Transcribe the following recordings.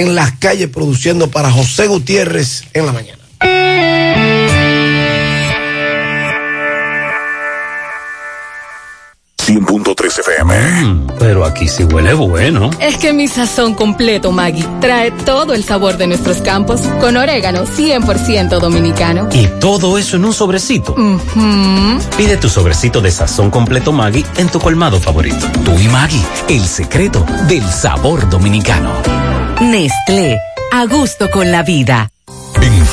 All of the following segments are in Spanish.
en las calles produciendo para José Gutiérrez en la mañana. FM. Mm, pero aquí sí huele bueno. Es que mi sazón completo, Maggie, trae todo el sabor de nuestros campos con orégano 100% dominicano. Y todo eso en un sobrecito. Pide tu sobrecito de sazón completo Maggie en tu colmado favorito. Tú y Maggie, el secreto del sabor dominicano. Nestlé, a gusto con la vida.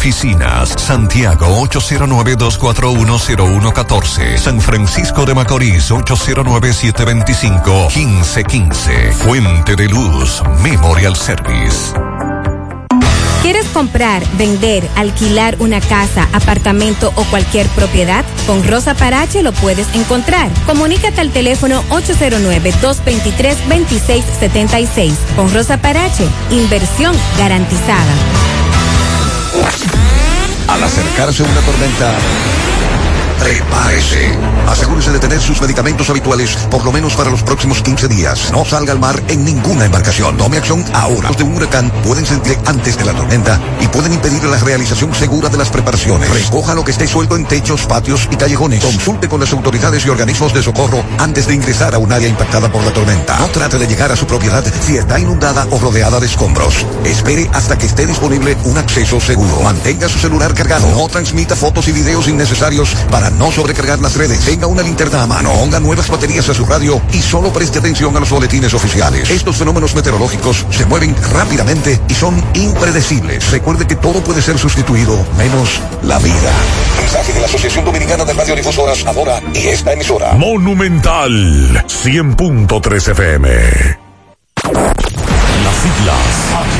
Santiago 809-241-0114. San Francisco de Macorís 809-725-1515. Fuente de Luz Memorial Service. ¿Quieres comprar, vender, alquilar una casa, apartamento o cualquier propiedad? Con Rosa Parache lo puedes encontrar. Comunícate al teléfono 809-223-2676. Con Rosa Parache, inversión garantizada. Al acercarse una tormenta, prepárese. Asegúrese de tener sus medicamentos habituales por lo menos para los próximos 15 días. No salga al mar en ninguna embarcación. Tome acción ahora. Los de un huracán pueden sentir antes de la tormenta y pueden impedir la realización segura de las preparaciones. Recoja lo que esté suelto en techos, patios y callejones. Consulte con las autoridades y organismos de socorro antes de ingresar a un área impactada por la tormenta. No trate de llegar a su propiedad si está inundada o rodeada de escombros. Espere hasta que esté disponible un acceso seguro. Mantenga su celular cargado. No transmita fotos y videos innecesarios para no sobrecargar las redes. Tenga una linterna a mano, ponga nuevas baterías a su radio y solo preste atención a los boletines oficiales. Estos fenómenos meteorológicos se mueven rápidamente y son impredecibles. Recuerde que todo puede ser sustituido, menos la vida. Mensaje de la Asociación Dominicana de Radiodifusoras, ahora y esta emisora. Monumental 100.3 FM. Las siglas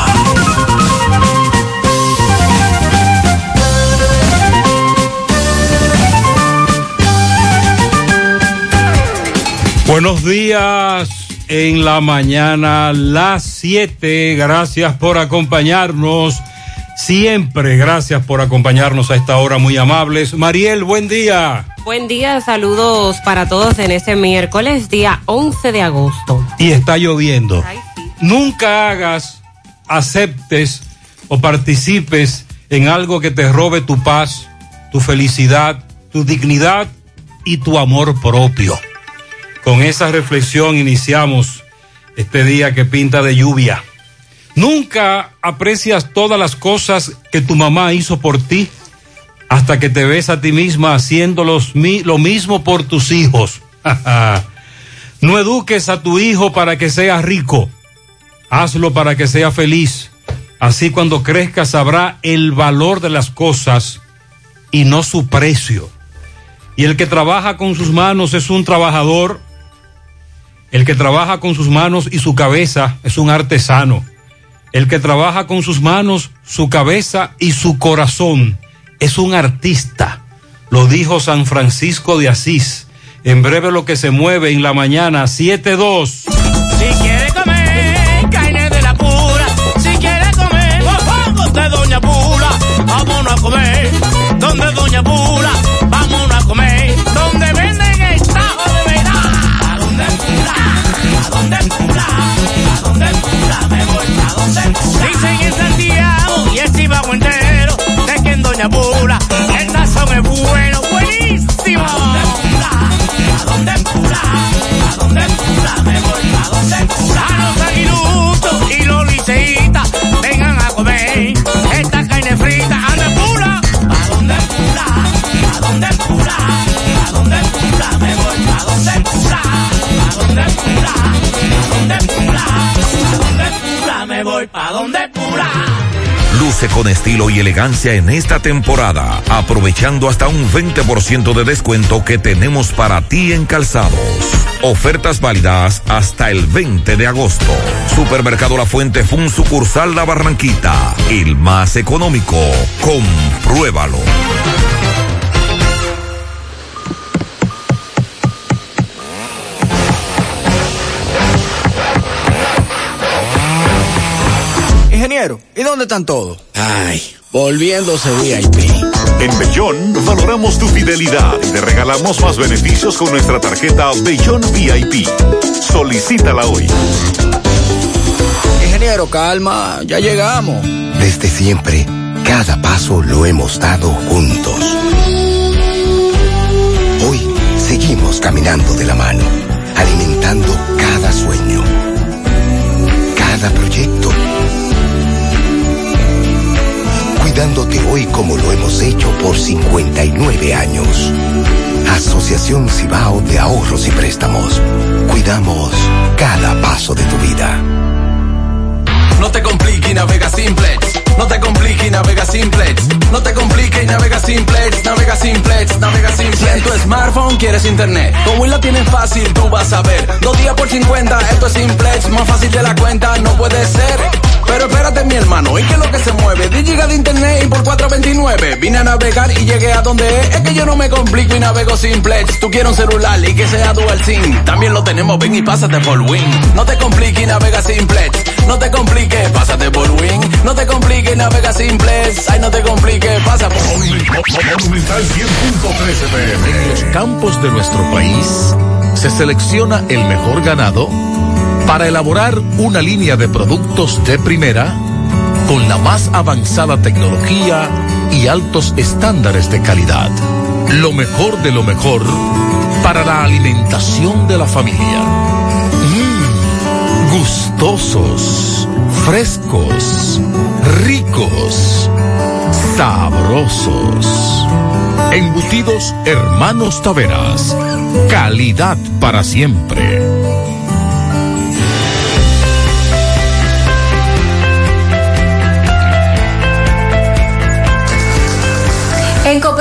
Buenos días en la mañana, las 7. Gracias por acompañarnos. Siempre gracias por acompañarnos a esta hora muy amables. Mariel, buen día. Buen día, saludos para todos en este miércoles, día 11 de agosto. Y está lloviendo. Nunca hagas, aceptes o participes en algo que te robe tu paz, tu felicidad, tu dignidad y tu amor propio. Con esa reflexión iniciamos este día que pinta de lluvia. Nunca aprecias todas las cosas que tu mamá hizo por ti hasta que te ves a ti misma haciendo los, lo mismo por tus hijos. no eduques a tu hijo para que sea rico, hazlo para que sea feliz. Así cuando crezca sabrá el valor de las cosas y no su precio. Y el que trabaja con sus manos es un trabajador el que trabaja con sus manos y su cabeza es un artesano. El que trabaja con sus manos, su cabeza y su corazón es un artista. Lo dijo San Francisco de Asís. En breve lo que se mueve en la mañana 7-2. Si Dicen en Santiago y el Chivago entero de que en Doña Pura el sazón es bueno, buenísimo. ¿A dónde pura? ¿A dónde pura? Me voy a dónde pura. A los aguiluchos y los liceitas vengan a comer esta carne frita. ¡Anda pura! pa' dónde el cura, pa' me voy pa' donde el cura, pa' donde el cura, pa' donde me voy pa' donde el cura. Luce con estilo y elegancia en esta temporada, aprovechando hasta un 20% de descuento que tenemos para ti en calzados. Ofertas válidas hasta el 20 de agosto. Supermercado La Fuente fue un sucursal La Barranquita, el más económico. Compruébalo. Ingeniero, ¿y dónde están todos? Ay, volviéndose VIP. En Bellón valoramos tu fidelidad y te regalamos más beneficios con nuestra tarjeta Bellón VIP. Solicítala hoy. Ingeniero, calma, ya llegamos. Desde siempre, cada paso lo hemos dado juntos. Hoy seguimos caminando de la mano, alimentando cada sueño, cada proyecto, cuidándote hoy como lo hemos hecho por 59 años. Asociación Cibao de Ahorros y Préstamos. Cuidamos cada paso de tu vida. No te compliques y navega simplex. No te compliques y navega simplex. No te compliques y navega simplex. Navega simplex, navega simplex. Si en tu smartphone quieres internet, como la tienes fácil, tú vas a ver. Dos días por 50, esto es simplex. Más fácil de la cuenta, no puede ser. Pero espérate, mi hermano, ¿y qué es lo que se mueve? 10 gigas de internet y por 4.29. Vine a navegar y llegué a donde es. Es que yo no me complico y navego simplex. Tú quieres un celular y que sea dual SIM. También lo tenemos, ven y pásate por Win. No te compliques y navega simplex. No te compliques, pásate por Win. No te compliques, navega simplex. Ay, no te compliques, pasa por Monumental 100.13 pm. En los campos de nuestro país se selecciona el mejor ganado para elaborar una línea de productos de primera con la más avanzada tecnología y altos estándares de calidad. Lo mejor de lo mejor para la alimentación de la familia. Mm, gustosos, frescos, ricos, sabrosos. Embutidos Hermanos Taveras. Calidad para siempre.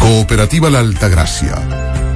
Cooperativa La Altagracia.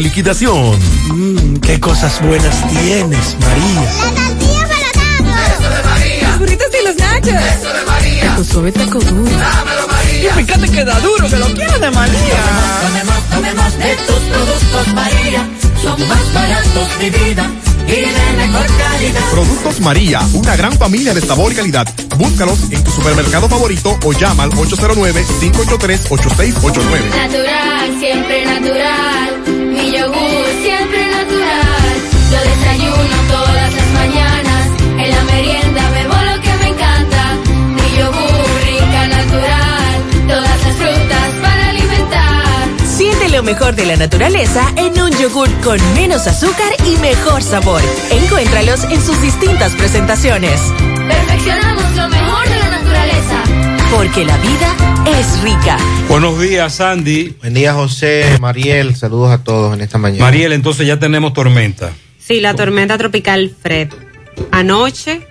liquidación. Mmm, qué cosas buenas tienes, María. La tortilla para Eso de María. Los burritos y los nachos. Eso de María. Tu suave taco duro. Dámelo, María. Y fíjate que da duro, que lo quiero de María. Tomemos, tomemos de tus productos, María. Son más baratos, de vida. Y de mejor calidad. Productos María, una gran familia de sabor y calidad. Búscalos en tu supermercado favorito o llama al 809-583-8689. Natural, siempre natural. Lo mejor de la naturaleza en un yogur con menos azúcar y mejor sabor. Encuéntralos en sus distintas presentaciones. Perfeccionamos lo mejor de la naturaleza. Porque la vida es rica. Buenos días, Sandy. Buen día, José, Mariel. Saludos a todos en esta mañana. Mariel, entonces ya tenemos tormenta. Sí, la tormenta tropical Fred. Anoche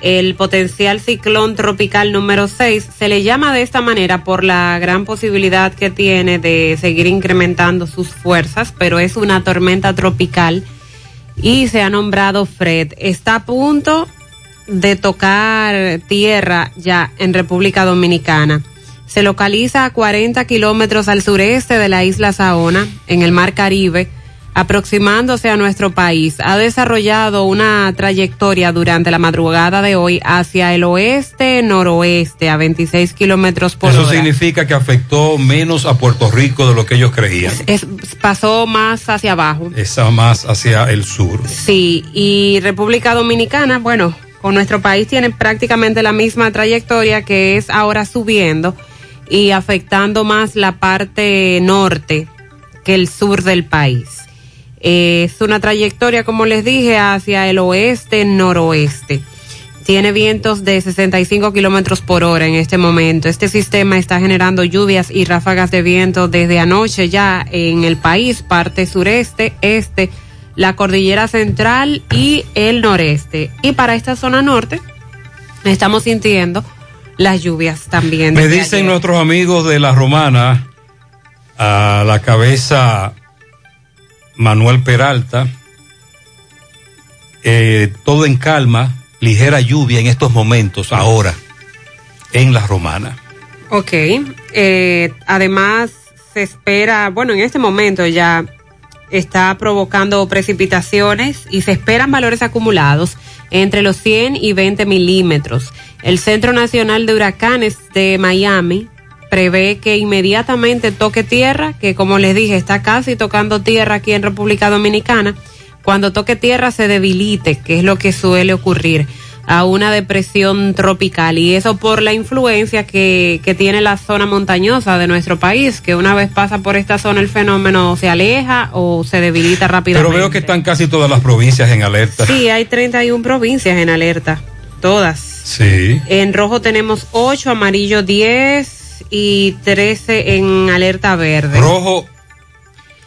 el potencial ciclón tropical número 6. Se le llama de esta manera por la gran posibilidad que tiene de seguir incrementando sus fuerzas, pero es una tormenta tropical y se ha nombrado Fred. Está a punto de tocar tierra ya en República Dominicana. Se localiza a 40 kilómetros al sureste de la isla Saona, en el Mar Caribe, aproximándose a nuestro país. Ha desarrollado una trayectoria durante la madrugada de hoy hacia el oeste-noroeste, a 26 kilómetros por Eso hora. significa que afectó menos a Puerto Rico de lo que ellos creían. Es- pasó más hacia abajo. Está más hacia el sur. Sí, y República Dominicana, bueno, con nuestro país tiene prácticamente la misma trayectoria que es ahora subiendo y afectando más la parte norte que el sur del país. Es una trayectoria, como les dije, hacia el oeste-noroeste. Tiene vientos de 65 kilómetros por hora en este momento. Este sistema está generando lluvias y ráfagas de viento desde anoche ya en el país, parte sureste, este, la cordillera central y el noreste. Y para esta zona norte, estamos sintiendo las lluvias también. Me dicen ayer. nuestros amigos de la Romana, a la cabeza Manuel Peralta, eh, todo en calma, ligera lluvia en estos momentos, ahora, en la Romana. Ok. Eh, además, se espera, bueno, en este momento ya está provocando precipitaciones y se esperan valores acumulados entre los 100 y 20 milímetros. El Centro Nacional de Huracanes de Miami prevé que inmediatamente toque tierra, que como les dije, está casi tocando tierra aquí en República Dominicana. Cuando toque tierra se debilite, que es lo que suele ocurrir a una depresión tropical y eso por la influencia que, que tiene la zona montañosa de nuestro país, que una vez pasa por esta zona el fenómeno se aleja o se debilita rápidamente. Pero veo que están casi todas las provincias en alerta. Sí, hay 31 provincias en alerta, todas. Sí. En rojo tenemos 8, amarillo 10 y 13 en alerta verde. Rojo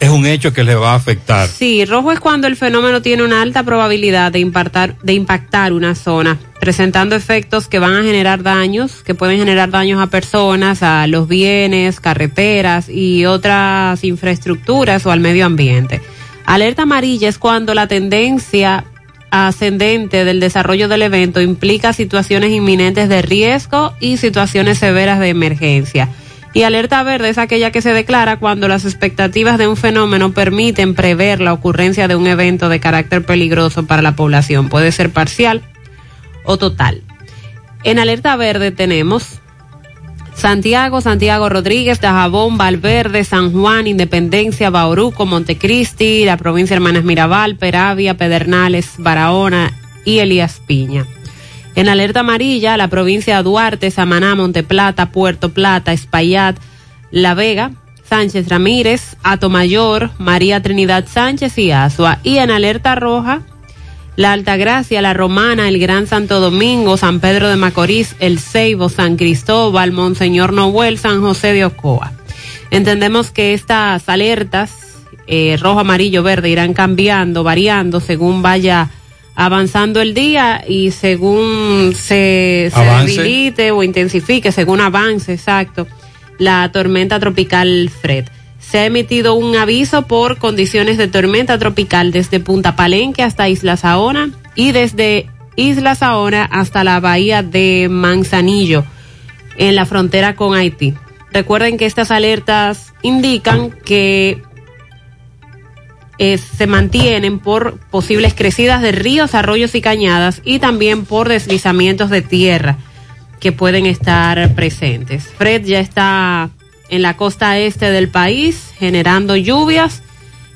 es un hecho que le va a afectar. Sí, rojo es cuando el fenómeno tiene una alta probabilidad de impactar, de impactar una zona, presentando efectos que van a generar daños, que pueden generar daños a personas, a los bienes, carreteras y otras infraestructuras o al medio ambiente. Alerta amarilla es cuando la tendencia ascendente del desarrollo del evento implica situaciones inminentes de riesgo y situaciones severas de emergencia. Y alerta verde es aquella que se declara cuando las expectativas de un fenómeno permiten prever la ocurrencia de un evento de carácter peligroso para la población. Puede ser parcial o total. En alerta verde tenemos Santiago, Santiago Rodríguez, Dajabón, Valverde, San Juan, Independencia, Bauruco, Montecristi, la provincia de Hermanas Mirabal, Peravia, Pedernales, Barahona y Elías Piña. En alerta amarilla, la provincia de Duarte, Samaná, Monteplata, Puerto Plata, Espaillat, La Vega, Sánchez Ramírez, Atomayor, María Trinidad Sánchez y Asua. Y en alerta roja, la Altagracia, La Romana, el Gran Santo Domingo, San Pedro de Macorís, El Ceibo, San Cristóbal, Monseñor Noel, San José de Ocoa. Entendemos que estas alertas, eh, rojo, amarillo, verde, irán cambiando, variando según vaya avanzando el día y según se, se debilite o intensifique, según avance, exacto, la tormenta tropical Fred. Se ha emitido un aviso por condiciones de tormenta tropical desde Punta Palenque hasta Isla Saona y desde Isla Saona hasta la bahía de Manzanillo en la frontera con Haití. Recuerden que estas alertas indican que eh, se mantienen por posibles crecidas de ríos, arroyos y cañadas y también por deslizamientos de tierra que pueden estar presentes. Fred ya está en la costa este del país generando lluvias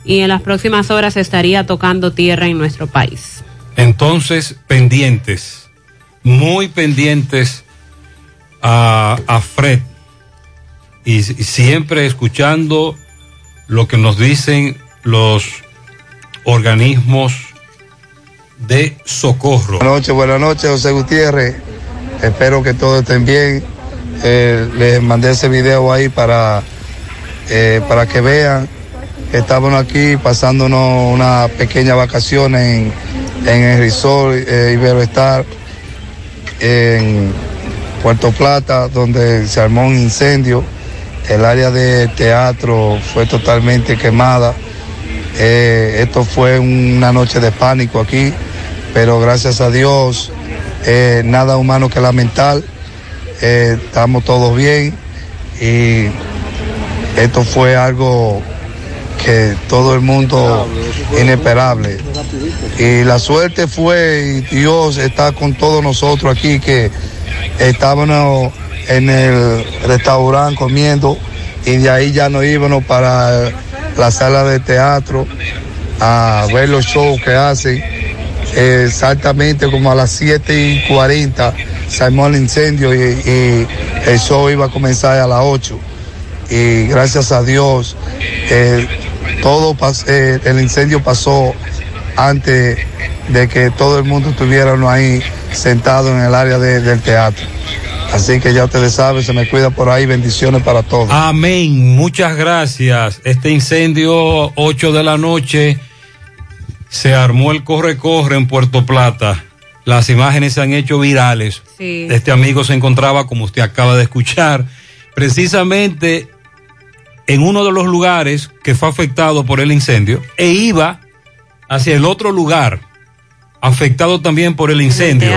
y en las próximas horas estaría tocando tierra en nuestro país. Entonces, pendientes, muy pendientes a, a Fred y, y siempre escuchando lo que nos dicen los organismos de socorro. Buenas noches, buenas noches, José Gutiérrez. Espero que todos estén bien. Eh, les mandé ese video ahí para, eh, para que vean estábamos aquí pasándonos una pequeña vacación en, en el resort eh, Iberoestar. en Puerto Plata, donde se armó un incendio. El área de teatro fue totalmente quemada. Eh, esto fue una noche de pánico aquí, pero gracias a Dios, nada humano que lamentar. Estamos todos bien y esto fue algo que todo el mundo inesperable. Y la suerte fue, y Dios está con todos nosotros aquí, que estábamos en el restaurante comiendo y de ahí ya nos íbamos para la sala de teatro a ver los shows que hacen. Exactamente como a las 7 y 40 se armó el incendio y, y el show iba a comenzar a las 8 y gracias a Dios eh, todo eh, el incendio pasó antes de que todo el mundo estuviera ahí sentado en el área de- del teatro. Así que ya ustedes saben, se me cuida por ahí, bendiciones para todos. Amén, muchas gracias. Este incendio, 8 de la noche, se armó el corre-corre en Puerto Plata. Las imágenes se han hecho virales. Sí. Este amigo se encontraba, como usted acaba de escuchar, precisamente en uno de los lugares que fue afectado por el incendio e iba hacia el otro lugar afectado también por el incendio.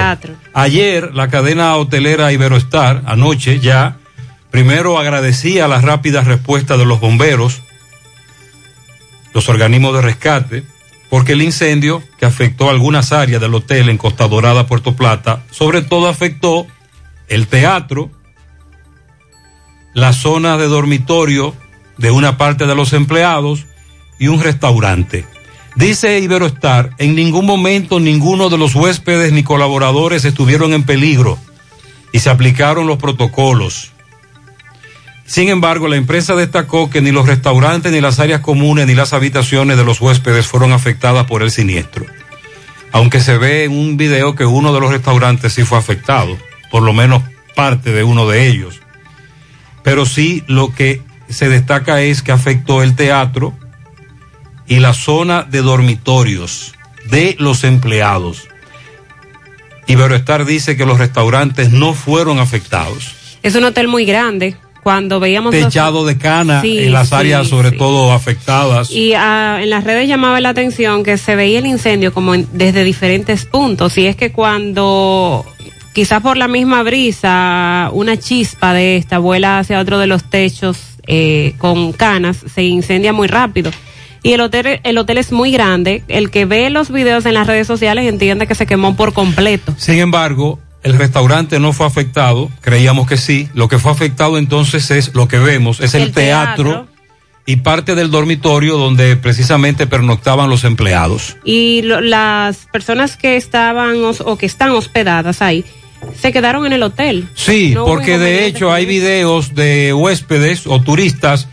Ayer la cadena hotelera Iberoestar, anoche ya, primero agradecía la rápida respuesta de los bomberos, los organismos de rescate, porque el incendio que afectó algunas áreas del hotel en Costa Dorada, Puerto Plata, sobre todo afectó el teatro, la zona de dormitorio de una parte de los empleados y un restaurante. Dice Iberoestar, en ningún momento ninguno de los huéspedes ni colaboradores estuvieron en peligro y se aplicaron los protocolos. Sin embargo, la empresa destacó que ni los restaurantes, ni las áreas comunes, ni las habitaciones de los huéspedes fueron afectadas por el siniestro. Aunque se ve en un video que uno de los restaurantes sí fue afectado, por lo menos parte de uno de ellos. Pero sí lo que se destaca es que afectó el teatro y la zona de dormitorios de los empleados. Iberoestar dice que los restaurantes no fueron afectados. Es un hotel muy grande. Cuando veíamos los- Techado de cana Sí, en las sí, áreas sobre sí. todo afectadas. Y ah, en las redes llamaba la atención que se veía el incendio como en- desde diferentes puntos. Y es que cuando, quizás por la misma brisa, una chispa de esta vuela hacia otro de los techos eh, con canas, se incendia muy rápido. Y el hotel, el hotel es muy grande. El que ve los videos en las redes sociales entiende que se quemó por completo. Sin embargo, el restaurante no fue afectado, creíamos que sí. Lo que fue afectado entonces es lo que vemos, es el, El teatro, teatro. y parte del dormitorio donde precisamente pernoctaban los empleados. y lo- las personas que estaban o que están hospedadas ahí se quedaron en el hotel. Sí, No porque de hecho hay videos de huéspedes o turistas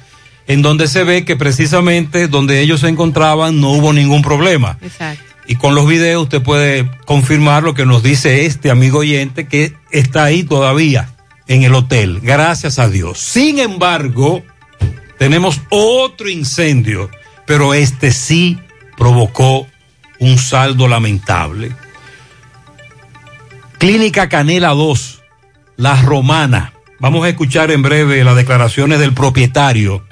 en donde se ve que precisamente donde ellos se encontraban no hubo ningún problema. Exacto. Y con los videos usted puede confirmar lo que nos dice este amigo oyente que está ahí todavía en el hotel, gracias a Dios. Sin embargo, tenemos otro incendio, pero este sí provocó un saldo lamentable. Clínica Canela 2, La Romana. Vamos a escuchar en breve las declaraciones del propietario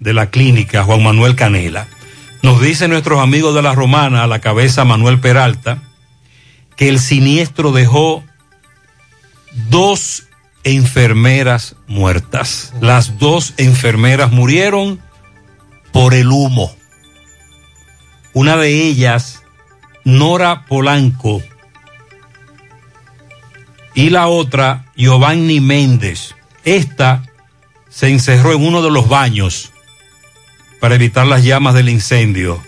de la clínica, Juan Manuel Canela. Nos dicen nuestros amigos de La Romana, a la cabeza Manuel Peralta, que el siniestro dejó dos enfermeras muertas. Las dos enfermeras murieron por el humo. Una de ellas, Nora Polanco, y la otra, Giovanni Méndez. Esta se encerró en uno de los baños para evitar las llamas del incendio,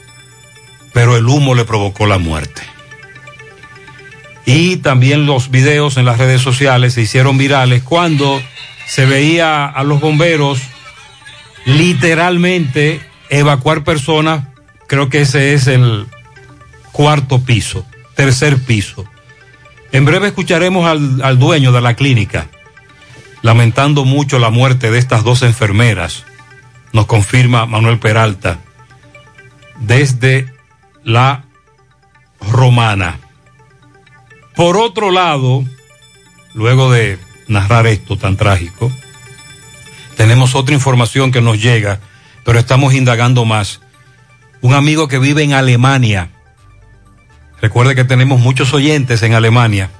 pero el humo le provocó la muerte. Y también los videos en las redes sociales se hicieron virales cuando se veía a los bomberos literalmente evacuar personas, creo que ese es el cuarto piso, tercer piso. En breve escucharemos al, al dueño de la clínica, lamentando mucho la muerte de estas dos enfermeras, nos confirma Manuel Peralta, desde la romana. Por otro lado, luego de narrar esto tan trágico, tenemos otra información que nos llega, pero estamos indagando más. Un amigo que vive en Alemania, recuerde que tenemos muchos oyentes en Alemania,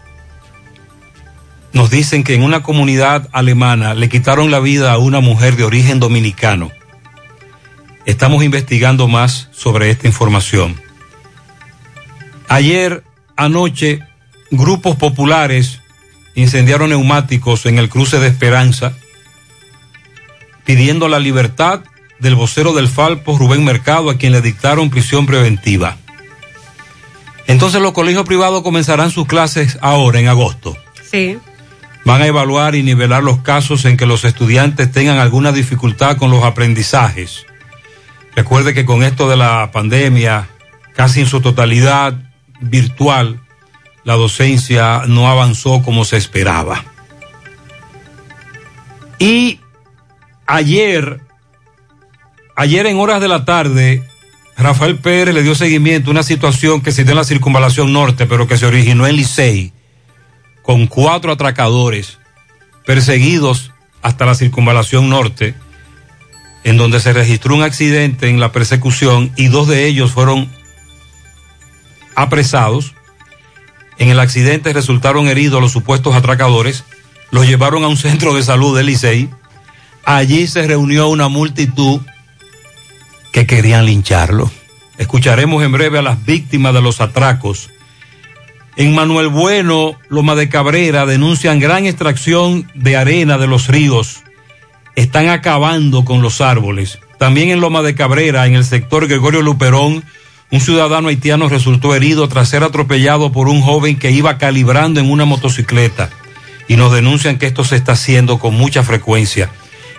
nos dicen que en una comunidad alemana le quitaron la vida a una mujer de origen dominicano. Estamos investigando más sobre esta información. Ayer anoche, grupos populares incendiaron neumáticos en el cruce de Esperanza, pidiendo la libertad del vocero del Falpo, Rubén Mercado, a quien le dictaron prisión preventiva. Entonces los colegios privados comenzarán sus clases ahora, en agosto. Sí. Van a evaluar y nivelar los casos en que los estudiantes tengan alguna dificultad con los aprendizajes. Recuerde que con esto de la pandemia, casi en su totalidad virtual, la docencia no avanzó como se esperaba. Y ayer, ayer en horas de la tarde, Rafael Pérez le dio seguimiento a una situación que se dio en la circunvalación norte, pero que se originó en Licey, con cuatro atracadores perseguidos hasta la circunvalación norte, en donde se registró un accidente en la persecución y dos de ellos fueron apresados. En el accidente resultaron heridos los supuestos atracadores, los llevaron a un centro de salud de Licey. Allí se reunió una multitud que querían lincharlo. Escucharemos en breve a las víctimas de los atracos. En Manuel Bueno, Loma de Cabrera, denuncian gran extracción de arena de los ríos. Están acabando con los árboles. También en Loma de Cabrera, en el sector Gregorio Luperón, un ciudadano haitiano resultó herido tras ser atropellado por un joven que iba calibrando en una motocicleta. Y nos denuncian que esto se está haciendo con mucha frecuencia.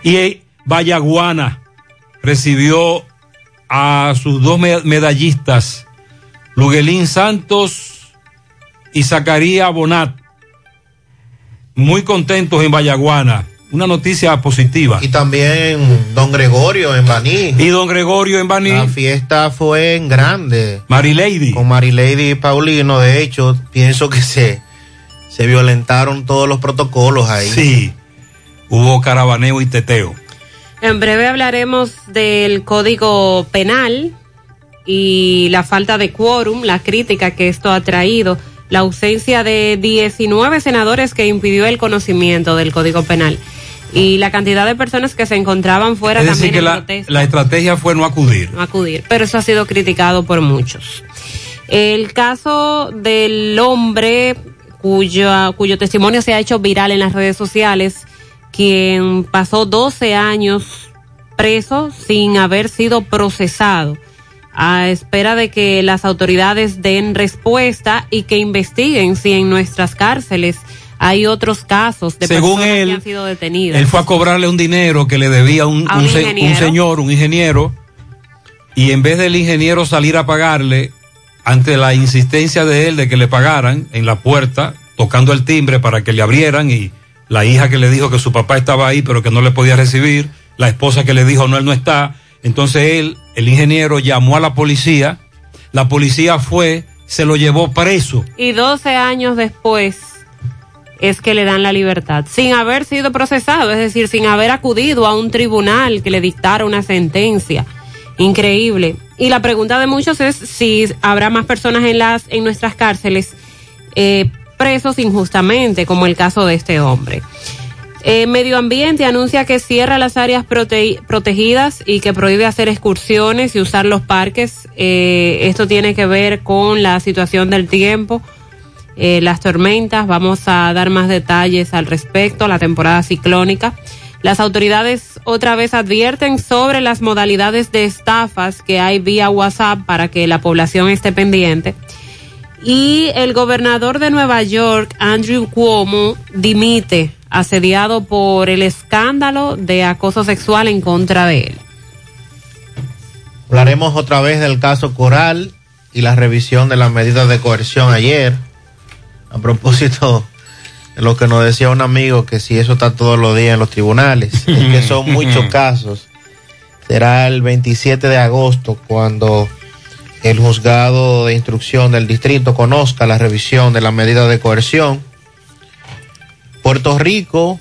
Y Vallaguana recibió a sus dos medallistas, Luguelín Santos y Zacarías Bonat, muy contentos en Vallaguana. Una noticia positiva. Y también don Gregorio en Baní. Y don Gregorio en Baní. La fiesta fue en grande. Marilady. Con Marilady y Paulino. De hecho, pienso que se, se violentaron todos los protocolos ahí. Sí. Hubo caravaneo y teteo. En breve hablaremos del código penal y la falta de quórum, la crítica que esto ha traído, la ausencia de 19 senadores que impidió el conocimiento del código penal y la cantidad de personas que se encontraban fuera es decir, también que en la, protesta. la estrategia fue no acudir. no acudir, pero eso ha sido criticado por muchos. El caso del hombre cuyo, cuyo testimonio se ha hecho viral en las redes sociales, quien pasó 12 años preso sin haber sido procesado, a espera de que las autoridades den respuesta y que investiguen si en nuestras cárceles hay otros casos de Según personas él, que han sido detenidas. Él fue a cobrarle un dinero que le debía un, A un un se- ingeniero. un señor, un ingeniero, y en vez del ingeniero salir a pagarle, ante la insistencia de él de que le pagaran en la puerta, tocando el timbre para que le abrieran, y la hija que le dijo que su papá estaba ahí pero que no le podía recibir, la esposa que le dijo no, él no está, entonces él, el ingeniero, llamó a la policía, la policía fue, se lo llevó preso. y 12 años después es que le dan la libertad, sin haber sido procesado, es decir, sin haber acudido a un tribunal que le dictara una sentencia. Increíble. Y la pregunta de muchos es si habrá más personas en las en nuestras cárceles eh, presos injustamente, como el caso de este hombre. Eh, Medio Ambiente anuncia que cierra las áreas prote- protegidas y que prohíbe hacer excursiones y usar los parques. Eh, esto tiene que ver con la situación del tiempo, eh, las tormentas. Vamos a dar más detalles al respecto, la temporada ciclónica. Las autoridades otra vez advierten sobre las modalidades de estafas que hay vía WhatsApp para que la población esté pendiente. Y el gobernador de Nueva York, Andrew Cuomo, dimite, asediado por el escándalo de acoso sexual en contra de él. Hablaremos otra vez del caso Coral y la revisión de las medidas de coerción ayer. A propósito de lo que nos decía un amigo, que si eso está todos los días en los tribunales, es que son muchos casos. Será el 27 de agosto cuando el juzgado de instrucción del distrito conozca la revisión de las medidas de coerción. Puerto Rico,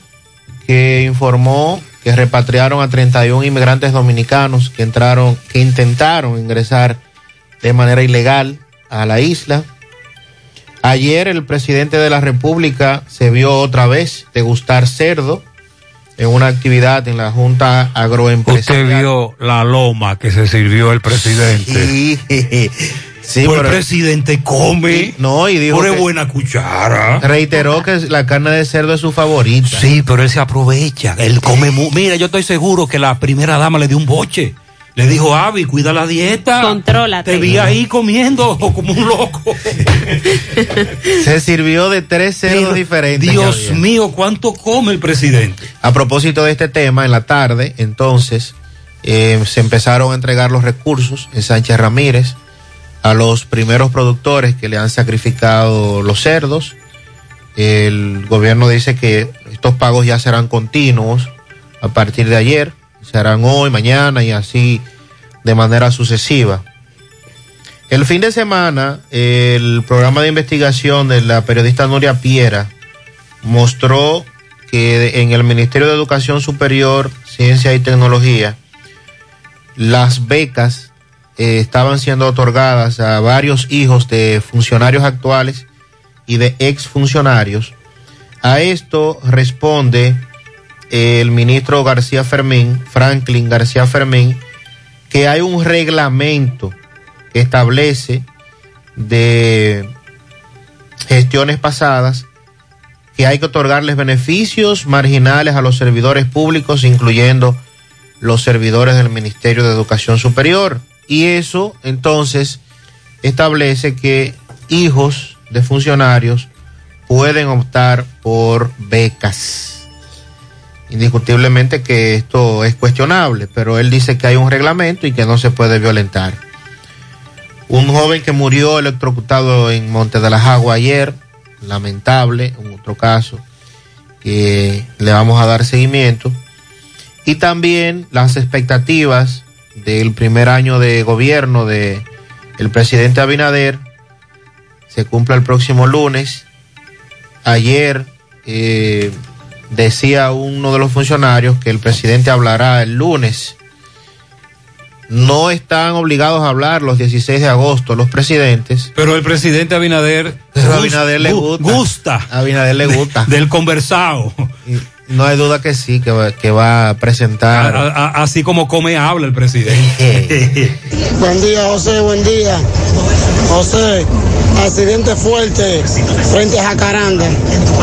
que informó que repatriaron a 31 inmigrantes dominicanos que entraron, que intentaron ingresar de manera ilegal a la isla. Ayer el presidente de la República se vio otra vez degustar cerdo en una actividad en la Junta Agroempresarial. Usted vio la loma que se sirvió el presidente. Sí, sí, Pues pero- el presidente come. No, y dijo Pone buena cuchara. Reiteró que la carne de cerdo es su favorita. Sí, pero él se aprovecha. Él come. mu- Mira, yo estoy seguro que la primera dama le dio un boche. Le dijo, Avi, cuida la dieta. Contrólate. Te vi ahí comiendo como un loco. Se sirvió de tres cerdos diferentes. Dios mío, ¿cuánto come el presidente? A propósito de este tema, en la tarde, entonces, eh, se empezaron a entregar los recursos en Sánchez Ramírez a los primeros productores que le han sacrificado los cerdos. El gobierno dice que estos pagos ya serán continuos a partir de ayer, se harán hoy, mañana y así de manera sucesiva. El fin de semana, el programa de investigación de la periodista Nuria Piera mostró que en el Ministerio de Educación Superior, Ciencia y Tecnología, las becas eh, estaban siendo otorgadas a varios hijos de funcionarios actuales y de exfuncionarios. A esto responde el ministro García Fermín, Franklin García Fermín, que hay un reglamento que establece de gestiones pasadas que hay que otorgarles beneficios marginales a los servidores públicos, incluyendo los servidores del Ministerio de Educación Superior. Y eso entonces establece que hijos de funcionarios pueden optar por becas. Indiscutiblemente que esto es cuestionable, pero él dice que hay un reglamento y que no se puede violentar. Un joven que murió electrocutado en Monte de las Aguas ayer, lamentable, un otro caso que le vamos a dar seguimiento. Y también las expectativas del primer año de gobierno de el presidente Abinader se cumple el próximo lunes. Ayer eh, decía uno de los funcionarios que el presidente hablará el lunes. No están obligados a hablar los 16 de agosto los presidentes. Pero el presidente Abinader. Pero Abinader le gu- gusta. Abinader le gusta. Del conversado. No hay duda que sí, que va, que va a presentar. A- a- así como come, habla el presidente. Buen día, José, buen día. José, accidente fuerte frente a Jacaranda.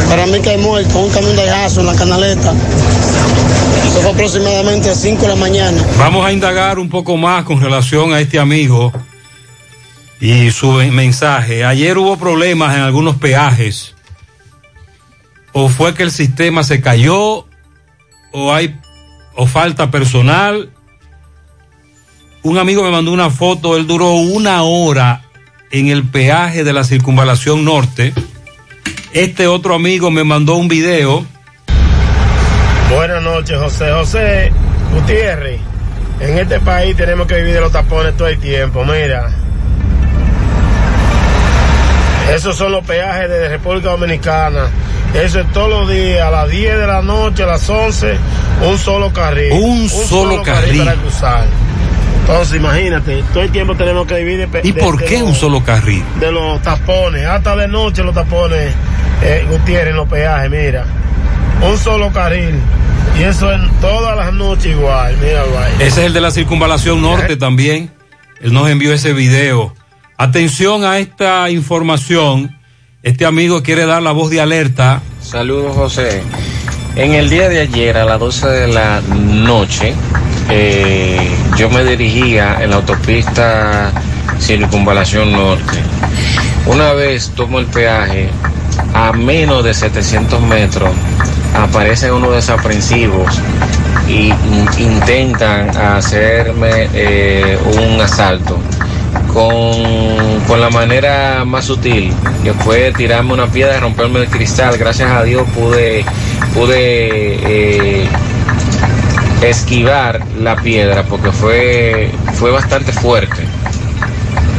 Para mí que hay muerto, un camión de gaso en la canaleta. Eso fue aproximadamente a 5 de la mañana. Vamos a indagar un poco más con relación a este amigo y su mensaje. Ayer hubo problemas en algunos peajes. O fue que el sistema se cayó, o hay, o falta personal. Un amigo me mandó una foto, él duró una hora en el peaje de la circunvalación norte. Este otro amigo me mandó un video. Buenas noches, José. José Gutiérrez, en este país tenemos que vivir de los tapones todo el tiempo. Mira, esos son los peajes de República Dominicana. Eso es todos los días, a las 10 de la noche, a las 11, un solo carril. Un solo carril. para cruzar. Entonces, imagínate, todo el tiempo tenemos que vivir de ¿Y de- por qué los- un solo carril? de los tapones, hasta de noche los tapones, eh, Gutiérrez, en los peajes, mira. Un solo carril. Y eso en todas las noches igual, mira, guay. Ese es el de la circunvalación norte también. Él nos envió ese video. Atención a esta información. Este amigo quiere dar la voz de alerta. Saludos José. En el día de ayer a las 12 de la noche eh, yo me dirigía en la autopista Circunvalación Norte. Una vez tomo el peaje a menos de 700 metros aparecen unos desaprensivos y in- intentan hacerme eh, un asalto con, con la manera más sutil, que fue tirarme una piedra y romperme el cristal. Gracias a Dios pude, pude eh, esquivar la piedra porque fue, fue bastante fuerte.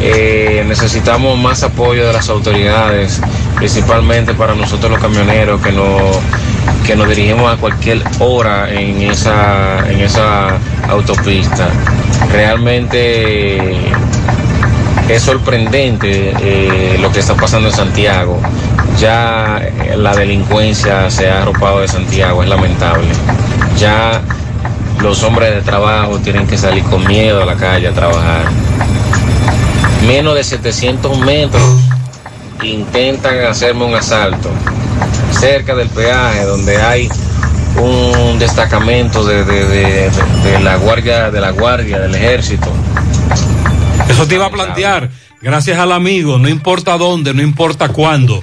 Eh, necesitamos más apoyo de las autoridades, principalmente para nosotros los camioneros, que nos que nos dirigimos a cualquier hora en esa, en esa autopista. Realmente es sorprendente eh, lo que está pasando en Santiago. Ya eh, la delincuencia se ha arropado de Santiago, es lamentable. Ya los hombres de trabajo tienen que salir con miedo a la calle a trabajar. Menos de 700 metros intentan hacerme un asalto cerca del peaje donde hay un destacamento de, de- de- la guardia de la guardia del ejército Eso te iba a plantear. Gracias al amigo, no importa dónde, no importa cuándo,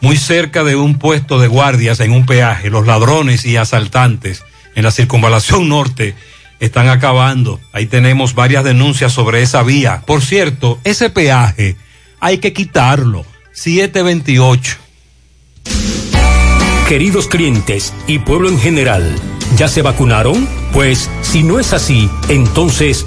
muy cerca de un puesto de guardias en un peaje, los ladrones y asaltantes en la circunvalación norte están acabando. Ahí tenemos varias denuncias sobre esa vía. Por cierto, ese peaje hay que quitarlo. 728. Queridos clientes y pueblo en general, ¿ya se vacunaron? Pues si no es así, entonces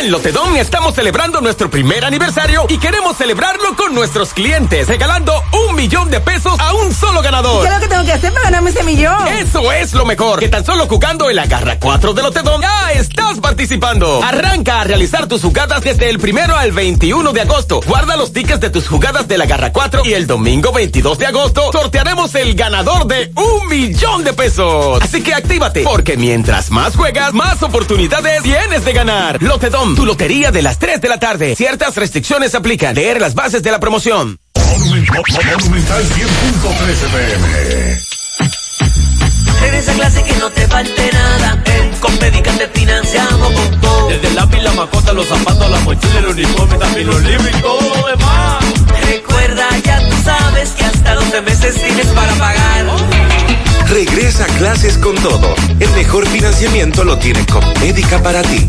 En Lotedom estamos celebrando nuestro primer aniversario y queremos celebrarlo con nuestros clientes, regalando un millón de pesos a un solo ganador. ¿Qué es lo que tengo que hacer para ganarme ese millón? Eso es lo mejor, que tan solo jugando el Agarra 4 de Lotedom ya estás participando. Arranca a realizar tus jugadas desde el primero al 21 de agosto. Guarda los tickets de tus jugadas del Agarra 4 y el domingo 22 de agosto sortearemos el ganador de un millón de pesos. Así que actívate, porque mientras más juegas, más oportunidades tienes de ganar. Lotedom, tu lotería de las 3 de la tarde. Ciertas restricciones aplican. Leer las bases de la promoción. Monumental 100.13 pm. En esa clase que no te falte nada. En Compedica te financiamos con todo. Desde el lápiz, la macota, los zapatos, la mochila, el uniforme, también los libros y todo lo demás. Recuerda, ya tú sabes que hasta 12 meses tienes para pagar. Regresa a clases con todo. El mejor financiamiento lo tiene Compmédica para ti.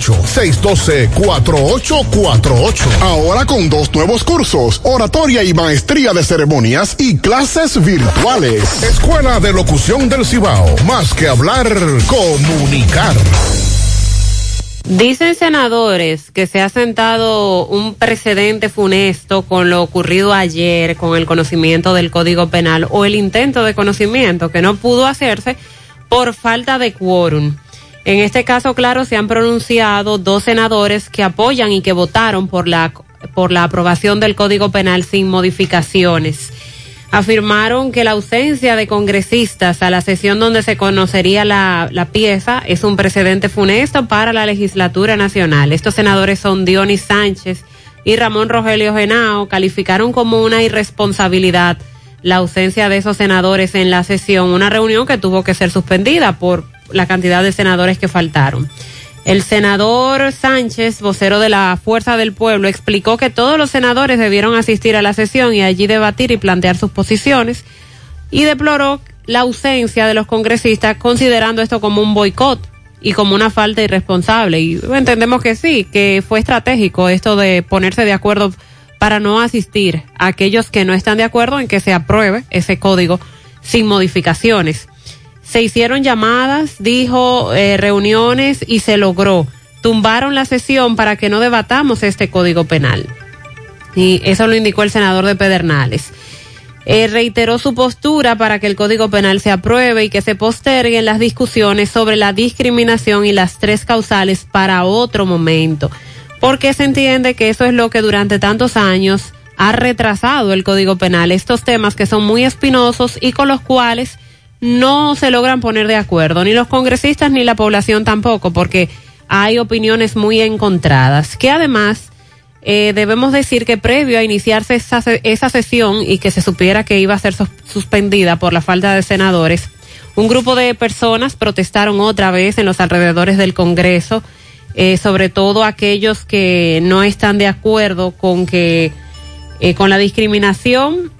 612-4848. Ahora con dos nuevos cursos, oratoria y maestría de ceremonias y clases virtuales. Escuela de Locución del Cibao. Más que hablar, comunicar. Dicen senadores que se ha sentado un precedente funesto con lo ocurrido ayer con el conocimiento del Código Penal o el intento de conocimiento que no pudo hacerse por falta de quórum. En este caso, claro, se han pronunciado dos senadores que apoyan y que votaron por la, por la aprobación del Código Penal sin modificaciones. Afirmaron que la ausencia de congresistas a la sesión donde se conocería la, la pieza es un precedente funesto para la legislatura nacional. Estos senadores son Dionis Sánchez y Ramón Rogelio Genao. Calificaron como una irresponsabilidad la ausencia de esos senadores en la sesión, una reunión que tuvo que ser suspendida por la cantidad de senadores que faltaron. El senador Sánchez, vocero de la Fuerza del Pueblo, explicó que todos los senadores debieron asistir a la sesión y allí debatir y plantear sus posiciones y deploró la ausencia de los congresistas considerando esto como un boicot y como una falta irresponsable. Y entendemos que sí, que fue estratégico esto de ponerse de acuerdo para no asistir a aquellos que no están de acuerdo en que se apruebe ese código sin modificaciones. Se hicieron llamadas, dijo, eh, reuniones y se logró. Tumbaron la sesión para que no debatamos este código penal. Y eso lo indicó el senador de Pedernales. Eh, reiteró su postura para que el Código Penal se apruebe y que se posterguen las discusiones sobre la discriminación y las tres causales para otro momento, porque se entiende que eso es lo que durante tantos años ha retrasado el Código Penal, estos temas que son muy espinosos y con los cuales no se logran poner de acuerdo, ni los congresistas ni la población tampoco, porque hay opiniones muy encontradas, que además eh, debemos decir que previo a iniciarse esa, esa sesión y que se supiera que iba a ser sus, suspendida por la falta de senadores, un grupo de personas protestaron otra vez en los alrededores del Congreso, eh, sobre todo aquellos que no están de acuerdo con que eh, con la discriminación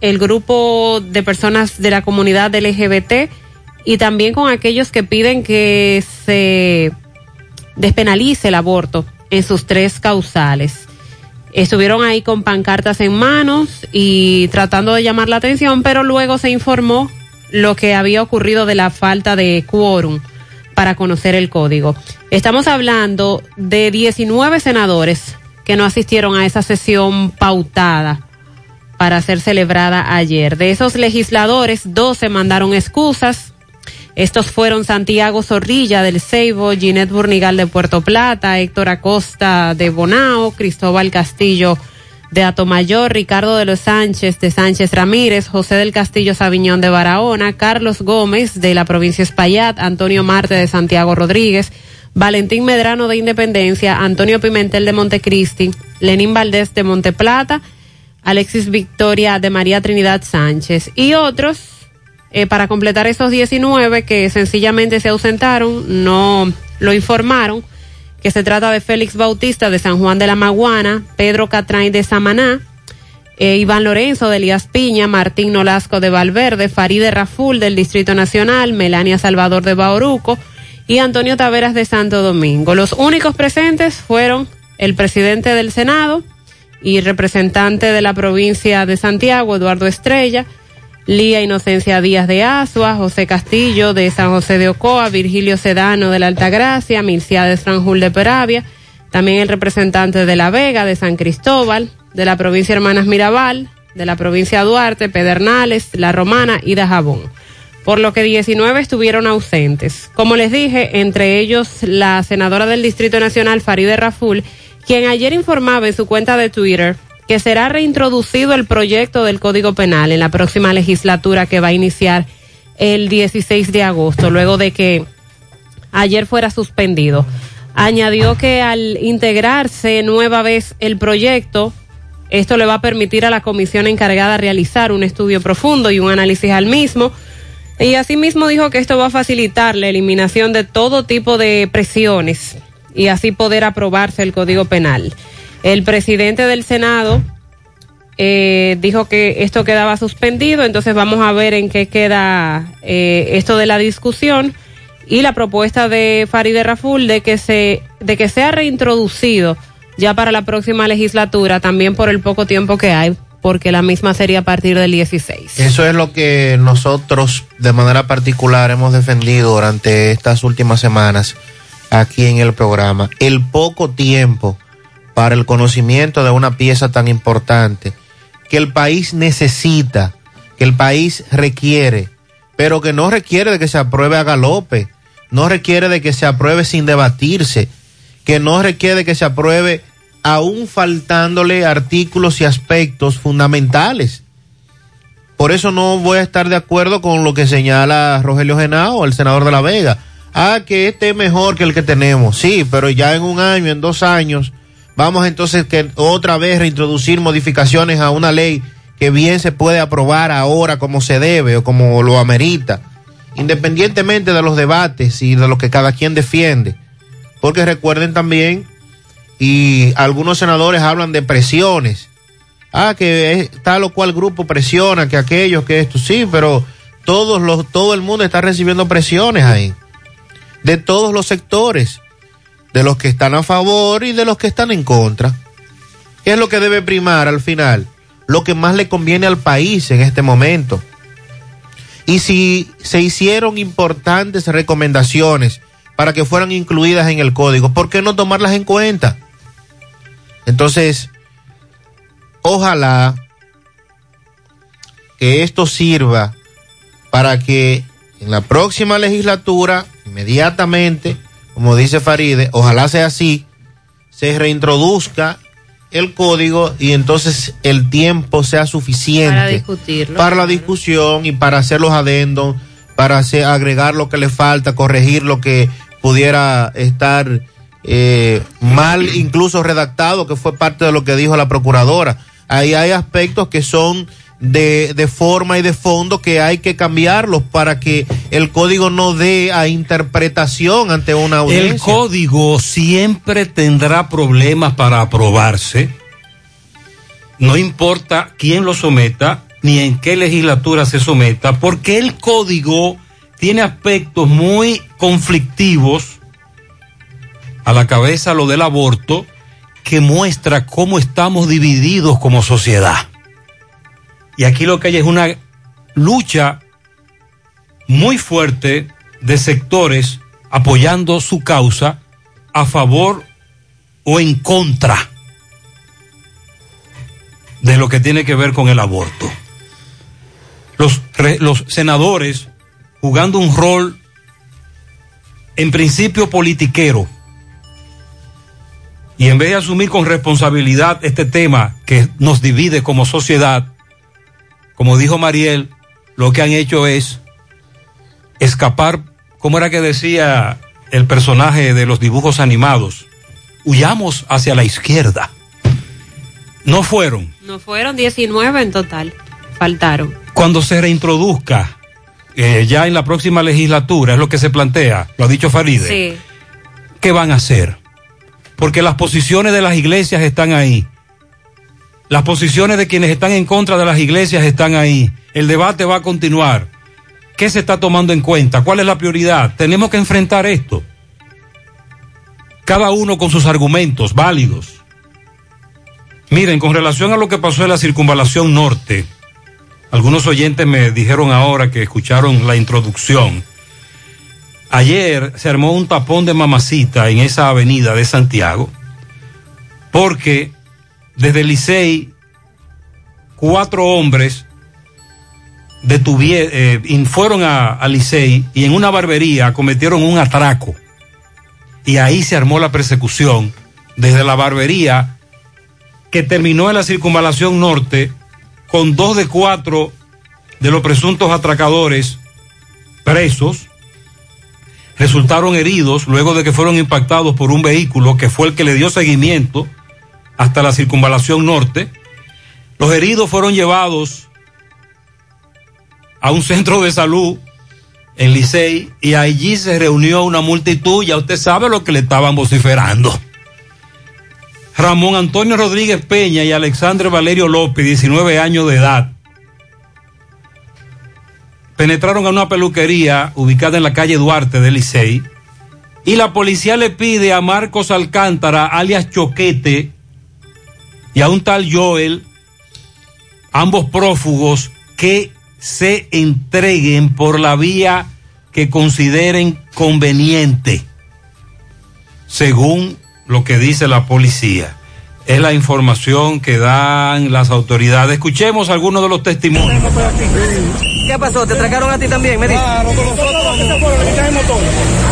el grupo de personas de la comunidad LGBT y también con aquellos que piden que se despenalice el aborto en sus tres causales. Estuvieron ahí con pancartas en manos y tratando de llamar la atención, pero luego se informó lo que había ocurrido de la falta de quórum para conocer el código. Estamos hablando de 19 senadores que no asistieron a esa sesión pautada para ser celebrada ayer. De esos legisladores, 12 mandaron excusas. Estos fueron Santiago Zorrilla del Ceibo, Ginette Burnigal de Puerto Plata, Héctor Acosta de Bonao, Cristóbal Castillo de Atomayor, Ricardo de los Sánchez de Sánchez Ramírez, José del Castillo Sabiñón de Barahona, Carlos Gómez de la provincia Espaillat, Antonio Marte de Santiago Rodríguez, Valentín Medrano de Independencia, Antonio Pimentel de Montecristi, Lenín Valdés de Monteplata, Alexis Victoria de María Trinidad Sánchez y otros eh, para completar esos 19 que sencillamente se ausentaron, no lo informaron, que se trata de Félix Bautista de San Juan de la Maguana, Pedro Catrain de Samaná, eh, Iván Lorenzo de Elías Piña, Martín Nolasco de Valverde, Faride Raful del Distrito Nacional, Melania Salvador de Bauruco y Antonio Taveras de Santo Domingo. Los únicos presentes fueron el presidente del Senado, y representante de la provincia de Santiago, Eduardo Estrella, Lía Inocencia Díaz de Asua, José Castillo de San José de Ocoa, Virgilio Sedano de la Altagracia, Milcia de de Peravia, también el representante de La Vega, de San Cristóbal, de la provincia Hermanas Mirabal, de la provincia Duarte, Pedernales, La Romana y Dajabón. por lo que 19 estuvieron ausentes. Como les dije, entre ellos la senadora del Distrito Nacional, Faride Raful, quien ayer informaba en su cuenta de Twitter que será reintroducido el proyecto del Código Penal en la próxima legislatura que va a iniciar el 16 de agosto, luego de que ayer fuera suspendido. Añadió que al integrarse nueva vez el proyecto, esto le va a permitir a la comisión encargada realizar un estudio profundo y un análisis al mismo. Y asimismo dijo que esto va a facilitar la eliminación de todo tipo de presiones y así poder aprobarse el Código Penal. El presidente del Senado eh, dijo que esto quedaba suspendido, entonces vamos a ver en qué queda eh, esto de la discusión y la propuesta de Farideh Raful de que se de que sea reintroducido ya para la próxima legislatura también por el poco tiempo que hay porque la misma sería a partir del 16. Eso es lo que nosotros de manera particular hemos defendido durante estas últimas semanas aquí en el programa. El poco tiempo para el conocimiento de una pieza tan importante que el país necesita, que el país requiere, pero que no requiere de que se apruebe a galope, no requiere de que se apruebe sin debatirse, que no requiere de que se apruebe aún faltándole artículos y aspectos fundamentales. Por eso no voy a estar de acuerdo con lo que señala Rogelio Genao, el senador de La Vega. Ah, que este es mejor que el que tenemos. Sí, pero ya en un año, en dos años, vamos entonces que otra vez reintroducir modificaciones a una ley que bien se puede aprobar ahora como se debe o como lo amerita, independientemente de los debates y de lo que cada quien defiende. Porque recuerden también y algunos senadores hablan de presiones. Ah, que tal o cual grupo presiona, que aquellos, que esto, sí, pero todos los, todo el mundo está recibiendo presiones ahí. De todos los sectores, de los que están a favor y de los que están en contra. ¿Qué es lo que debe primar al final? Lo que más le conviene al país en este momento. Y si se hicieron importantes recomendaciones para que fueran incluidas en el código, ¿por qué no tomarlas en cuenta? Entonces, ojalá que esto sirva para que en la próxima legislatura, inmediatamente, como dice Faride, ojalá sea así, se reintroduzca el código y entonces el tiempo sea suficiente Para discutirlo. para la discusión y para hacer los adendos, para hacer, agregar lo que le falta, corregir lo que pudiera estar eh, mal incluso redactado, que fue parte de lo que dijo la procuradora. Ahí hay aspectos que son de, de forma y de fondo que hay que cambiarlos para que el código no dé a interpretación ante una audiencia. El código siempre tendrá problemas para aprobarse. No importa quién lo someta, ni en qué legislatura se someta, porque el código tiene aspectos muy conflictivos a la cabeza lo del aborto, que muestra cómo estamos divididos como sociedad. Y aquí lo que hay es una lucha muy fuerte de sectores apoyando su causa a favor o en contra de lo que tiene que ver con el aborto. Los, re- los senadores jugando un rol en principio politiquero y en vez de asumir con responsabilidad este tema que nos divide como sociedad, como dijo Mariel, lo que han hecho es escapar, como era que decía el personaje de los dibujos animados, huyamos hacia la izquierda. No fueron. No fueron 19 en total, faltaron. Cuando se reintroduzca eh, ya en la próxima legislatura, es lo que se plantea, lo ha dicho Faride, Sí. ¿qué van a hacer? Porque las posiciones de las iglesias están ahí. Las posiciones de quienes están en contra de las iglesias están ahí. El debate va a continuar. ¿Qué se está tomando en cuenta? ¿Cuál es la prioridad? Tenemos que enfrentar esto. Cada uno con sus argumentos válidos. Miren, con relación a lo que pasó en la circunvalación norte, algunos oyentes me dijeron ahora que escucharon la introducción. Ayer se armó un tapón de mamacita en esa avenida de Santiago, porque desde Licey, cuatro hombres eh, fueron a, a Licey y en una barbería cometieron un atraco. Y ahí se armó la persecución desde la barbería que terminó en la circunvalación norte con dos de cuatro de los presuntos atracadores presos. Resultaron heridos luego de que fueron impactados por un vehículo que fue el que le dio seguimiento hasta la circunvalación norte. Los heridos fueron llevados a un centro de salud en Licey y allí se reunió una multitud, ya usted sabe lo que le estaban vociferando. Ramón Antonio Rodríguez Peña y Alexandre Valerio López, 19 años de edad, penetraron a una peluquería ubicada en la calle Duarte de Licey y la policía le pide a Marcos Alcántara, alias Choquete, y a un tal Joel, ambos prófugos, que se entreguen por la vía que consideren conveniente, según lo que dice la policía. Es la información que dan las autoridades. Escuchemos algunos de los testimonios. ¿Qué pasó? ¿Te atracaron a ti también? Me dice.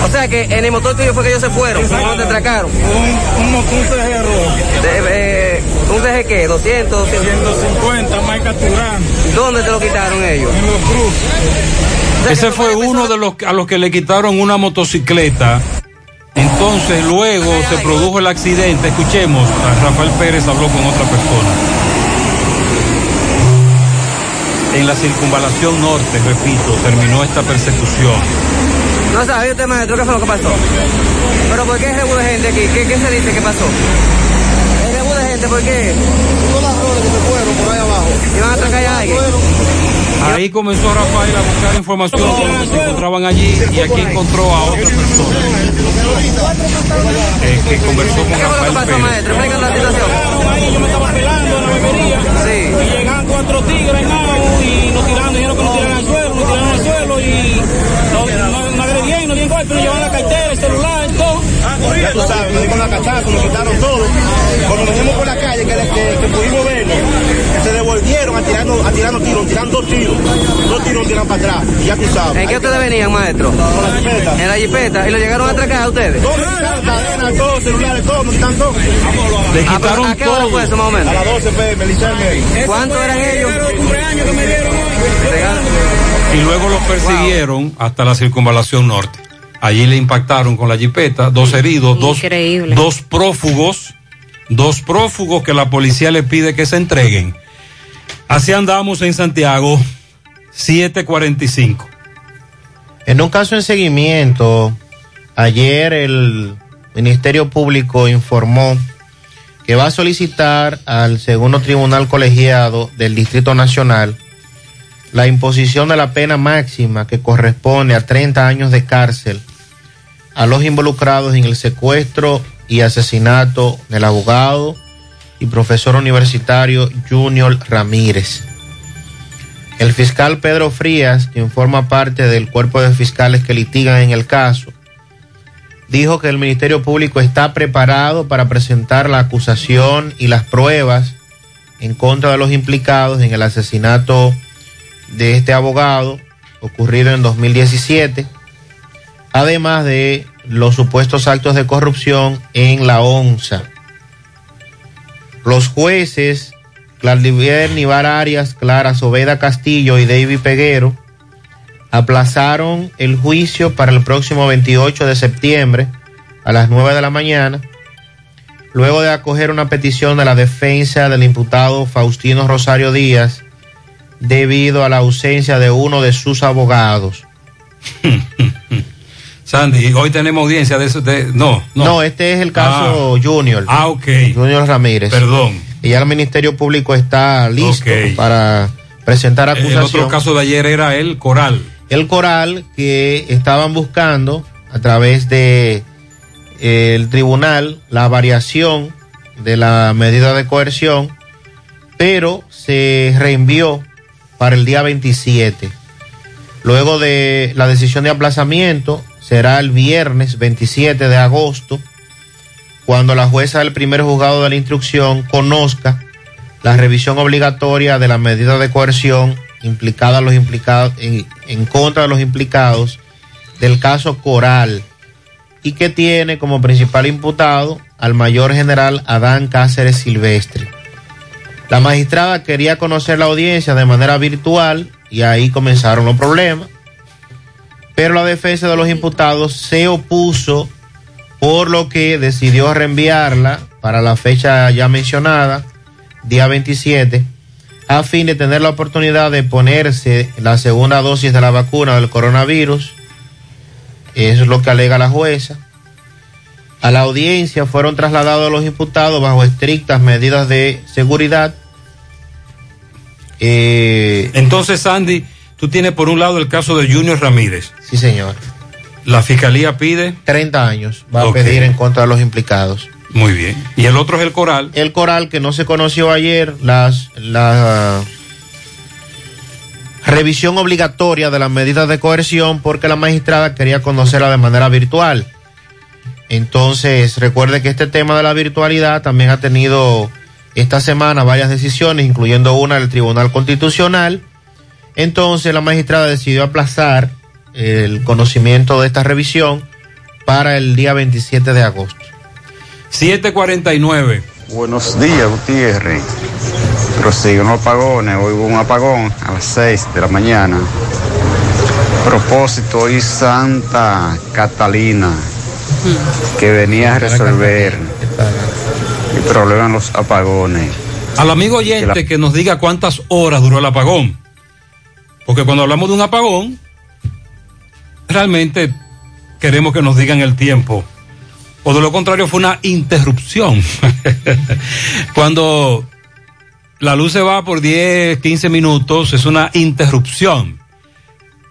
O sea que en el motor tuyo fue que ellos se fueron. ¿Cómo te atracaron? Un, un, un CG De- ¿Un CG qué? 200, 150, marca Turán. ¿Dónde te lo quitaron ellos? En los cruces. Ese fue uno de los a los que le quitaron una motocicleta. Entonces luego se produjo el accidente. Escuchemos, a Rafael Pérez habló con otra persona. En la circunvalación norte, repito, terminó esta persecución. No sabía usted, maestro, qué fue lo que pasó. ¿Pero por qué de gente aquí? ¿Qué, qué se dice que pasó? ¿Es rebu de gente por qué? Todas las rodas que se fueron por ahí abajo. ¿Iban a atracar a alguien? Ahí comenzó Rafael a buscar información sobre lo que se encontraban allí y aquí encontró a otra persona eh, que conversó con ¿Qué fue lo que Rafael pasó, Pérez. maestro? Explícanos la situación. Ahí yo me estaba pelando en la bebería. Sí. Y llegaban cuatro tigres nao y nos tiraron, dijeron que nos tiraran al suelo, nos tiraron al suelo y nos, nos, nos agredían, nos dieron golpe, nos llevaban la cartera, el celular, todo. Ya tú sabes, nos dimos la cachaza, nos quitaron todo. Cuando venimos por la calle, que, que, que pudimos verlo, se devolvieron a tirarnos, a tirarnos tiros, tiran dos tiros. Dos tiros tiran para atrás, ya tú sabes. ¿En qué ustedes venían, maestro? Con la jipeta. En la jipeta. ¿Y lo llegaron a atracar a ustedes? Todo, nos quitaron cadenas, todo, celulares, todo, nos quitaron todo. Le Ah, pero ¿A qué hora fue eso, más o menos? A las 12 pm, Licey ¿Cuántos eran ellos? Y luego los persiguieron hasta la circunvalación norte. Allí le impactaron con la jipeta, dos heridos, dos, Increíble. dos prófugos, dos prófugos que la policía le pide que se entreguen. Así andamos en Santiago, 745. En un caso en seguimiento, ayer el Ministerio Público informó que va a solicitar al segundo tribunal colegiado del Distrito Nacional la imposición de la pena máxima que corresponde a 30 años de cárcel a los involucrados en el secuestro y asesinato del abogado y profesor universitario Junior Ramírez. El fiscal Pedro Frías, quien forma parte del cuerpo de fiscales que litigan en el caso, dijo que el Ministerio Público está preparado para presentar la acusación y las pruebas en contra de los implicados en el asesinato de este abogado ocurrido en 2017, además de los supuestos actos de corrupción en la ONSA. Los jueces Clardivier Nivar Arias, Clara Soveda Castillo y David Peguero aplazaron el juicio para el próximo 28 de septiembre a las 9 de la mañana, luego de acoger una petición de la defensa del imputado Faustino Rosario Díaz debido a la ausencia de uno de sus abogados. Sandy, hoy tenemos audiencia de eso. De, no, no. No, este es el caso Junior. Ah, ok. Junior Ramírez. Perdón. Y ya el Ministerio Público está listo para presentar El acusación. otro caso de ayer era el coral. el coral que estaban buscando a través de eh, el tribunal la variación de la medida de coerción, pero se reenvió para el día 27. Luego de la decisión de aplazamiento, será el viernes 27 de agosto, cuando la jueza del primer juzgado de la instrucción conozca la revisión obligatoria de la medida de coerción implicada los implicados, en contra de los implicados del caso Coral y que tiene como principal imputado al mayor general Adán Cáceres Silvestre. La magistrada quería conocer la audiencia de manera virtual y ahí comenzaron los problemas. Pero la defensa de los imputados se opuso, por lo que decidió reenviarla para la fecha ya mencionada, día 27, a fin de tener la oportunidad de ponerse la segunda dosis de la vacuna del coronavirus. Es lo que alega la jueza. A la audiencia fueron trasladados los imputados bajo estrictas medidas de seguridad. Eh, Entonces, Sandy, tú tienes por un lado el caso de Junior Ramírez. Sí, señor. La fiscalía pide 30 años va a pedir en contra de los implicados. Muy bien. Y el otro es el Coral. El Coral que no se conoció ayer, las, la revisión obligatoria de las medidas de coerción porque la magistrada quería conocerla de manera virtual. Entonces, recuerde que este tema de la virtualidad también ha tenido esta semana varias decisiones, incluyendo una del Tribunal Constitucional. Entonces, la magistrada decidió aplazar el conocimiento de esta revisión para el día 27 de agosto. 749. Buenos días, Gutiérrez. Prosiguen los apagones. Hoy hubo un apagón a las 6 de la mañana. Propósito, hoy Santa Catalina, que venía a resolver el problema de los apagones. Al amigo oyente que nos diga cuántas horas duró el apagón. Porque cuando hablamos de un apagón, realmente queremos que nos digan el tiempo. O de lo contrario fue una interrupción. cuando la luz se va por 10, 15 minutos, es una interrupción.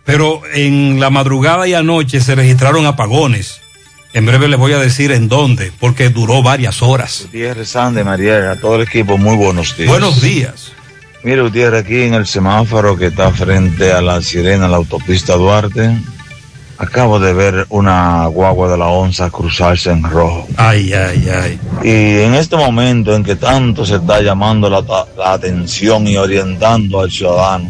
Pero en la madrugada y anoche se registraron apagones. En breve les voy a decir en dónde, porque duró varias horas. Gutiérrez, Sande, Mariel, a todo el equipo, muy buenos días. Buenos días. Mire, Gutiérrez, aquí en el semáforo que está frente a la sirena, la autopista Duarte, acabo de ver una guagua de la onza cruzarse en rojo. Ay, ay, ay. Y en este momento en que tanto se está llamando la, la atención y orientando al ciudadano,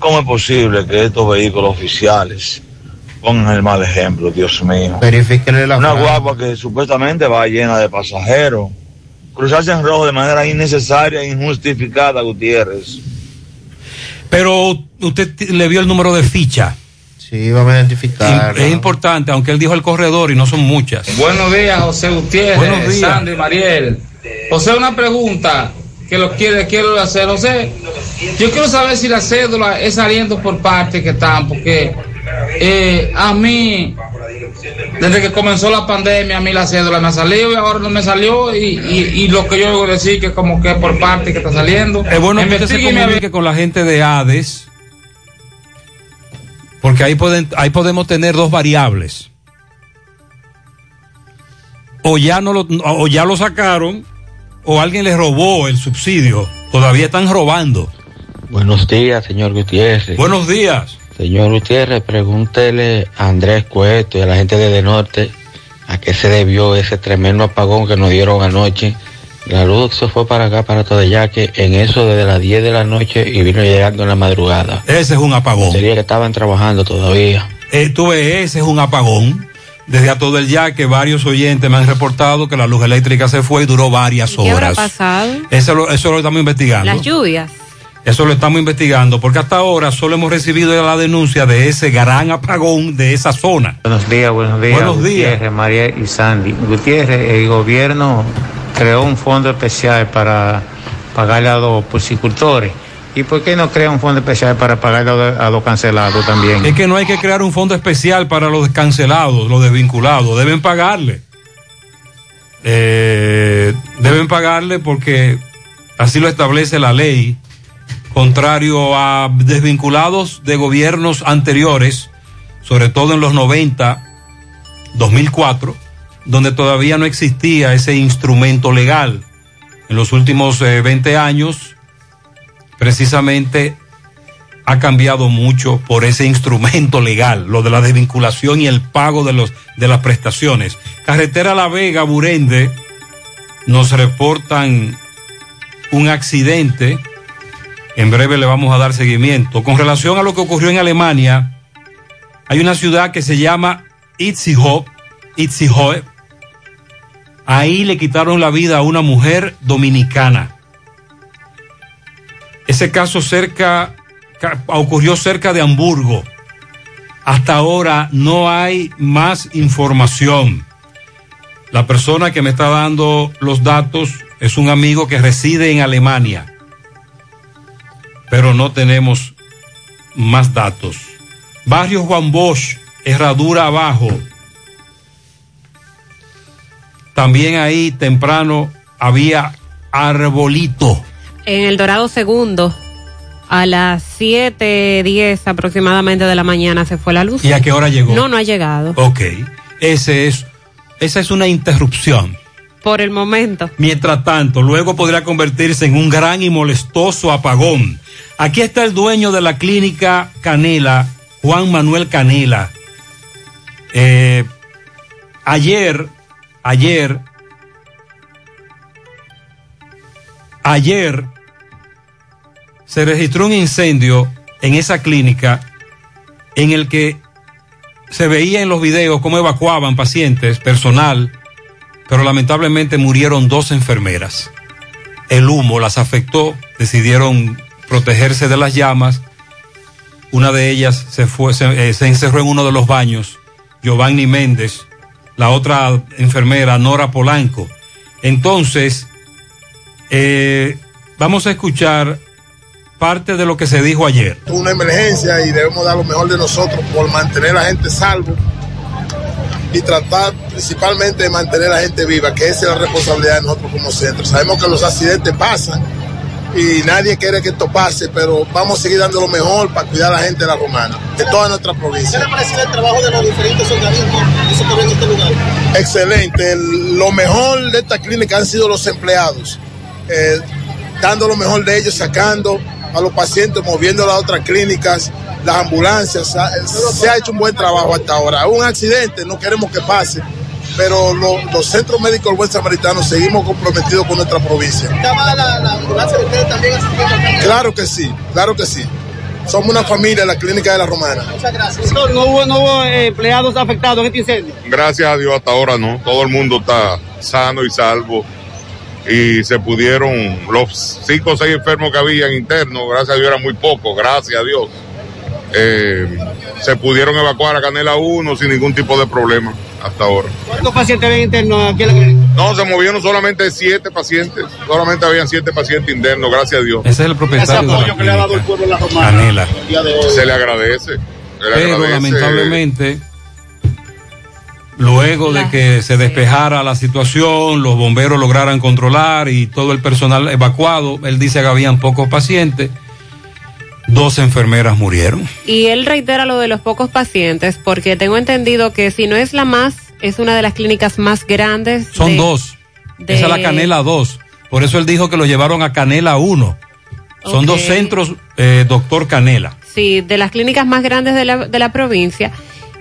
¿cómo es posible que estos vehículos oficiales pongan el mal ejemplo, Dios mío? Verifíquenle la Una franja. guagua que supuestamente va llena de pasajeros. Cruzarse en rojo de manera innecesaria e injustificada, Gutiérrez. Pero usted le vio el número de ficha. Sí, vamos a identificar. Es importante, aunque él dijo el corredor y no son muchas. Buenos días, José Gutiérrez, Buenos días. Sandy, Mariel. José, una pregunta que lo quiere, quiero hacer. José, yo quiero saber si la cédula es saliendo por parte que están, porque eh, a mí, desde que comenzó la pandemia, a mí la cédula me ha salido y ahora no me salió. Y, y- y lo que yo oigo decir que como que por parte que está saliendo. Es bueno que usted se comunique con la gente de ADES, porque ahí, pueden, ahí podemos tener dos variables. O ya, no lo, o ya lo sacaron, o alguien les robó el subsidio. Todavía están robando. Buenos días, señor Gutiérrez. Buenos días. Señor Gutiérrez, pregúntele a Andrés Cueto y a la gente de De Norte a qué se debió ese tremendo apagón que nos dieron anoche. La luz se fue para acá, para Todeyaque, en eso desde las 10 de la noche y vino llegando en la madrugada. Ese es un apagón. Sería que estaban trabajando todavía. Eh, tú ves, ese es un apagón. Desde a todo el ya que varios oyentes me han reportado que la luz eléctrica se fue y duró varias ¿Qué habrá horas. pasado? Eso lo, eso lo estamos investigando. Las lluvias. Eso lo estamos investigando porque hasta ahora solo hemos recibido la denuncia de ese gran apagón de esa zona. Buenos días, buenos días. Buenos días. Gutiérrez, María y Sandy. Gutiérrez, el gobierno creó un fondo especial para pagarle a los porcicultores. ¿Y por qué no crea un fondo especial para pagarle a los- a los cancelados también? Es que no hay que crear un fondo especial para los cancelados, los desvinculados. Deben pagarle. Eh, deben pagarle porque así lo establece la ley. Contrario a desvinculados de gobiernos anteriores, sobre todo en los 90, 2004, donde todavía no existía ese instrumento legal. En los últimos eh, 20 años, precisamente ha cambiado mucho por ese instrumento legal, lo de la desvinculación y el pago de, los, de las prestaciones. Carretera La Vega, Burende, nos reportan un accidente En breve le vamos a dar seguimiento. Con relación a lo que ocurrió en Alemania, hay una ciudad que se llama Itzehoe. Itzehoe. Ahí le quitaron la vida a una mujer dominicana. Ese caso cerca, ca- ocurrió cerca de Hamburgo. Hasta ahora no hay más información. La persona que me está dando los datos es un amigo que reside en Alemania, pero no tenemos más datos. Barrio Juan Bosch, Herradura Abajo. También ahí temprano había arbolito. En el Dorado Segundo, a las 7:10 aproximadamente de la mañana se fue la luz. ¿Y a qué hora llegó? No, no ha llegado. Ok, ese es, esa es una interrupción. Por el momento. Mientras tanto, luego podría convertirse en un gran y molestoso apagón. Aquí está el dueño de la clínica Canela, Juan Manuel Canela. Eh, ayer, ayer, ayer se registró un incendio en esa clínica en el que se veía en los videos cómo evacuaban pacientes, personal, pero lamentablemente murieron dos enfermeras. El humo las afectó, decidieron protegerse de las llamas. Una de ellas se, fue, se, eh, encerró en uno de los baños, Giovanni Méndez, la otra enfermera, Nora Polanco. Entonces, eh, vamos a escuchar parte de lo que se dijo ayer. una emergencia y debemos dar lo mejor de nosotros por mantener a la gente salvo y tratar principalmente de mantener a la gente viva, que esa es la responsabilidad de nosotros como centro. Sabemos que los accidentes pasan y nadie quiere que esto pase, pero vamos a seguir dando lo mejor para cuidar a la gente de la romana, de toda nuestra provincia. ¿Qué le parece el trabajo de los diferentes organismos que se en este lugar? Excelente. El- lo mejor de esta clínica han sido los empleados, eh, dando lo mejor de ellos, sacando a los pacientes, moviendo a las otras clínicas, las ambulancias. Se ha hecho un buen trabajo hasta ahora. Un accidente, no queremos que pase, pero lo- los centros médicos del Buen Samaritano seguimos comprometidos con nuestra provincia. ¿Estaba la, la ambulancia de ustedes también asistiendo? Claro que sí, claro que sí. Somos una familia en la clínica de la Romana. Muchas gracias. No hubo, no hubo eh, empleados afectados en este incendio. Gracias a Dios hasta ahora no, todo el mundo está sano y salvo y se pudieron, los cinco o seis enfermos que habían internos, gracias a Dios eran muy pocos, gracias a Dios, eh, se pudieron evacuar a Canela 1 sin ningún tipo de problema hasta ahora. ¿Cuántos pacientes ven internos aquí en la clínica? No, se movieron solamente siete pacientes, solamente habían siete pacientes internos, gracias a Dios. Ese es el propietario de la que le ha dado el pueblo de la Romana. Canela. el día de hoy. Se le agradece. se le Pero agradece. lamentablemente, luego de que se despejara la situación, los bomberos lograran controlar y todo el personal evacuado, él dice que habían pocos pacientes, dos enfermeras murieron. Y él reitera lo de los pocos pacientes, porque tengo entendido que si no es la más, es una de las clínicas más grandes. Son de- dos. de- Esa es la Canela 2. Por eso él dijo que lo llevaron a Canela 1. Son dos centros, eh, doctor Canela. Sí, de las clínicas más grandes de la, de la provincia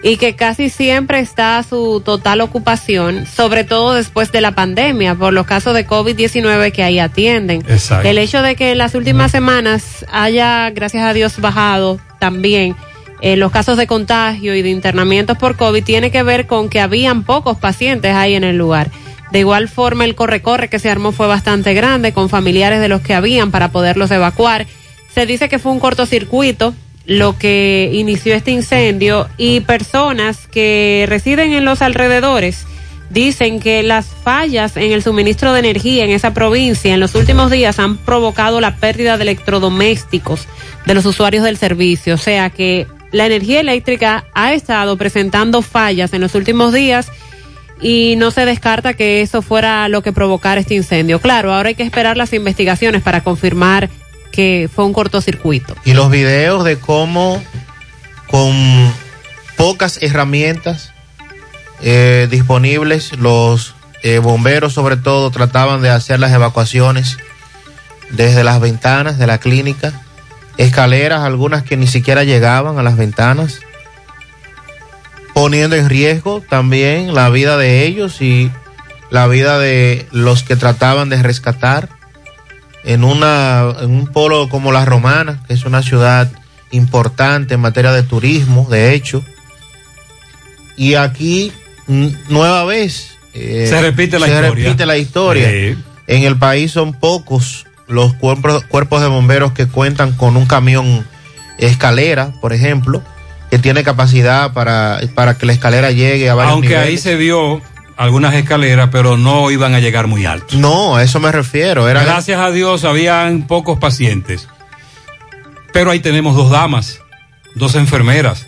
y que casi siempre está a su total ocupación, sobre todo después de la pandemia, por los casos de COVID-19 que ahí atienden. Exacto. El hecho de que en las últimas semanas haya, gracias a Dios, bajado también eh, los casos de contagio y de internamientos por COVID tiene que ver con que habían pocos pacientes ahí en el lugar. De igual forma, el corre-corre que se armó fue bastante grande con familiares de los que habían para poderlos evacuar. Se dice que fue un cortocircuito lo que inició este incendio y personas que residen en los alrededores dicen que las fallas en el suministro de energía en esa provincia en los últimos días han provocado la pérdida de electrodomésticos de los usuarios del servicio. O sea que la energía eléctrica ha estado presentando fallas en los últimos días y no se descarta que eso fuera lo que provocara este incendio. Claro, ahora hay que esperar las investigaciones para confirmar que fue un cortocircuito. Y los videos de cómo con pocas herramientas eh, disponibles, los eh, bomberos sobre todo trataban de hacer las evacuaciones desde las ventanas de la clínica, escaleras, algunas que ni siquiera llegaban a las ventanas, poniendo en riesgo también la vida de ellos y la vida de los que trataban de rescatar. En, una, en un polo como La Romana, que es una ciudad importante en materia de turismo, de hecho. Y aquí, nueva vez, eh, Se repite la se historia. repite la historia. Sí. En el país son pocos los cuerpos, cuerpos de bomberos que cuentan con un camión escalera, por ejemplo, que tiene capacidad para, para que la escalera llegue a varios Aunque ahí se vio algunas escaleras, pero no iban a llegar muy alto. No, a eso me refiero. Era Gracias a Dios habían pocos pacientes. Pero ahí tenemos dos damas, dos enfermeras,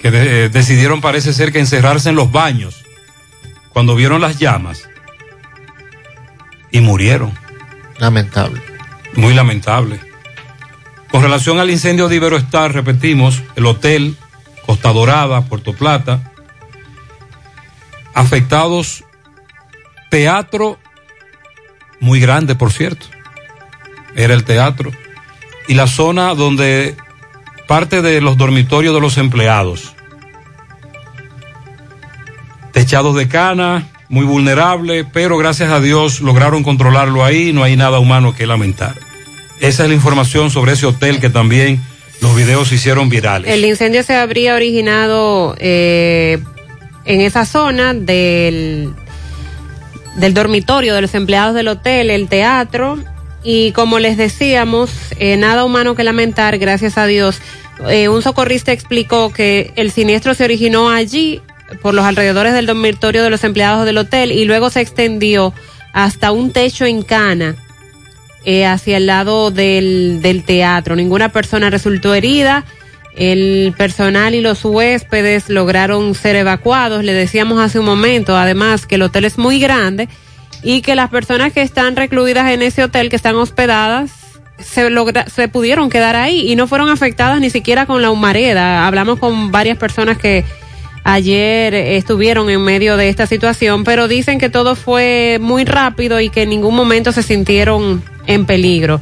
que de- eh, decidieron parece ser que encerrarse en los baños cuando vieron las llamas y murieron. lamentable. Muy lamentable. Con relación al incendio de Iberoestar, repetimos, el hotel Costa Dorada, Puerto Plata, afectados, teatro muy grande, por cierto, era el teatro, y la zona donde parte de los dormitorios de los empleados, techados de cana, muy vulnerable, pero gracias a Dios lograron controlarlo ahí, no hay nada humano que lamentar. Esa es la información sobre ese hotel que también los videos se hicieron virales. El incendio se habría originado eh, en esa zona del, del dormitorio de los empleados del hotel, el teatro, y como les decíamos, eh, nada humano que lamentar, gracias a Dios. Eh, un socorrista explicó que el siniestro se originó allí, por los alrededores del dormitorio de los empleados del hotel, y luego se extendió hasta un techo en cana eh, hacia el lado del, del teatro. Ninguna persona resultó herida. El personal y los huéspedes lograron ser evacuados. Le decíamos hace un momento, además, que el hotel es muy grande y que las personas que están recluidas en ese hotel, que están hospedadas, se, se pudieron quedar ahí y no fueron afectadas ni siquiera con la humareda. Hablamos con varias personas que ayer estuvieron en medio de esta situación, pero dicen que todo fue muy rápido y que en ningún momento se sintieron en peligro.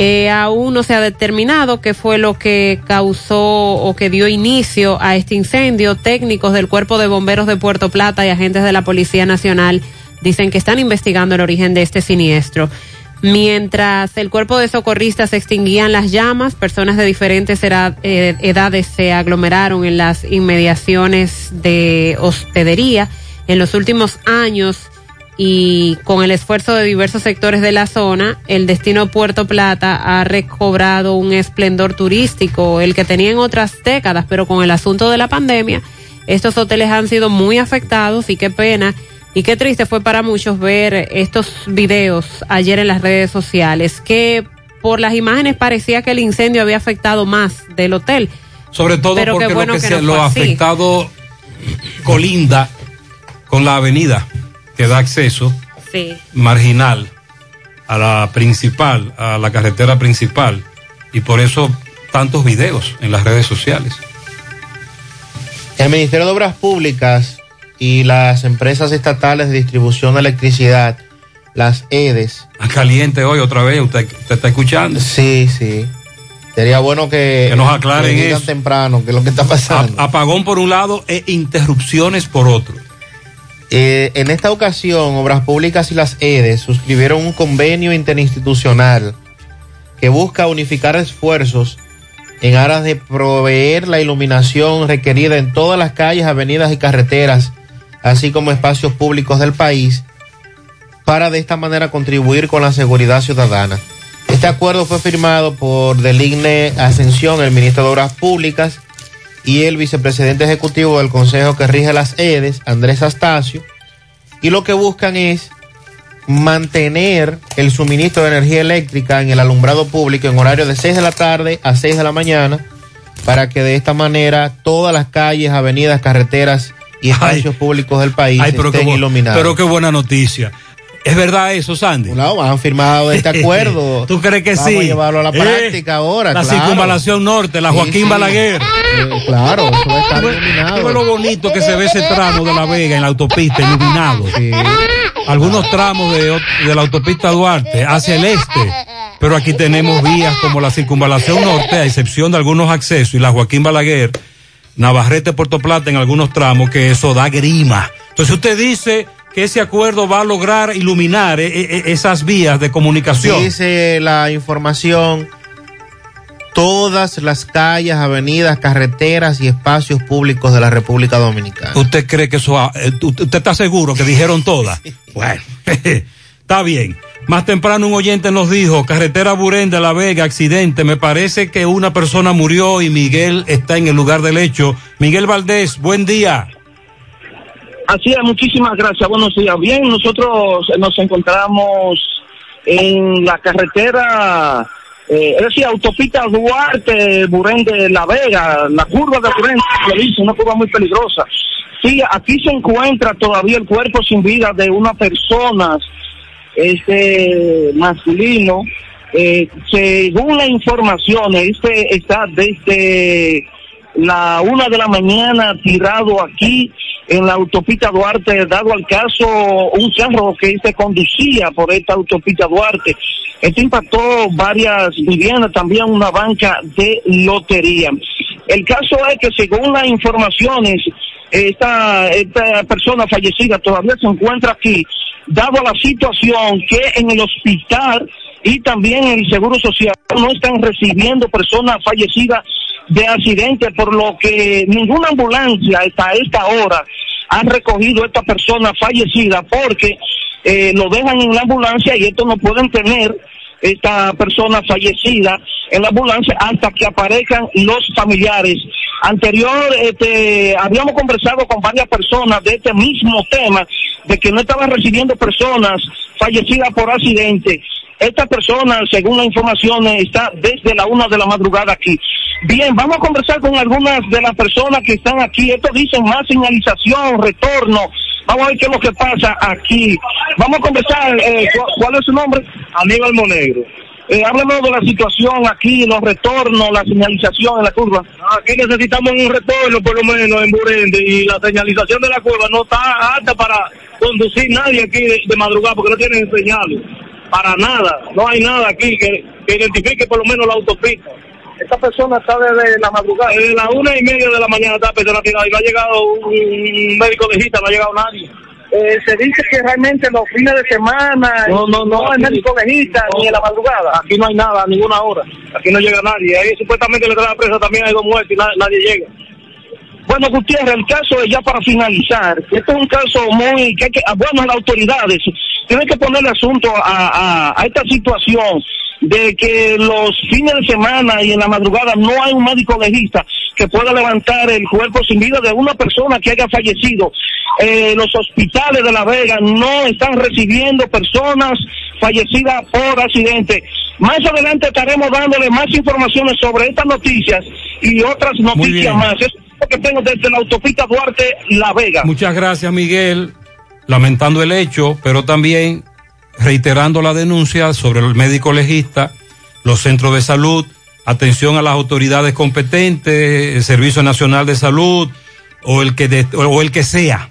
Eh, aún no se ha determinado qué fue lo que causó o que dio inicio a este incendio. Técnicos del Cuerpo de Bomberos de Puerto Plata y agentes de la Policía Nacional dicen que están investigando el origen de este siniestro. Mientras el cuerpo de socorristas extinguían las llamas, personas de diferentes eh, edades se aglomeraron en las inmediaciones de hospedería. En los últimos años y con el esfuerzo de diversos sectores de la zona, el destino Puerto Plata ha recobrado un esplendor turístico, el que tenía en otras décadas, pero con el asunto de la pandemia, estos hoteles han sido muy afectados y qué pena y qué triste fue para muchos ver estos videos ayer en las redes sociales, que por las imágenes parecía que el incendio había afectado más del hotel. Sobre todo Pero porque bueno lo que, que se, no lo afectado colinda con la avenida que da acceso Sí. marginal a la principal, a la carretera principal. Y por eso tantos videos en las redes sociales. El Ministerio de Obras Públicas y las empresas estatales de distribución de electricidad, las EDES. A caliente hoy otra vez, usted, usted está escuchando. Sí, sí. Sería bueno que, Que nos aclaren que eso. temprano qué es lo que está pasando. Apagón por un lado e interrupciones por otro. Eh, en esta ocasión, Obras Públicas y las EDES suscribieron un convenio interinstitucional que busca unificar esfuerzos en aras de proveer la iluminación requerida en todas las calles, avenidas y carreteras, así como espacios públicos del país, para de esta manera contribuir con la seguridad ciudadana. Este acuerdo fue firmado por Deligne Ascensión, el ministro de Obras Públicas, y el vicepresidente ejecutivo del Consejo que rige las EDES, Andrés Astacio, y lo que buscan es mantener el suministro de energía eléctrica en el alumbrado público en horario de 6 de la tarde a 6 de la mañana, para que de esta manera todas las calles, avenidas, carreteras y espacios públicos del país Ay, pero, qué, estén iluminados. pero qué buena noticia. ¿Es verdad eso, Sandy? No, han firmado este acuerdo. ¿Tú crees que Vamos sí? a llevarlo a la Eh, práctica ahora. La claro. circunvalación norte, la Sí, Joaquín sí. Balaguer. Eh, claro, eso ves- iluminado. tú lo bonito que se ve ese tramo de La Vega en la autopista iluminado. Algunos tramos de la autopista Duarte hacia el este. Pero aquí tenemos vías como la circunvalación norte, a excepción de algunos accesos, y la Joaquín Balaguer, Navarrete, Puerto Plata en algunos tramos, que eso da grima. Entonces usted dice que ese acuerdo va a lograr iluminar eh, eh, esas vías de comunicación. Dice la información, todas las calles, avenidas, carreteras y espacios públicos de la República Dominicana. ¿Usted cree que eso, va- eh, usted usted está seguro que dijeron todas? Bueno, está bien. Más temprano un oyente nos dijo, carretera Burén de La Vega, accidente, me parece que una persona murió y Miguel está en el lugar del hecho. Miguel Valdés, buen día. Así es, muchísimas gracias. Buenos días. Bien, nosotros nos encontramos en la carretera, eh, es decir, autopista Duarte, Burén de La Vega, la curva de Burén, una curva muy peligrosa. Sí, aquí se encuentra todavía el cuerpo sin vida de una persona, este masculino. Eh, según la información, este está desde la una de la mañana tirado aquí en la autopista Duarte, dado al caso un carro que se conducía por esta autopista Duarte. Esto impactó varias viviendas, también una banca de lotería. El caso es que según las informaciones, esta, esta persona fallecida todavía se encuentra aquí, dado la situación que en el hospital y también el Seguro Social no están recibiendo personas fallecidas de accidente, por lo que ninguna ambulancia hasta esta hora ha recogido a esta persona fallecida porque eh, lo dejan en la ambulancia y esto no pueden tener esta persona fallecida en la ambulancia hasta que aparezcan los familiares. Anterior, este, habíamos conversado con varias personas de este mismo tema, de que no estaban recibiendo personas fallecidas por accidente. Esta persona, según la información, está desde la una de la madrugada aquí. Bien, vamos a conversar con algunas de las personas que están aquí. Esto dicen más señalización, retorno. Vamos a ver qué es lo que pasa aquí. Vamos a conversar. eh, ¿cu- ¿Cuál es su nombre? Aníbal Monegro. Eh, háblanos de la situación aquí, los retornos, la señalización en la curva. Aquí necesitamos un retorno, por lo menos, en Burende, y la señalización de la curva no está apta para conducir nadie aquí de, de madrugada, porque no tienen señales. Para nada, no hay nada aquí que, que identifique por lo menos la autopista. Esta persona está desde la madrugada, desde la una y media de la mañana está la persona tirada y no ha llegado un médico legista, no ha llegado nadie. Eh, se dice que realmente los fines de semana no, no, no, hay médico legista ni en la madrugada. Aquí no hay nada, a ninguna hora. Aquí no llega nadie. Ahí supuestamente le trae la presa también hay dos muertos y na- nadie llega. Bueno, Gutiérrez, el caso es ya para finalizar. Esto es un caso muy que hay que, ah, bueno, las autoridades tienen que ponerle asunto a, a, a esta situación de que los fines de semana y en la madrugada no hay un médico legista que pueda levantar el cuerpo sin vida de una persona que haya fallecido. Eh, los hospitales de La Vega no están recibiendo personas fallecidas por accidente. Más adelante estaremos dándole más informaciones sobre estas noticias y otras noticias más. Que tengo desde la autopista Duarte La Vega. Muchas gracias, Miguel. Lamentando el hecho, pero también reiterando la denuncia sobre el médico legista, los centros de salud, atención a las autoridades competentes, el Servicio Nacional de Salud o el que, o el que sea,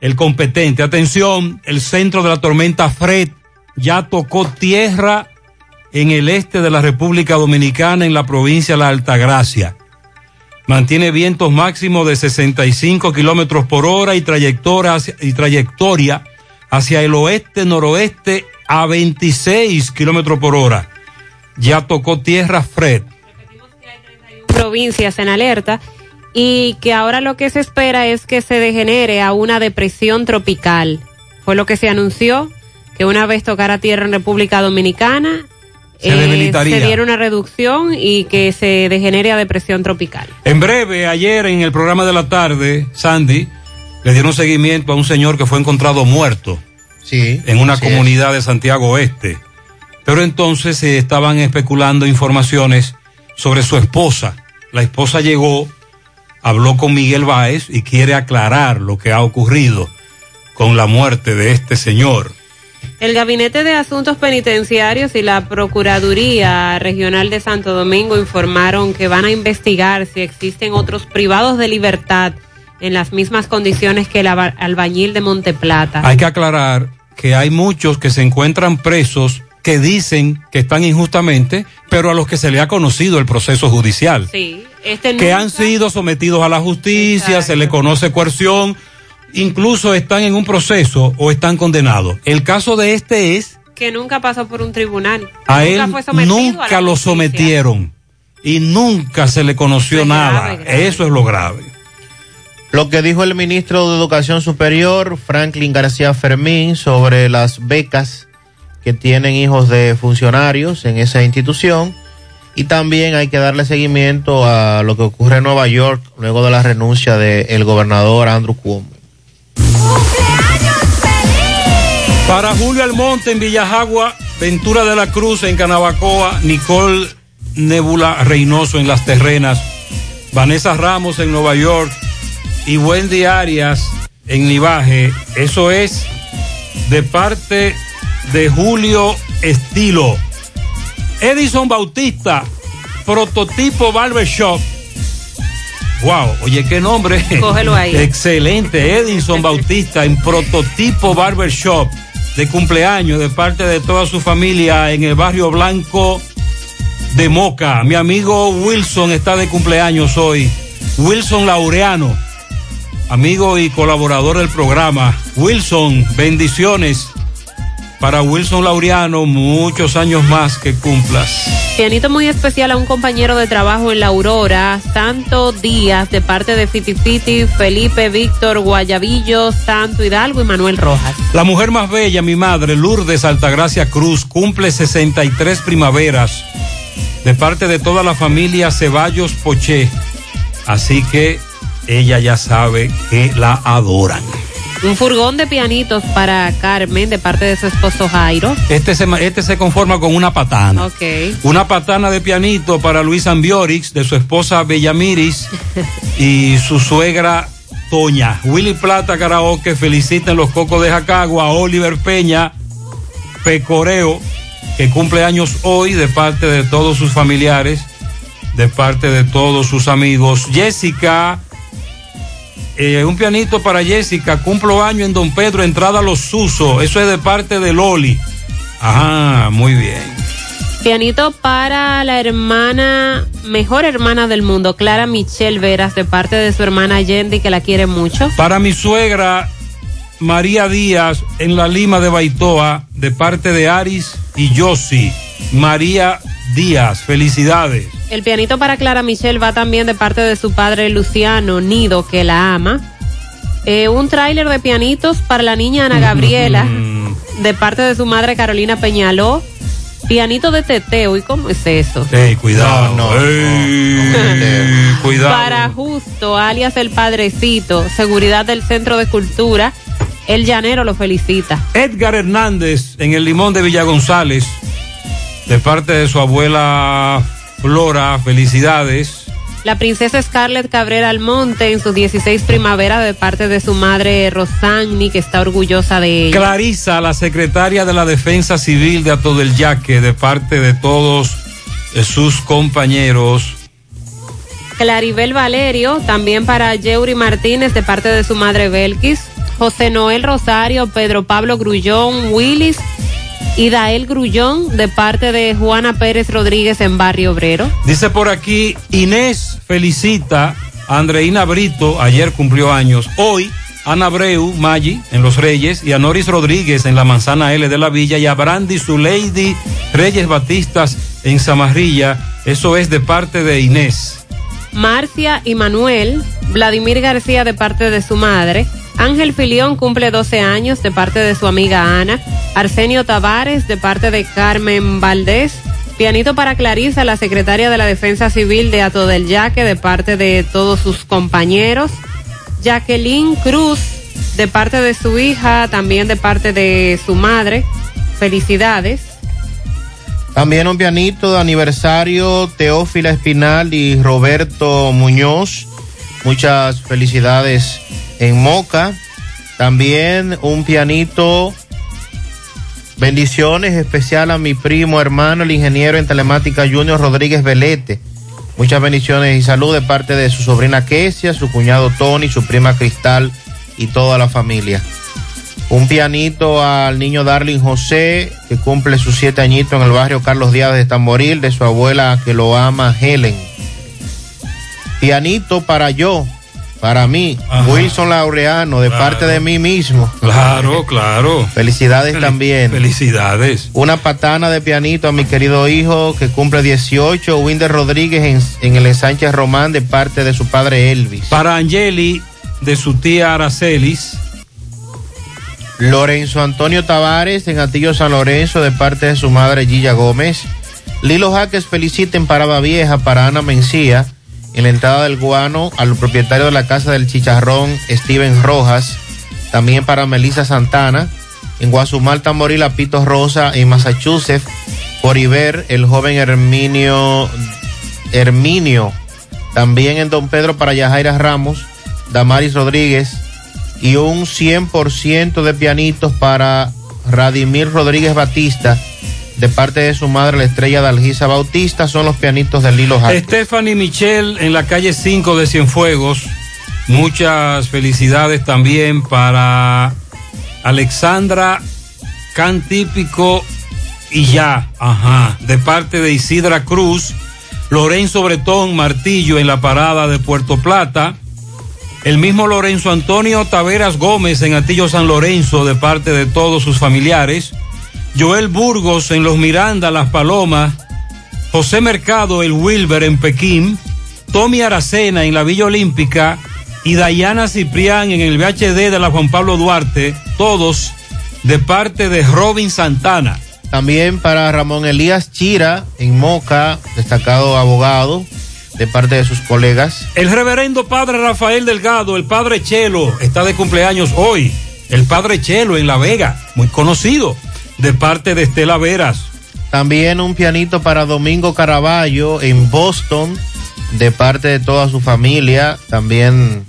el competente. Atención, el centro de la tormenta Fred ya tocó tierra en el este de la República Dominicana, en la provincia de La Altagracia mantiene vientos máximos de 65 kilómetros por hora y trayectoria, y trayectoria hacia el oeste-noroeste a 26 kilómetros por hora. Ya tocó tierra Fred. provincias en alerta y que ahora lo que se espera es que se degenere a una depresión tropical. Fue lo que se anunció, que una vez tocara tierra en República Dominicana, Se debilitaría. se diera una reducción y que se degenere a depresión tropical. En breve, ayer en el programa de la tarde, Sandy, le dieron seguimiento a un señor que fue encontrado muerto en una comunidad de Santiago Oeste. Pero entonces se estaban especulando informaciones sobre su esposa. La esposa llegó, habló con Miguel Báez y quiere aclarar lo que ha ocurrido con la muerte de este señor. El Gabinete de Asuntos Penitenciarios y la Procuraduría Regional de Santo Domingo informaron que van a investigar si existen otros privados de libertad en las mismas condiciones que el albañil de Monteplata. Hay que aclarar que hay muchos que se encuentran presos que dicen que están injustamente, pero a los que se le ha conocido el proceso judicial. Sí, este que han sido sometidos a la justicia, se le conoce coerción incluso están en un proceso o están condenados. El caso de este es Que nunca pasó por un tribunal. a nunca él fue sometido a nunca la lo justicia. sometieron y nunca se le conoció nada. Eso es lo grave. Lo que dijo el ministro de Educación Superior, Franklin García Fermín, sobre las becas que tienen hijos de funcionarios en esa institución. Y también hay que darle seguimiento a lo que ocurre en Nueva York luego de la renuncia del gobernador Andrew Cuomo. Para Julio Almonte en Villajagua, Ventura de la Cruz en Canabacoa, Nicole Nebula Reynoso en Las Terrenas, Vanessa Ramos en Nueva York y Wendy Arias en Nivaje. Eso es de parte de Julio Estilo. Edison Bautista, prototipo Barbershop. Wow, oye, qué nombre. Cógelo ahí. Excelente, Edison Bautista en prototipo Barbershop de cumpleaños de parte de toda su familia en el barrio blanco de Moca. Mi amigo Wilson está de cumpleaños hoy. Wilson Laureano, amigo y colaborador del programa. Wilson, bendiciones. Para Wilson Laureano, muchos años más que cumplas. Pianito muy especial a un compañero de trabajo en la Aurora, Santo Díaz, de parte de Fiti Fiti, Felipe, Víctor, Guayabillo, Santo Hidalgo y Manuel Rojas. La mujer más bella, mi madre, Lourdes Altagracia Cruz, cumple 63 primaveras de parte de toda la familia Ceballos Poché. Así que ella ya sabe que la adoran. Un furgón de pianitos para Carmen, de parte de su esposo Jairo. Este se, este se conforma con una patana. Ok. Una patana de pianito para Luis Ambiorix, de su esposa Bellamiris y su suegra Toña. Willy Plata Karaoke felicita en los Cocos de Jacagua a Oliver Peña Pecoreo, que cumple años hoy de parte de todos sus familiares, de parte de todos sus amigos. Jessica, eh, un pianito para Jessica, cumplo año en Don Pedro, entrada a los Susos. Eso es de parte de Loli. Ajá, muy bien. Pianito para la hermana, mejor hermana del mundo, Clara Michelle Veras, de parte de su hermana Yendi, que la quiere mucho. Para mi suegra María Díaz en la Lima de Baitoa, de parte de Aris y Yossi. María Díaz, felicidades. El pianito para Clara Michelle va también de parte de su padre Luciano Nido, que la ama. Eh, un tráiler de pianitos para la niña Ana Gabriela, de parte de su madre Carolina Peñaló. Pianito de teteo, ¿y cómo es eso? Ey, cuidado. Ey, cuidado. Para Justo, alias el Padrecito, seguridad del Centro de Cultura, el llanero lo felicita. Edgar Hernández en el Limón de Villa González, de parte de su abuela Flora, felicidades. La princesa Scarlett Cabrera Almonte en sus 16 primaveras de parte de su madre Rosagni, que está orgullosa de ella. Clarisa, la secretaria de la Defensa Civil de Ato del Yaque, de parte de todos eh, sus compañeros. Claribel Valerio, también para Yeuri Martínez de parte de su madre Belkis. José Noel Rosario, Pedro Pablo Grullón, Willis y Dael Grullón de parte de Juana Pérez Rodríguez en Barrio Obrero. Dice por aquí, Inés felicita a Andreina Brito, ayer cumplió años. Hoy, Ana Breu, Maggi, en Los Reyes, y a Noris Rodríguez en la Manzana L de la Villa, y a Brandy Zuleidi Reyes Batistas en Zamarrilla. Eso es de parte de Inés. Marcia y Manuel, Vladimir García de parte de su madre, Ángel Filión cumple 12 años de parte de su amiga Ana, Arsenio Tavares de parte de Carmen Valdés, pianito para Clarisa, la secretaria de la Defensa Civil de Ato del Yaque de parte de todos sus compañeros, Jacqueline Cruz de parte de su hija, también de parte de su madre, felicidades. También un pianito de aniversario, Teófila Espinal y Roberto Muñoz. Muchas felicidades en Moca. También un pianito, bendiciones especial a mi primo hermano, el ingeniero en telemática Junior Rodríguez Velete. Muchas bendiciones y salud de parte de su sobrina Kesia, su cuñado Tony, su prima Cristal y toda la familia. Un pianito al niño Darling José, que cumple sus siete añitos en el barrio Carlos Díaz de Tamboril, de su abuela que lo ama, Helen. Pianito para yo, para mí, Wilson Laureano, de parte de mí mismo. Claro, claro. Felicidades también. Felicidades. Una patana de pianito a mi querido hijo que cumple 18, Winder Rodríguez en, en el ensanche Román, de parte de su padre Elvis. Para Angeli, de su tía Aracelis. Lorenzo Antonio Tavares en Atillo San Lorenzo de parte de su madre Gilla Gómez. Lilo Jaques felicita en Parada Vieja para Ana Mencía en la entrada del Guano al propietario de la Casa del Chicharrón Steven Rojas. También para Melissa Santana en Guasumal Tamboril Pito Rosa en Massachusetts por Iber el joven Herminio Herminio. También en Don Pedro para Yajaira Ramos, Damaris Rodríguez y un 100% de pianitos para Radimir Rodríguez Batista de parte de su madre, la estrella de Algisa Bautista, son los pianitos de Lilo Jaques. Stephanie Michel en la calle 5 de Cienfuegos. Muchas felicidades también para Alexandra Cantípico y ya, ajá, de parte de Isidra Cruz, Lorenzo Bretón Martillo en la parada de Puerto Plata. El mismo Lorenzo Antonio Taveras Gómez en Atillo San Lorenzo de parte de todos sus familiares. Joel Burgos en Los Miranda, Las Palomas. José Mercado, el Wilber en Pekín. Tommy Aracena en la Villa Olímpica. Y Dayana Ciprián en el VHD de la Juan Pablo Duarte. Todos de parte de Robin Santana. También para Ramón Elías Chira en Moca, destacado abogado de parte de sus colegas. El reverendo padre Rafael Delgado, el padre Chelo, está de cumpleaños hoy. El padre Chelo en La Vega, muy conocido, de parte de Estela Veras. También un pianito para Domingo Caraballo en Boston, de parte de toda su familia, también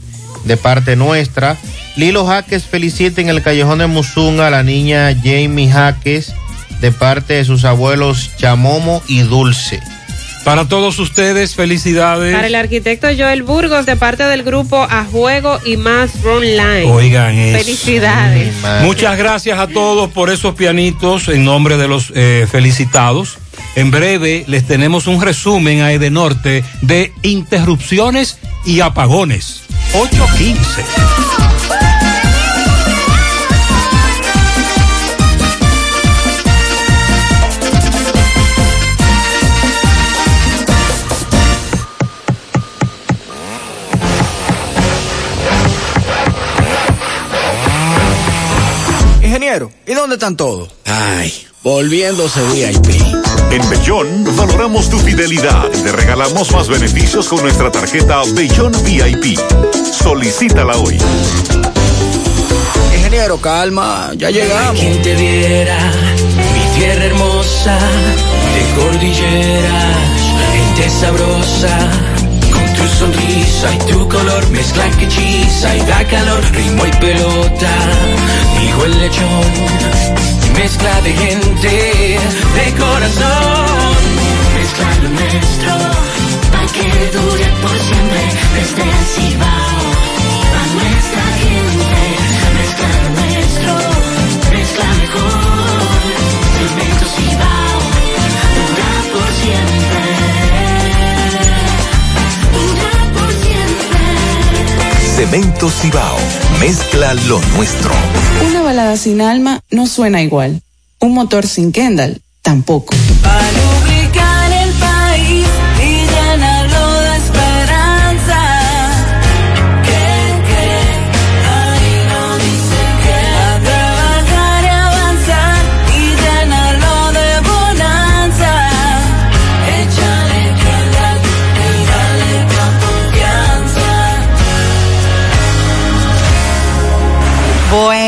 de parte nuestra. Lilo Jaques felicita en el Callejón de Musunga a la niña Jamie Jaques, de parte de sus abuelos Chamomo y Dulce. Para todos ustedes, felicidades. Para el arquitecto Joel Burgos, de parte del grupo A Juego y Más Line. Oigan eso. Felicidades. Muchas gracias a todos por esos pianitos en nombre de los eh, felicitados. En breve les tenemos un resumen a Edenorte de interrupciones y apagones. 815. Ingeniero, ¿y dónde están todos? Ay, volviéndose VIP. En Bellón valoramos tu fidelidad te regalamos más beneficios con nuestra tarjeta Bellón VIP. Solicítala hoy. Ingeniero, calma, ya llegamos. Quien te viera, mi tierra hermosa, de cordilleras, gente sabrosa. Tu sonrisa y tu color, mezcla que hechiza y da calor, ritmo y pelota, dijo el lechón. Mezcla de gente, de corazón, mezcla lo nuestro, para que dure por siempre, desde el Cemento Cibao, mezcla lo nuestro. Una balada sin alma no suena igual. Un motor sin Kendall tampoco. Para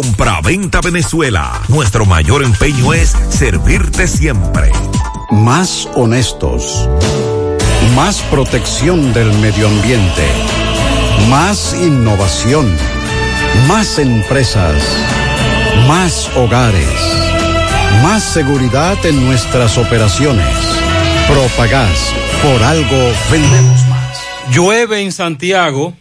Compra-venta Venezuela. Nuestro mayor empeño es servirte siempre. Más honestos. Más protección del medio ambiente. Más innovación. Más empresas. Más hogares. Más seguridad en nuestras operaciones. Propagás. Por algo vendemos más. Llueve en Santiago,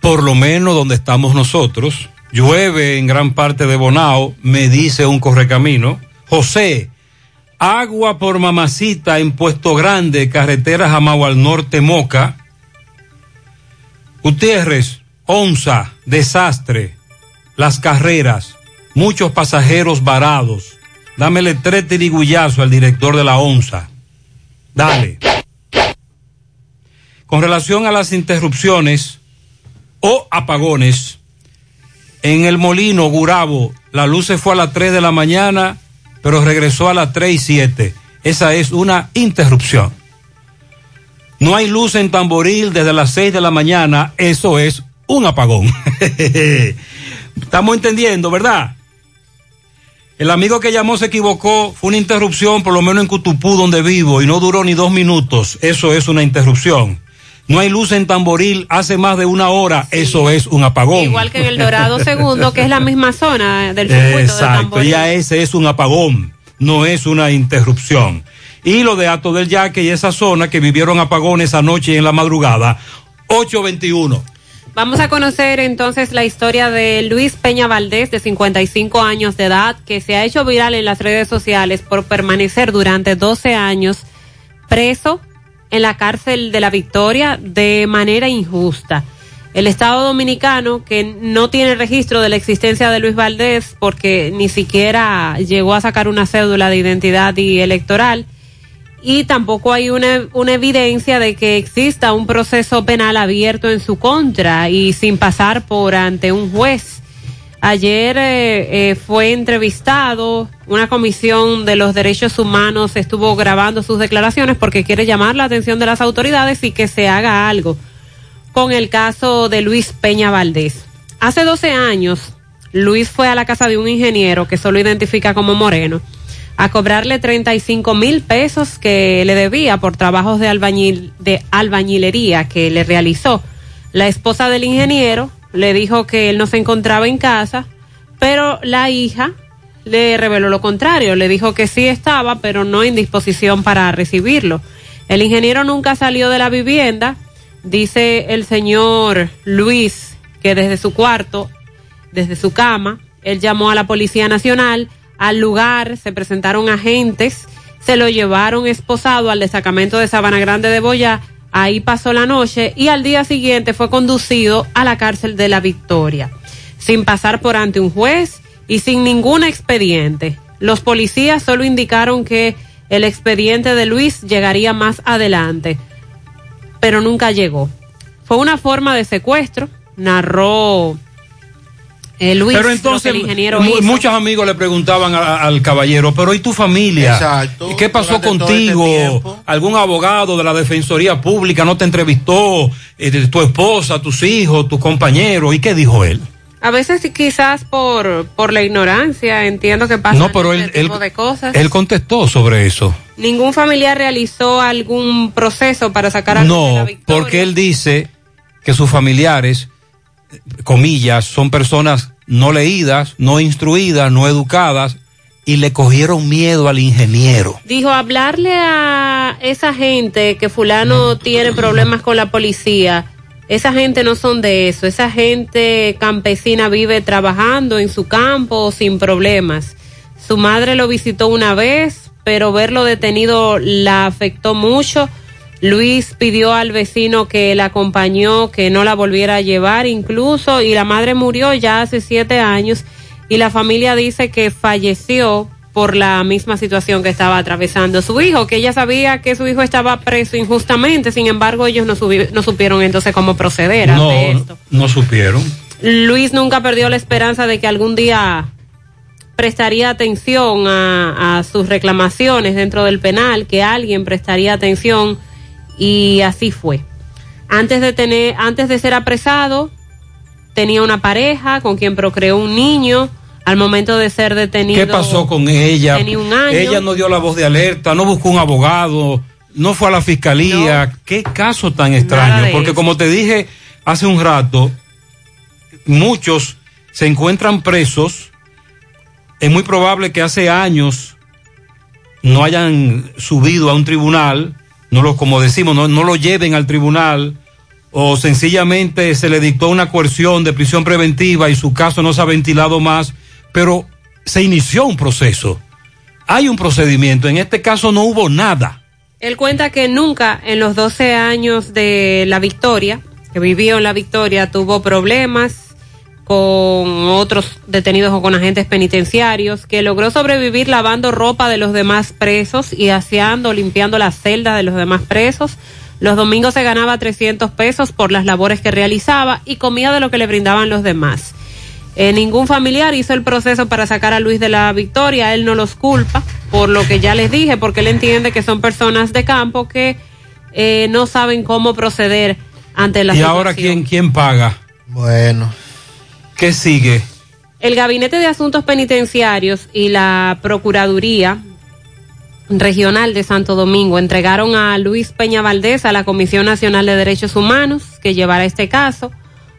por lo menos donde estamos nosotros. Llueve en gran parte de Bonao, me dice un correcamino. José, agua por mamacita en Puesto Grande, carretera Jamao al norte Moca. Gutiérrez, Onza, desastre. Las carreras, muchos pasajeros varados. Dámele tres tirigullazos al director de la Onza. Dale. Con relación a las interrupciones o apagones, en el molino Gurabo, la luz se fue a las 3 de la mañana, pero regresó a las 3 y 7. Esa es una interrupción. No hay luz en Tamboril desde las 6 de la mañana, eso es un apagón. Estamos entendiendo, ¿verdad? El amigo que llamó se equivocó, fue una interrupción, por lo menos en Cutupú, donde vivo, y no duró ni dos minutos. Eso es una interrupción. No hay luz en Tamboril hace más de una hora, eso es un apagón. Igual que en el Dorado Segundo, que es la misma zona del circuito de Exacto, Tamboril. ya ese es un apagón, no es una interrupción. Y lo de Ato del Yaque y esa zona que vivieron apagones anoche y en la madrugada, 821. Vamos a conocer entonces la historia de Luis Peña Valdés, de 55 años de edad, que se ha hecho viral en las redes sociales por permanecer durante 12 años preso en la cárcel de la Victoria de manera injusta. El Estado Dominicano, que no tiene registro de la existencia de Luis Valdés porque ni siquiera llegó a sacar una cédula de identidad y electoral, y tampoco hay una, una evidencia de que exista un proceso penal abierto en su contra y sin pasar por ante un juez. Ayer eh, eh, fue entrevistado, una comisión de los derechos humanos estuvo grabando sus declaraciones porque quiere llamar la atención de las autoridades y que se haga algo con el caso de Luis Peña Valdés. Hace 12 años, Luis fue a la casa de un ingeniero que solo identifica como Moreno a cobrarle 35 mil pesos que le debía por trabajos de, albañil, de albañilería que le realizó. La esposa del ingeniero le dijo que él no se encontraba en casa, pero la hija le reveló lo contrario, le dijo que sí estaba, pero no en disposición para recibirlo. El ingeniero nunca salió de la vivienda, dice el señor Luis, que desde su cuarto, desde su cama, él llamó a la Policía Nacional, al lugar se presentaron agentes, se lo llevaron esposado al destacamento de Sabana Grande de Boyá, ahí pasó la noche y al día siguiente fue conducido a la cárcel de la Victoria, sin pasar por ante un juez y sin ningún expediente. Los policías solo indicaron que el expediente de Luis llegaría más adelante, pero nunca llegó. Fue una forma de secuestro, narró eh, Luis, pero entonces, muchos amigos le preguntaban a- al caballero, pero ¿y tu familia? Exacto. ¿Qué pasó este contigo? ¿Algún abogado de la Defensoría Pública no te entrevistó? Eh, tu esposa, tus hijos, tus compañeros? ¿Y qué dijo él? A veces quizás por, por la ignorancia, entiendo que pasa No, pero él, este él, tipo de cosas. él contestó sobre eso. Ningún familiar realizó algún proceso para sacar a de la No, victoria. porque él dice que sus familiares, comillas, son personas no leídas, no instruidas, no educadas y le cogieron miedo al ingeniero. Dijo, hablarle a esa gente que fulano tiene problemas con la policía, esa gente no son de eso, esa gente campesina vive trabajando en su campo sin problemas. Su madre lo visitó una vez, pero verlo detenido la afectó mucho. Luis pidió al vecino que la acompañó, que no la volviera a llevar incluso, y la madre murió ya hace siete años, y la familia dice que falleció por la misma situación que estaba atravesando su hijo, que ella sabía que su hijo estaba preso injustamente, sin embargo ellos no, no supieron entonces cómo proceder No, ante esto. no supieron. Luis nunca perdió la esperanza de que algún día prestaría atención a, a sus reclamaciones dentro del penal, que alguien prestaría atención y así fue. Antes de tener, antes de ser apresado, tenía una pareja con quien procreó un niño. Al momento de ser detenido, ¿Qué pasó con ella? tenía un año. Ella no dio la voz de alerta, no buscó un abogado, no fue a la fiscalía. Qué caso tan extraño, porque eso. como te dije hace un rato, muchos se encuentran presos. Es muy probable que hace años no hayan subido a un tribunal, no lo, como decimos, no, no lo lleven al tribunal, o sencillamente se le dictó una coerción de prisión preventiva y su caso no se ha ventilado más, pero se inició un proceso. Hay un procedimiento, en este caso no hubo nada. Él cuenta que nunca en los 12 años de la victoria, que vivió en la victoria, tuvo problemas con otros detenidos o con agentes penitenciarios, que logró sobrevivir lavando ropa de los demás presos y aseando, limpiando las celdas de los demás presos. Los domingos se ganaba 300 pesos por las labores que realizaba y comía de lo que le brindaban los demás. Eh, ningún familiar hizo el proceso para sacar a Luis de la victoria, él no los culpa, por lo que ya les dije, porque él entiende que son personas de campo que eh, no saben cómo proceder ante la y situación. ahora, ¿quién, ¿quién paga? Bueno. ¿Qué sigue? El Gabinete de Asuntos Penitenciarios y la Procuraduría Regional de Santo Domingo entregaron a Luis Peña Valdés a la Comisión Nacional de Derechos Humanos que llevará este caso.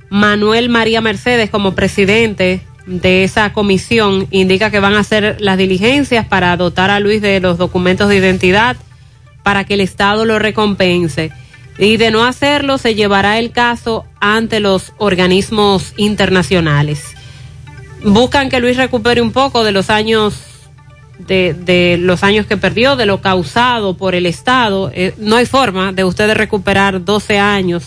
Manuel María Mercedes como presidente de esa comisión indica que van a hacer las diligencias para dotar a Luis de los documentos de identidad para que el Estado lo recompense. Y de no hacerlo, se llevará el caso ante los organismos internacionales. Buscan que Luis recupere un poco de los años de, los años que perdió, de lo causado por el Estado. Eh, no hay forma de ustedes recuperar 12 años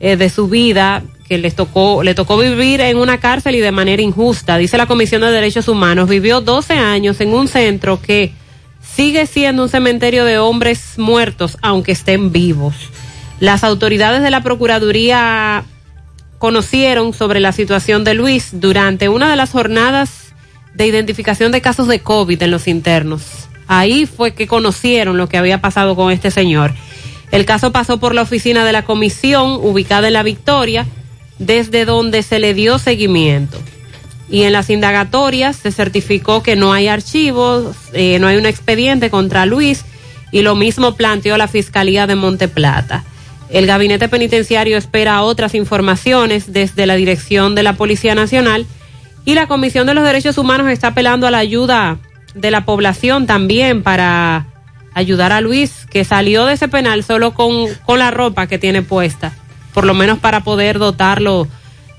eh, de su vida que les tocó, le tocó vivir en una cárcel y de manera injusta. Dice la Comisión de Derechos Humanos, vivió 12 años en un centro que sigue siendo un cementerio de hombres muertos, aunque estén vivos. Las autoridades de la Procuraduría conocieron sobre la situación de Luis durante una de las jornadas de identificación de casos de COVID en los internos. Ahí fue que conocieron lo que había pasado con este señor. El caso pasó por la oficina de la comisión ubicada en La Victoria, desde donde se le dio seguimiento. Y en las indagatorias se certificó que no hay archivos, eh, no hay un expediente contra Luis y lo mismo planteó la Fiscalía de Monteplata. El gabinete penitenciario espera otras informaciones desde la dirección de la Policía Nacional y la Comisión de los Derechos Humanos está apelando a la ayuda de la población también para ayudar a Luis, que salió de ese penal solo con, con la ropa que tiene puesta, por lo menos para poder dotarlo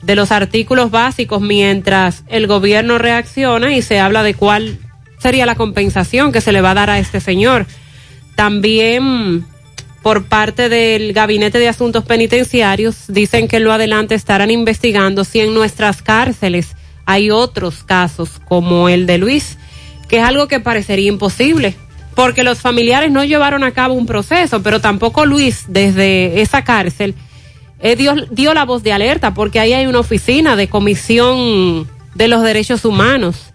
de los artículos básicos mientras el gobierno reacciona y se habla de cuál sería la compensación que se le va a dar a este señor. También por parte del Gabinete de Asuntos Penitenciarios dicen que lo adelante estarán investigando si en nuestras cárceles hay otros casos como el de Luis, que es algo que parecería imposible, porque los familiares no llevaron a cabo un proceso, pero tampoco Luis desde esa cárcel eh, dio, dio la voz de alerta, porque ahí hay una oficina de comisión de los derechos humanos.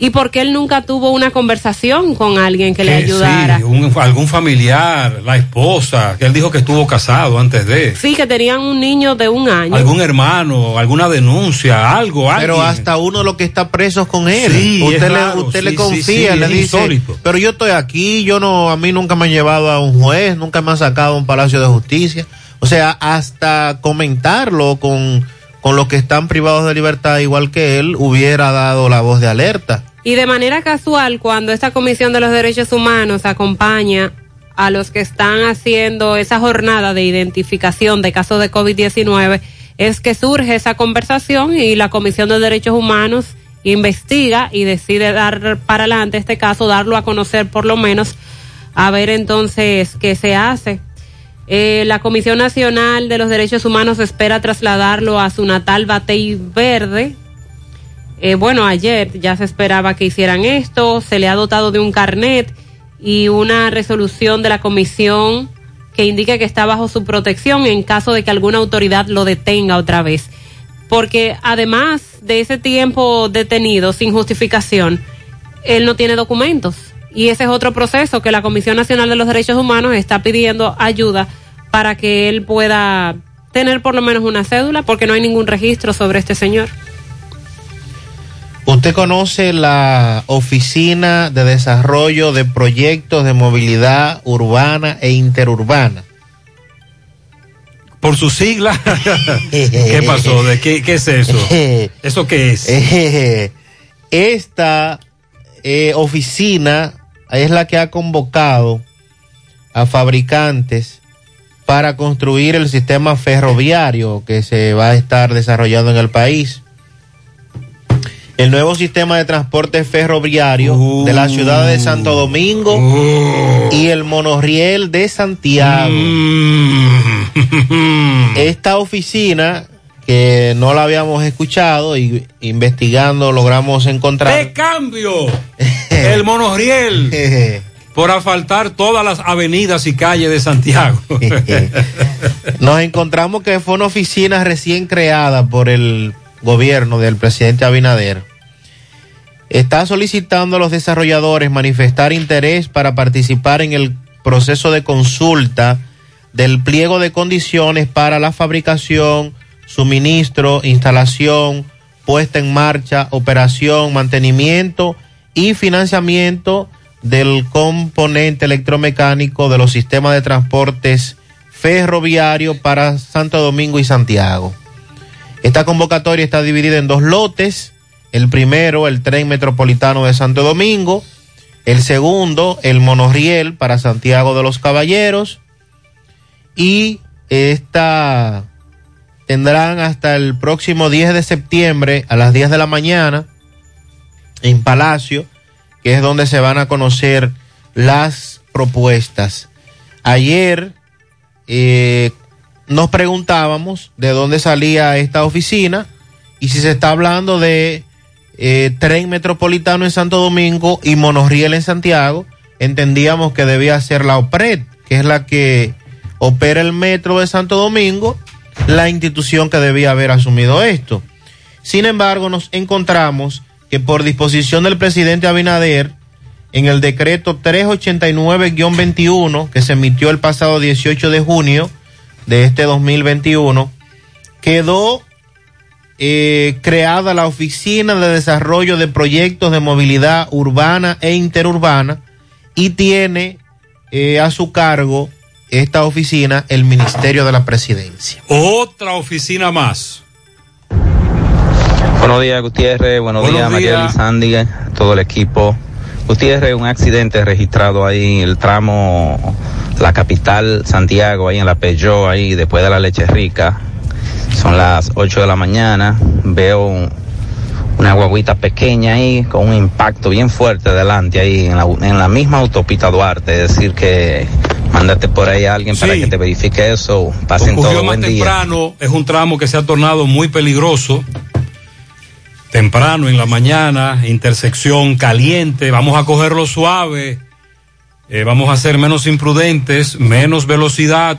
Y porque él nunca tuvo una conversación con alguien que le ayudara. sí, un- algún familiar, la esposa, que él dijo que estuvo casado antes de. Sí, que tenían un niño de un año. Algún hermano, alguna denuncia, algo, Pero alguien. hasta uno de los que está presos con él. Sí, usted le, raro, usted sí, le confía, sí, le dice, insólito. pero yo estoy aquí, yo no, a mí nunca me han llevado a un juez, nunca me han sacado a un palacio de justicia. O sea, hasta comentarlo con, con los que están privados de libertad igual que él, hubiera dado la voz de alerta. Y de manera casual, cuando esta Comisión de los Derechos Humanos acompaña a los que están haciendo esa jornada de identificación de casos de COVID-19, es que surge esa conversación y la Comisión de Derechos Humanos investiga y decide dar para adelante este caso, darlo a conocer por lo menos, a ver entonces qué se hace. Eh, la Comisión Nacional de los Derechos Humanos espera trasladarlo a su natal Batey Verde, eh, bueno, ayer ya se esperaba que hicieran esto, se le ha dotado de un carnet y una resolución de la comisión que indica que está bajo su protección en caso de que alguna autoridad lo detenga otra vez. Porque además de ese tiempo detenido sin justificación, él no tiene documentos. Y ese es otro proceso que la Comisión Nacional de los Derechos Humanos está pidiendo ayuda para que él pueda tener por lo menos una cédula, porque no hay ningún registro sobre este señor. ¿Usted conoce la Oficina de Desarrollo de Proyectos de Movilidad Urbana e Interurbana? Por su sigla. ¿Qué pasó? ¿De qué, qué es eso? ¿Eso qué es? Esta eh, oficina es la que ha convocado a fabricantes para construir el sistema ferroviario que se va a estar desarrollando en el país. El nuevo sistema de transporte ferroviario de la ciudad de Santo Domingo y el monorriel de Santiago. Esta oficina que no la habíamos escuchado y investigando logramos encontrar. ¡De cambio! El monorriel. por asfaltar todas las avenidas y calles de Santiago. Nos encontramos que fue una oficina recién creada por el gobierno del presidente Abinader. Está solicitando a los desarrolladores manifestar interés para participar en el proceso de consulta del pliego de condiciones para la fabricación, suministro, instalación, puesta en marcha, operación, mantenimiento y financiamiento del componente electromecánico de los sistemas de transportes ferroviario para Santo Domingo y Santiago. Esta convocatoria está dividida en dos lotes. El primero, el tren metropolitano de Santo Domingo. El segundo, el monorriel para Santiago de los Caballeros. Y esta tendrán hasta el próximo 10 de septiembre a las 10 de la mañana en Palacio, que es donde se van a conocer las propuestas. Ayer eh, nos preguntábamos de dónde salía esta oficina y si se está hablando de eh, tren metropolitano en Santo Domingo y monorriel en Santiago, entendíamos que debía ser la OPRED, que es la que opera el metro de Santo Domingo la institución que debía haber asumido esto. Sin embargo, nos encontramos que por disposición del presidente Abinader, en el decreto 389-21 que se emitió el pasado 18 de junio de este 2021, quedó eh, creada la Oficina de Desarrollo de Proyectos de Movilidad Urbana e Interurbana y tiene eh, a su cargo esta oficina el Ministerio de la Presidencia. Otra oficina más. Buenos días, Gutiérrez. Buenos, Buenos días, María días. Elizandi, todo el equipo. Gutiérrez, un accidente registrado ahí en el tramo, la capital, Santiago, ahí en la Peugeot, ahí después de la Leche Rica. Son las 8 de la mañana. Veo un- una guaguita pequeña ahí con un impacto bien fuerte delante ahí en la, en la misma autopista Duarte. Es decir, que mándate por ahí a alguien para que te verifique eso. Pasen Ocurrió todo más buen día. temprano, es un tramo que se ha tornado muy peligroso. Temprano en la mañana, intersección caliente, vamos a cogerlo suave, eh, vamos a ser menos imprudentes, menos velocidad.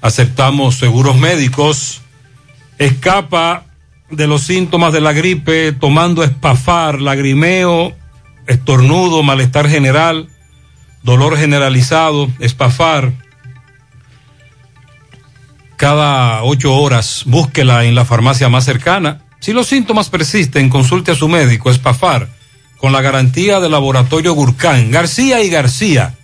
Aceptamos seguros médicos. Escapa de los síntomas de la gripe tomando espafar, lagrimeo, estornudo, malestar general, dolor generalizado, espafar. Cada ocho horas, búsquela en la farmacia más cercana. Si los síntomas persisten, consulte a su médico, espafar, con la garantía del laboratorio Gurkán, García y García.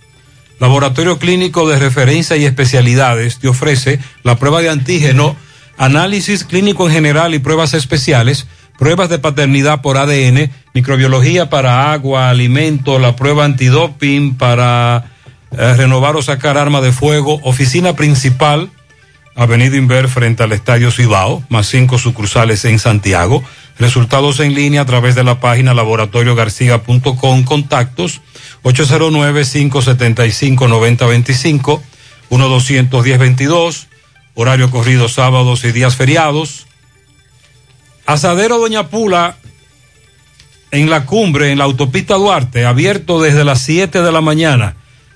Laboratorio Clínico de Referencia y Especialidades te ofrece la prueba de antígeno, análisis clínico en general y pruebas especiales, pruebas de paternidad por ADN, microbiología para agua, alimento, la prueba antidoping para eh, renovar o sacar arma de fuego, oficina principal, Avenida Inver frente al Estadio Cibao, más cinco sucursales en Santiago. Resultados en línea a través de la página laboratoriogarcia.com. Contactos 809-575-9025, 1-210-22, horario corrido sábados y días feriados. Asadero Doña Pula en la cumbre, en la autopista Duarte, abierto desde las 7 de la mañana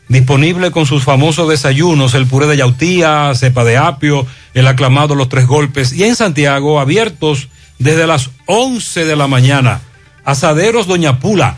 disponible con sus famosos desayunos, el puré de yautía, cepa de apio, el aclamado Los Tres Golpes, y en Santiago abiertos desde las 11 de la mañana. Asaderos Doña Pula,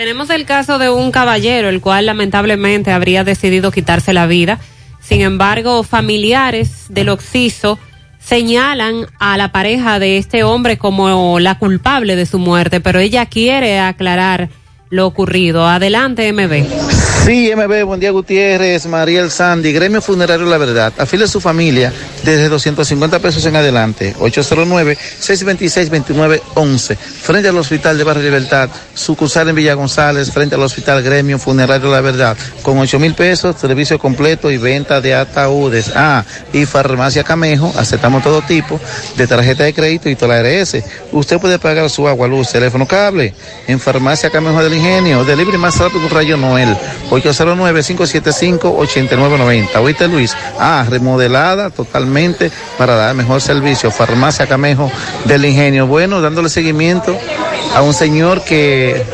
Tenemos el caso de un caballero, el cual lamentablemente habría decidido quitarse la vida. Sin embargo, familiares del occiso señalan a la pareja de este hombre como la culpable de su muerte, pero ella quiere aclarar lo ocurrido. Adelante, MB. Sí, MB, buen día Gutiérrez, Mariel Sandy, Gremio Funerario La Verdad. Afile a su familia desde 250 pesos en adelante. 809-626-2911. Frente al Hospital de Barrio Libertad, sucursal en Villa González, frente al Hospital Gremio Funerario La Verdad. Con 8 mil pesos, servicio completo y venta de ataúdes. Ah, y Farmacia Camejo, aceptamos todo tipo de tarjeta de crédito y toda la ARS. Usted puede pagar su agua, luz, teléfono, cable en Farmacia Camejo del Ingenio. Delivery más rápido un rayo Noel. 809-575-8990. ¿Oíste, Luis? Ah, remodelada totalmente para dar mejor servicio. Farmacia Camejo del Ingenio. Bueno, dándole seguimiento a un señor que...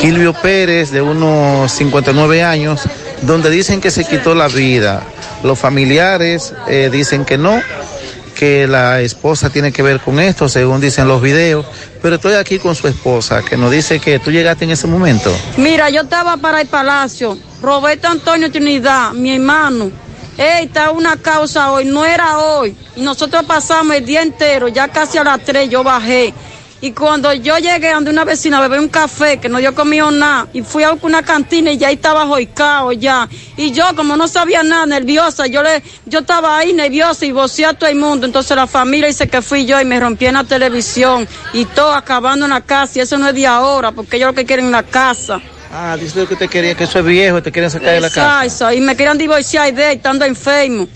Quilvio Pérez, de unos 59 años, donde dicen que se quitó la vida. Los familiares eh, dicen que no, que la esposa tiene que ver con esto, según dicen los videos, pero estoy aquí con su esposa, que nos dice que tú llegaste en ese momento. Mira, yo estaba para el palacio. Roberto Antonio Trinidad, mi hermano. Ey, está una causa hoy, no era hoy. Y nosotros pasamos el día entero, ya casi a las tres yo bajé. Y cuando yo llegué donde una vecina a beber un café que no dio comido nada, y fui a una cantina y ya ahí estaba joicao ya. Y yo, como no sabía nada, nerviosa, yo le, yo estaba ahí nerviosa y vocé a todo el mundo. Entonces la familia dice que fui yo y me rompí en la televisión y todo acabando en la casa. Y eso no es de ahora, porque ellos lo que quieren es la casa. Ah, dice que te quería, que eso es viejo, te quieren sacar de la casa. Exacto, y me querían divorciar de estando enfermo.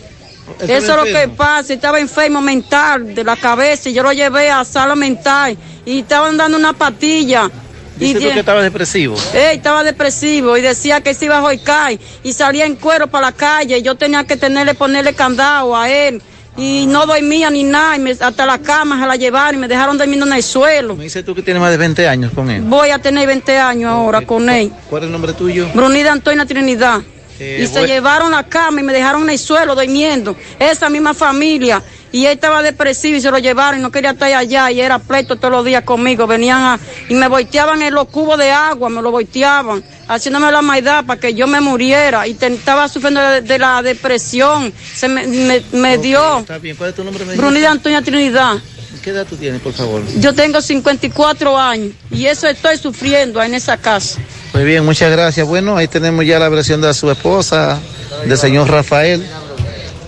¿Estaba Eso es lo que pasa, estaba enfermo mental de la cabeza y yo lo llevé a sala mental y estaban dando una patilla. Dice tú de- que estaba depresivo. Ey, estaba depresivo y decía que se iba a joicar y salía en cuero para la calle. y Yo tenía que tenerle, ponerle candado a él y no dormía ni nada. y me- hasta la cama se la llevaron y me dejaron durmiendo en el suelo. Me dice tú que tienes más de 20 años con él. Voy a tener 20 años ahora con él. ¿Cuál es el nombre tuyo? Brunida Antonia Trinidad. Eh, y se voy- llevaron la cama y me dejaron en el suelo durmiendo. Esa misma familia. Y él estaba depresivo y se lo llevaron y no quería estar allá y era pleito todos los días conmigo. Venían a, y me volteaban en los cubos de agua, me lo volteaban, haciéndome la maldad para que yo me muriera. Y estaba sufriendo de, de la depresión. Se me, me, me dio. Está bien, ¿cuál es tu nombre? Brunida Antonia Trinidad. ¿Qué edad tú tienes, por favor? Yo tengo 54 años y eso estoy sufriendo en esa casa. Pues bien, muchas gracias. Bueno, ahí tenemos ya la versión de su esposa, del señor Rafael,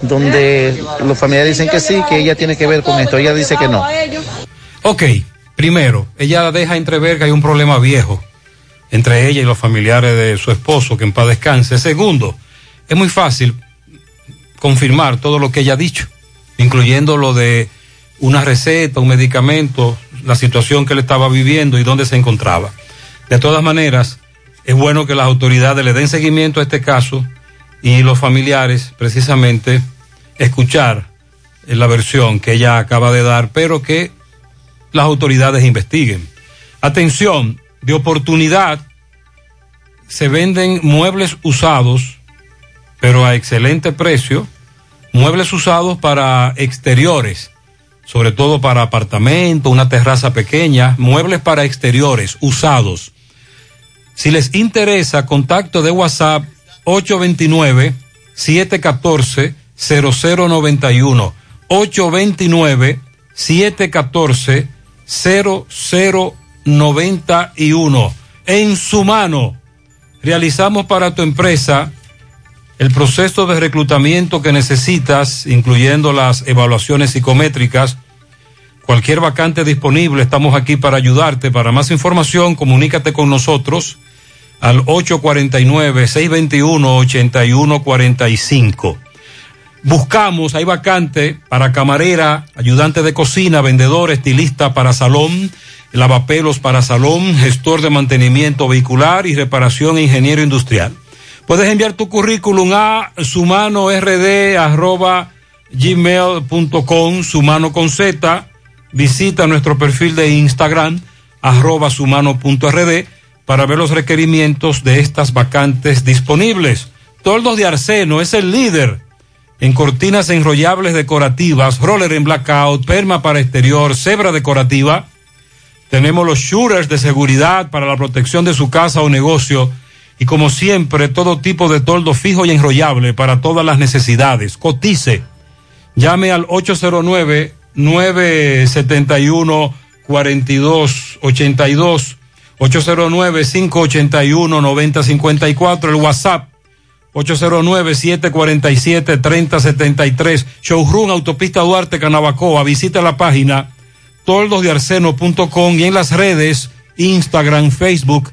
donde los familiares dicen que sí, que ella tiene que ver con esto. Ella dice que no. Ok, primero, ella deja entrever que hay un problema viejo entre ella y los familiares de su esposo, que en paz descanse. Segundo, es muy fácil confirmar todo lo que ella ha dicho, incluyendo lo de una receta, un medicamento, la situación que él estaba viviendo y dónde se encontraba. De todas maneras, es bueno que las autoridades le den seguimiento a este caso y los familiares, precisamente, escuchar eh, la versión que ella acaba de dar, pero que las autoridades investiguen. Atención, de oportunidad, se venden muebles usados, pero a excelente precio, muebles usados para exteriores, sobre todo para apartamentos, una terraza pequeña, muebles para exteriores usados. Si les interesa, contacto de WhatsApp 829-714-0091. 829-714-0091. En su mano, realizamos para tu empresa el proceso de reclutamiento que necesitas, incluyendo las evaluaciones psicométricas. Cualquier vacante disponible, estamos aquí para ayudarte. Para más información, comunícate con nosotros al 849-621-8145. Buscamos, hay vacante para camarera, ayudante de cocina, vendedor, estilista para salón, lavapelos para salón, gestor de mantenimiento vehicular y reparación e ingeniero industrial. Puedes enviar tu currículum a sumano.rd@gmail.com, sumano con Z. Visita nuestro perfil de Instagram, arroba sumano.rd, para ver los requerimientos de estas vacantes disponibles. Toldos de Arseno es el líder en cortinas enrollables decorativas, roller en blackout, perma para exterior, cebra decorativa. Tenemos los shooters de seguridad para la protección de su casa o negocio. Y como siempre, todo tipo de toldo fijo y enrollable para todas las necesidades. Cotice. Llame al 809-971-4282. 809-581-9054. El WhatsApp. 809-747-3073. Showroom Autopista Duarte Canabacoa. Visita la página toldosdearseno.com y en las redes Instagram, Facebook,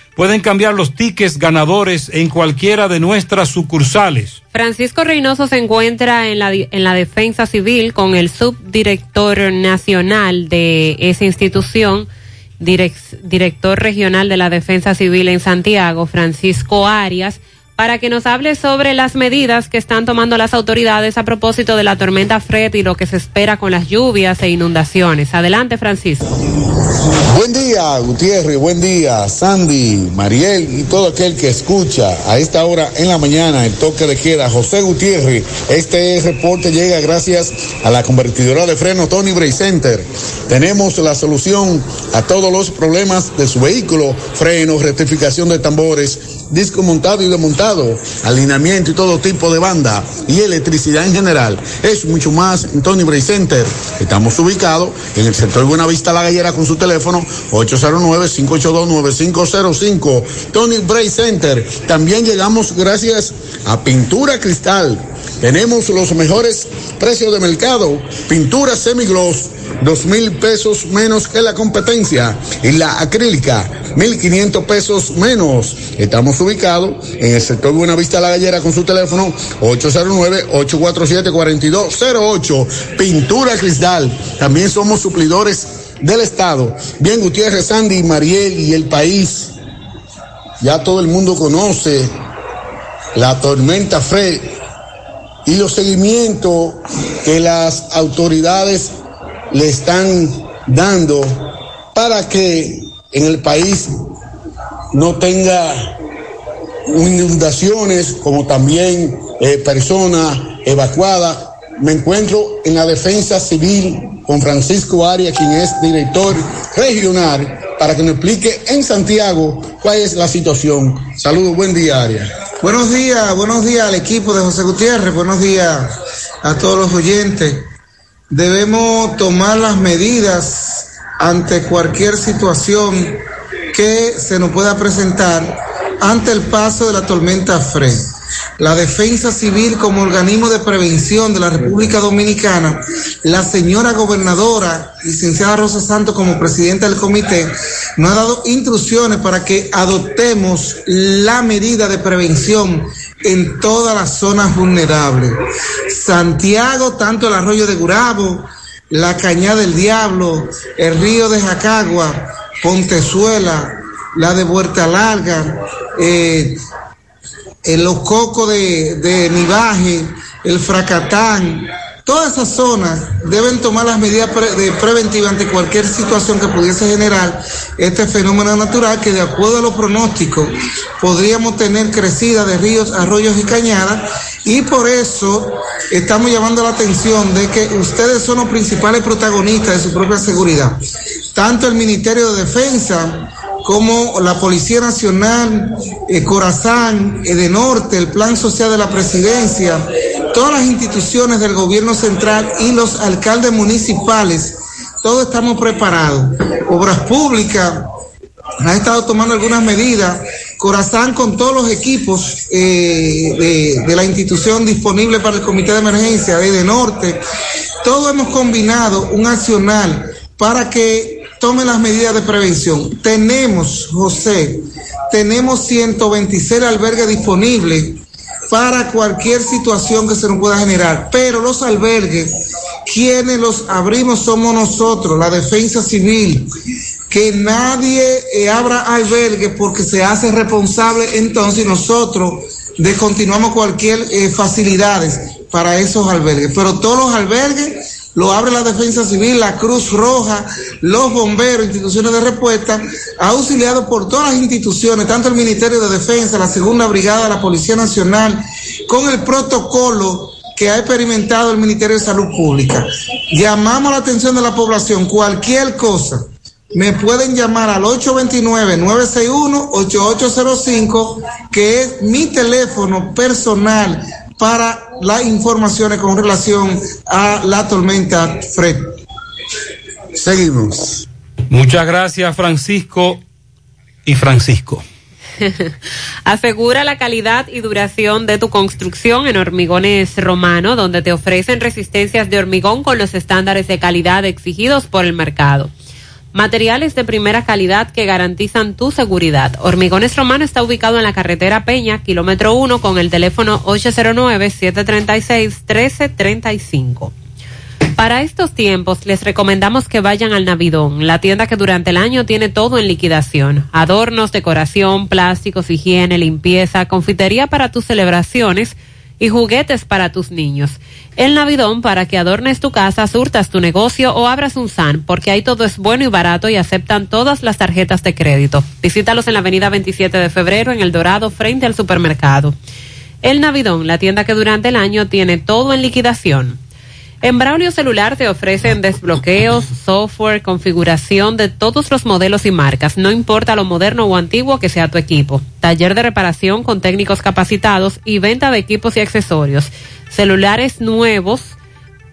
Pueden cambiar los tickets ganadores en cualquiera de nuestras sucursales. Francisco Reynoso se encuentra en la, en la defensa civil con el subdirector nacional de esa institución, direc- director regional de la defensa civil en Santiago, Francisco Arias, para que nos hable sobre las medidas que están tomando las autoridades a propósito de la tormenta Fred y lo que se espera con las lluvias e inundaciones. Adelante, Francisco. Buen día, Gutiérrez, buen día, Sandy, Mariel y todo aquel que escucha a esta hora en la mañana el toque de queda. José Gutiérrez, este reporte llega gracias a la convertidora de freno Tony Bray Center. Tenemos la solución a todos los problemas de su vehículo, frenos, rectificación de tambores, disco montado y desmontado, alineamiento y todo tipo de banda y electricidad en general. Es mucho más en Tony Bray Center. Estamos ubicados en el sector Buenavista La Gallera con su teléfono 809-582-9505. Tony Bray Center. También llegamos gracias a Pintura Cristal. Tenemos los mejores precios de mercado. Pintura semigloss, dos mil pesos menos que la competencia. Y la acrílica, mil quinientos pesos menos. Estamos ubicados en el sector Buenavista La Gallera con su teléfono 809-847-4208. Pintura Cristal. También somos suplidores del Estado. Bien, Gutiérrez, Sandy, Mariel y el país. Ya todo el mundo conoce la tormenta Fred y los seguimientos que las autoridades le están dando para que en el país no tenga inundaciones como también eh, personas evacuadas. Me encuentro en la defensa civil con Francisco Arias, quien es director regional, para que nos explique en Santiago cuál es la situación. Saludos, buen día, Arias. Buenos días, buenos días al equipo de José Gutiérrez, buenos días a todos los oyentes. Debemos tomar las medidas ante cualquier situación que se nos pueda presentar ante el paso de la tormenta Fred. La Defensa Civil como organismo de prevención de la República Dominicana, la señora gobernadora, licenciada Rosa Santos como presidenta del comité, nos ha dado instrucciones para que adoptemos la medida de prevención en todas las zonas vulnerables. Santiago, tanto el arroyo de Gurabo, la Cañada del Diablo, el río de Jacagua, Pontezuela, la de Huerta Larga, eh, en los cocos de, de Nivaje, el Fracatán, todas esas zonas deben tomar las medidas pre- de preventivas ante cualquier situación que pudiese generar este fenómeno natural que de acuerdo a los pronósticos podríamos tener crecida de ríos, arroyos y cañadas y por eso estamos llamando la atención de que ustedes son los principales protagonistas de su propia seguridad. Tanto el Ministerio de Defensa, como la Policía Nacional, eh, Corazán, Edenorte, el Plan Social de la Presidencia, todas las instituciones del gobierno central y los alcaldes municipales, todos estamos preparados. Obras Públicas ha estado tomando algunas medidas. Corazán con todos los equipos eh, de, de la institución disponible para el Comité de Emergencia de Edenorte, todos hemos combinado un accional para que tome las medidas de prevención. Tenemos, José, tenemos 126 albergues disponibles para cualquier situación que se nos pueda generar, pero los albergues, quienes los abrimos somos nosotros, la defensa civil, que nadie eh, abra albergue porque se hace responsable, entonces nosotros descontinuamos cualquier eh, facilidades para esos albergues, pero todos los albergues lo abre la Defensa Civil, la Cruz Roja, los bomberos, instituciones de respuesta, auxiliado por todas las instituciones, tanto el Ministerio de Defensa, la Segunda Brigada, la Policía Nacional, con el protocolo que ha experimentado el Ministerio de Salud Pública. Llamamos la atención de la población, cualquier cosa. Me pueden llamar al 829-961-8805, que es mi teléfono personal para las informaciones con relación a la tormenta Fred. Seguimos. Muchas gracias, Francisco y Francisco. Asegura la calidad y duración de tu construcción en Hormigones Romano, donde te ofrecen resistencias de hormigón con los estándares de calidad exigidos por el mercado. Materiales de primera calidad que garantizan tu seguridad. Hormigones Romano está ubicado en la carretera Peña, kilómetro 1, con el teléfono 809-736-1335. Para estos tiempos les recomendamos que vayan al Navidón, la tienda que durante el año tiene todo en liquidación. Adornos, decoración, plásticos, higiene, limpieza, confitería para tus celebraciones y juguetes para tus niños. El Navidón para que adornes tu casa, surtas tu negocio o abras un SAN, porque ahí todo es bueno y barato y aceptan todas las tarjetas de crédito. Visítalos en la avenida 27 de febrero en El Dorado frente al supermercado. El Navidón, la tienda que durante el año tiene todo en liquidación. En Braulio Celular te ofrecen desbloqueos, software, configuración de todos los modelos y marcas, no importa lo moderno o antiguo que sea tu equipo. Taller de reparación con técnicos capacitados y venta de equipos y accesorios. Celulares nuevos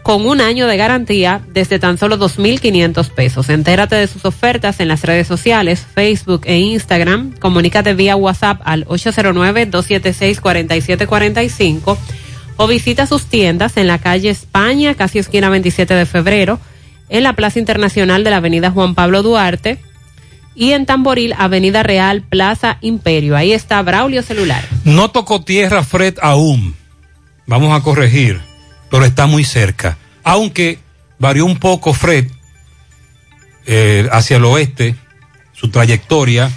con un año de garantía desde tan solo 2.500 pesos. Entérate de sus ofertas en las redes sociales, Facebook e Instagram. Comunícate vía WhatsApp al 809-276-4745 o visita sus tiendas en la calle España, casi esquina 27 de febrero, en la Plaza Internacional de la Avenida Juan Pablo Duarte y en Tamboril, Avenida Real, Plaza Imperio. Ahí está Braulio Celular. No tocó tierra Fred aún. Vamos a corregir, pero está muy cerca. Aunque varió un poco Fred eh, hacia el oeste, su trayectoria.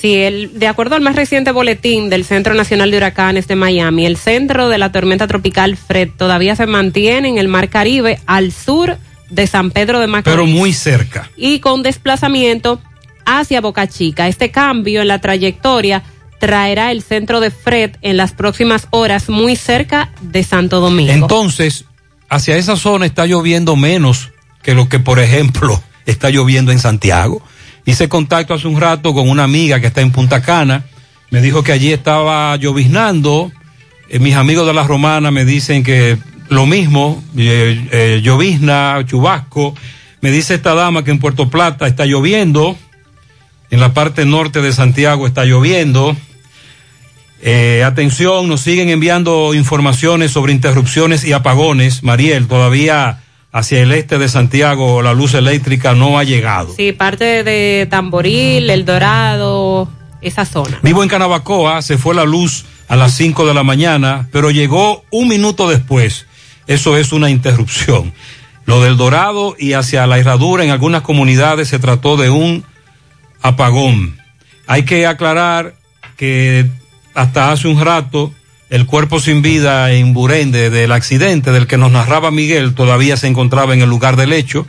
Sí, el, de acuerdo al más reciente boletín del Centro Nacional de Huracanes de Miami, el centro de la tormenta tropical Fred todavía se mantiene en el Mar Caribe al sur de San Pedro de Macorís. Pero muy cerca. Y con desplazamiento hacia Boca Chica. Este cambio en la trayectoria traerá el centro de Fred en las próximas horas muy cerca de Santo Domingo. Entonces, hacia esa zona está lloviendo menos que lo que, por ejemplo, está lloviendo en Santiago. Hice contacto hace un rato con una amiga que está en Punta Cana. Me dijo que allí estaba lloviznando. Eh, mis amigos de la Romana me dicen que lo mismo, eh, eh, llovizna, chubasco. Me dice esta dama que en Puerto Plata está lloviendo. En la parte norte de Santiago está lloviendo. Atención, nos siguen enviando informaciones sobre interrupciones y apagones. Mariel, todavía hacia el este de Santiago la luz eléctrica no ha llegado. Sí, parte de Tamboril, El Dorado, esa zona. Vivo en Canabacoa, se fue la luz a las 5 de la mañana, pero llegó un minuto después. Eso es una interrupción. Lo del Dorado y hacia la herradura en algunas comunidades se trató de un apagón. Hay que aclarar que hasta hace un rato el cuerpo sin vida en Burende del accidente del que nos narraba Miguel todavía se encontraba en el lugar del hecho.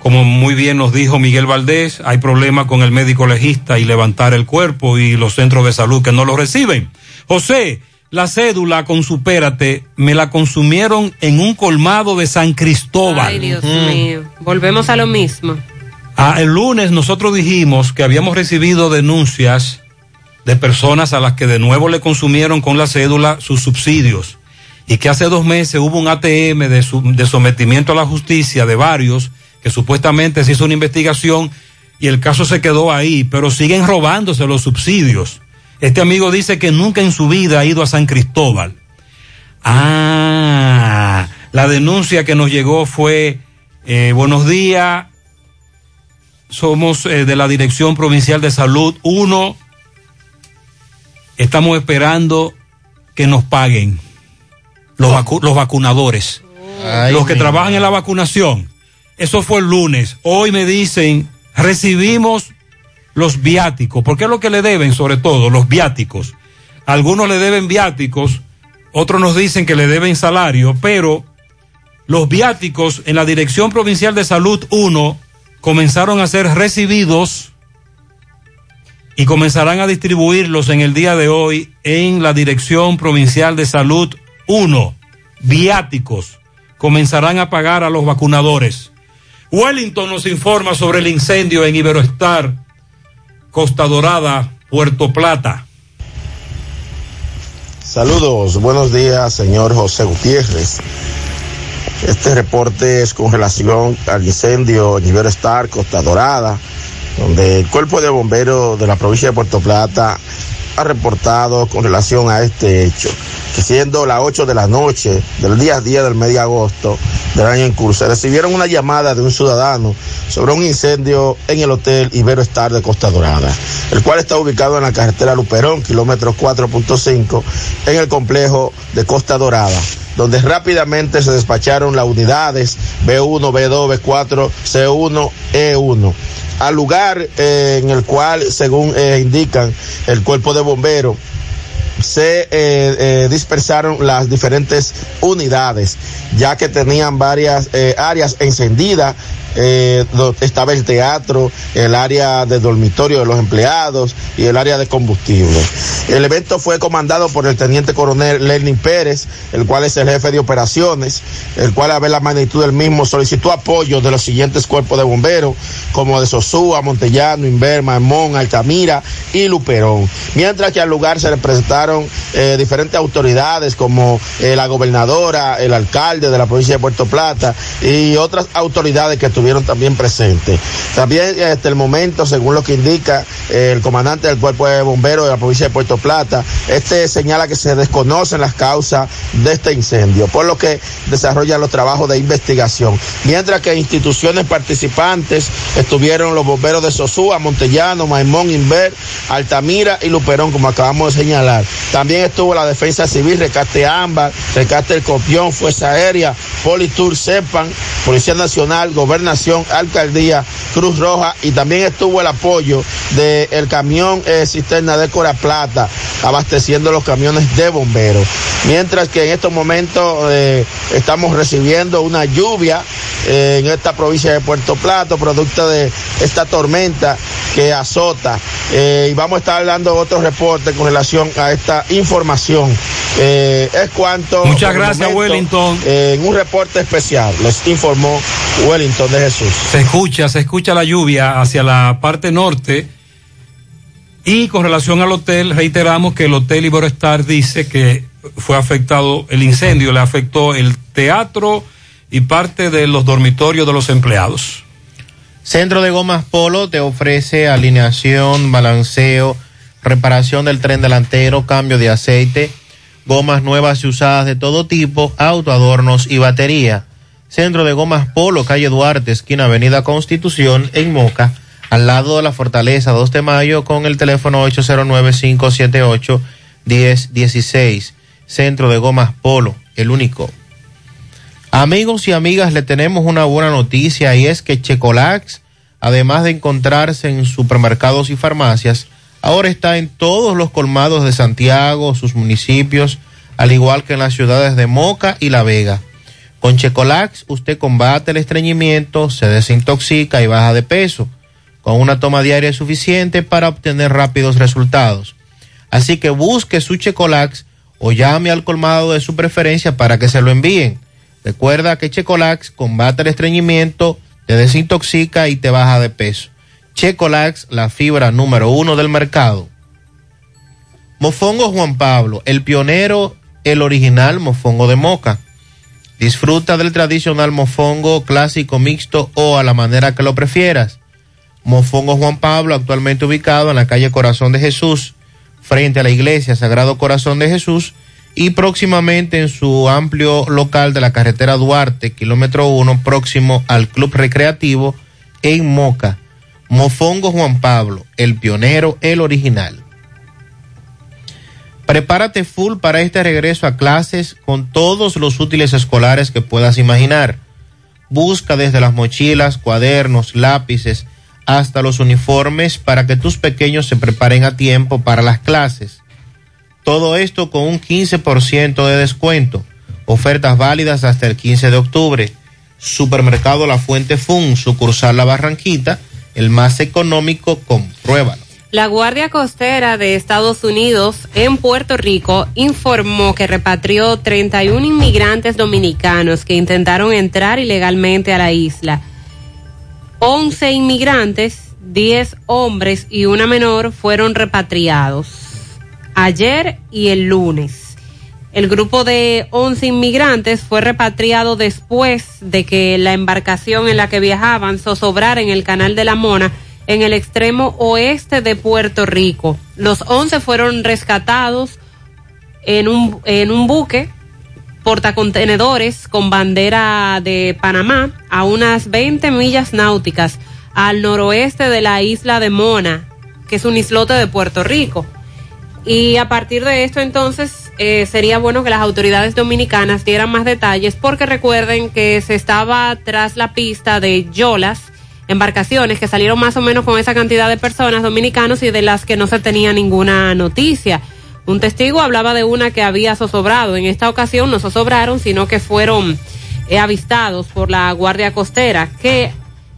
Como muy bien nos dijo Miguel Valdés, hay problema con el médico legista y levantar el cuerpo y los centros de salud que no lo reciben. José, la cédula con supérate me la consumieron en un colmado de San Cristóbal. Ay, Dios mío. Volvemos a lo mismo. Ah, el lunes nosotros dijimos que habíamos recibido denuncias de personas a las que de nuevo le consumieron con la cédula sus subsidios y que hace dos meses hubo un ATM de, su- de sometimiento a la justicia de varios que supuestamente se hizo una investigación y el caso se quedó ahí, pero siguen robándose los subsidios. Este amigo dice que nunca en su vida ha ido a San Cristóbal. Ah, la denuncia que nos llegó fue, eh, buenos días, somos eh, de la Dirección Provincial de Salud 1. Estamos esperando que nos paguen los, vacu- los vacunadores, Ay, los que trabajan en la vacunación. Eso fue el lunes. Hoy me dicen, recibimos los viáticos. ¿Por qué es lo que le deben, sobre todo, los viáticos? Algunos le deben viáticos, otros nos dicen que le deben salario, pero los viáticos en la Dirección Provincial de Salud 1 comenzaron a ser recibidos y comenzarán a distribuirlos en el día de hoy en la Dirección Provincial de Salud 1. Viáticos comenzarán a pagar a los vacunadores. Wellington nos informa sobre el incendio en Iberoestar, Costa Dorada, Puerto Plata. Saludos, buenos días, señor José Gutiérrez. Este reporte es con relación al incendio en Ibero Star, Costa Dorada, donde el cuerpo de bomberos de la provincia de Puerto Plata ha reportado con relación a este hecho, que siendo las 8 de la noche del día 10 del mes de agosto, del año en curso. Recibieron una llamada de un ciudadano sobre un incendio en el Hotel Ibero Star de Costa Dorada, el cual está ubicado en la carretera Luperón, kilómetro 4.5, en el complejo de Costa Dorada donde rápidamente se despacharon las unidades B1, B2, B4, C1, E1 al lugar eh, en el cual, según eh, indican el cuerpo de bomberos, se eh, dispersaron las diferentes unidades, ya que tenían varias áreas encendidas. Eh, estaba el teatro, el área de dormitorio de los empleados y el área de combustible. El evento fue comandado por el teniente coronel Lenin Pérez, el cual es el jefe de operaciones, el cual a ver la magnitud del mismo solicitó apoyo de los siguientes cuerpos de bomberos, como de Sosúa, Montellano, Inverma, Mon, Altamira y Luperón. Mientras que al lugar se le presentaron eh, diferentes autoridades como eh, la gobernadora, el alcalde de la provincia de Puerto Plata y otras autoridades que estuvieron también presentes. También eh, hasta el momento, según lo que indica eh, el comandante del cuerpo de bomberos de la provincia de Puerto Plata, este señala que se desconocen las causas de este incendio, por lo que desarrollan los trabajos de investigación. Mientras que instituciones participantes estuvieron los bomberos de Sosúa, Montellano, Maimón, Inver, Altamira y Luperón, como acabamos de señalar. También estuvo la Defensa Civil, Recate Ámbar, Recate El Copión, Fuerza Aérea, Politur, CEPAN, Policía Nacional, Gobernación, Alcaldía, Cruz Roja y también estuvo el apoyo del camión eh, cisterna de Cora Plata, abasteciendo los camiones de bomberos. Mientras que en estos momentos eh, estamos recibiendo una lluvia eh, en esta provincia de Puerto Plata, producto de esta tormenta que azota. Y vamos a estar dando otro reporte con relación a esta información. Es cuanto. Muchas gracias, Wellington. en un reporte especial, les informó Wellington de Jesús. Se escucha, se escucha la lluvia hacia la parte norte. Y con relación al hotel, reiteramos que el Hotel Iberostar dice que fue afectado, el incendio le afectó el teatro y parte de los dormitorios de los empleados. Centro de Gomas Polo te ofrece alineación, balanceo, reparación del tren delantero, cambio de aceite, gomas nuevas y usadas de todo tipo, autoadornos y batería. Centro de Gomas Polo, calle Duarte, esquina Avenida Constitución, en Moca, al lado de la Fortaleza 2 de Mayo, con el teléfono 809-578-1016. Centro de Gomas Polo, el único. Amigos y amigas, le tenemos una buena noticia y es que Checolax, además de encontrarse en supermercados y farmacias, ahora está en todos los colmados de Santiago, sus municipios, al igual que en las ciudades de Moca y La Vega. Con Checolax usted combate el estreñimiento, se desintoxica y baja de peso, con una toma diaria suficiente para obtener rápidos resultados. Así que busque su Checolax o llame al colmado de su preferencia para que se lo envíen. Recuerda que Checolax combate el estreñimiento, te desintoxica y te baja de peso. Checolax, la fibra número uno del mercado. Mofongo Juan Pablo, el pionero, el original mofongo de moca. Disfruta del tradicional mofongo clásico mixto o a la manera que lo prefieras. Mofongo Juan Pablo, actualmente ubicado en la calle Corazón de Jesús, frente a la iglesia Sagrado Corazón de Jesús, y próximamente en su amplio local de la carretera Duarte, kilómetro 1, próximo al Club Recreativo en Moca. Mofongo Juan Pablo, el pionero, el original. Prepárate full para este regreso a clases con todos los útiles escolares que puedas imaginar. Busca desde las mochilas, cuadernos, lápices, hasta los uniformes para que tus pequeños se preparen a tiempo para las clases. Todo esto con un 15% de descuento. Ofertas válidas hasta el 15 de octubre. Supermercado La Fuente Fun, sucursal La Barranquita, el más económico, compruébalo. La Guardia Costera de Estados Unidos en Puerto Rico informó que repatrió 31 inmigrantes dominicanos que intentaron entrar ilegalmente a la isla. 11 inmigrantes, 10 hombres y una menor fueron repatriados ayer y el lunes. El grupo de 11 inmigrantes fue repatriado después de que la embarcación en la que viajaban zozobrara en el canal de la Mona en el extremo oeste de Puerto Rico. Los 11 fueron rescatados en un, en un buque portacontenedores con bandera de Panamá a unas 20 millas náuticas al noroeste de la isla de Mona, que es un islote de Puerto Rico. Y a partir de esto entonces eh, sería bueno que las autoridades dominicanas dieran más detalles porque recuerden que se estaba tras la pista de Yolas, embarcaciones que salieron más o menos con esa cantidad de personas dominicanos y de las que no se tenía ninguna noticia. Un testigo hablaba de una que había zozobrado. En esta ocasión no zozobraron, sino que fueron eh, avistados por la Guardia Costera, que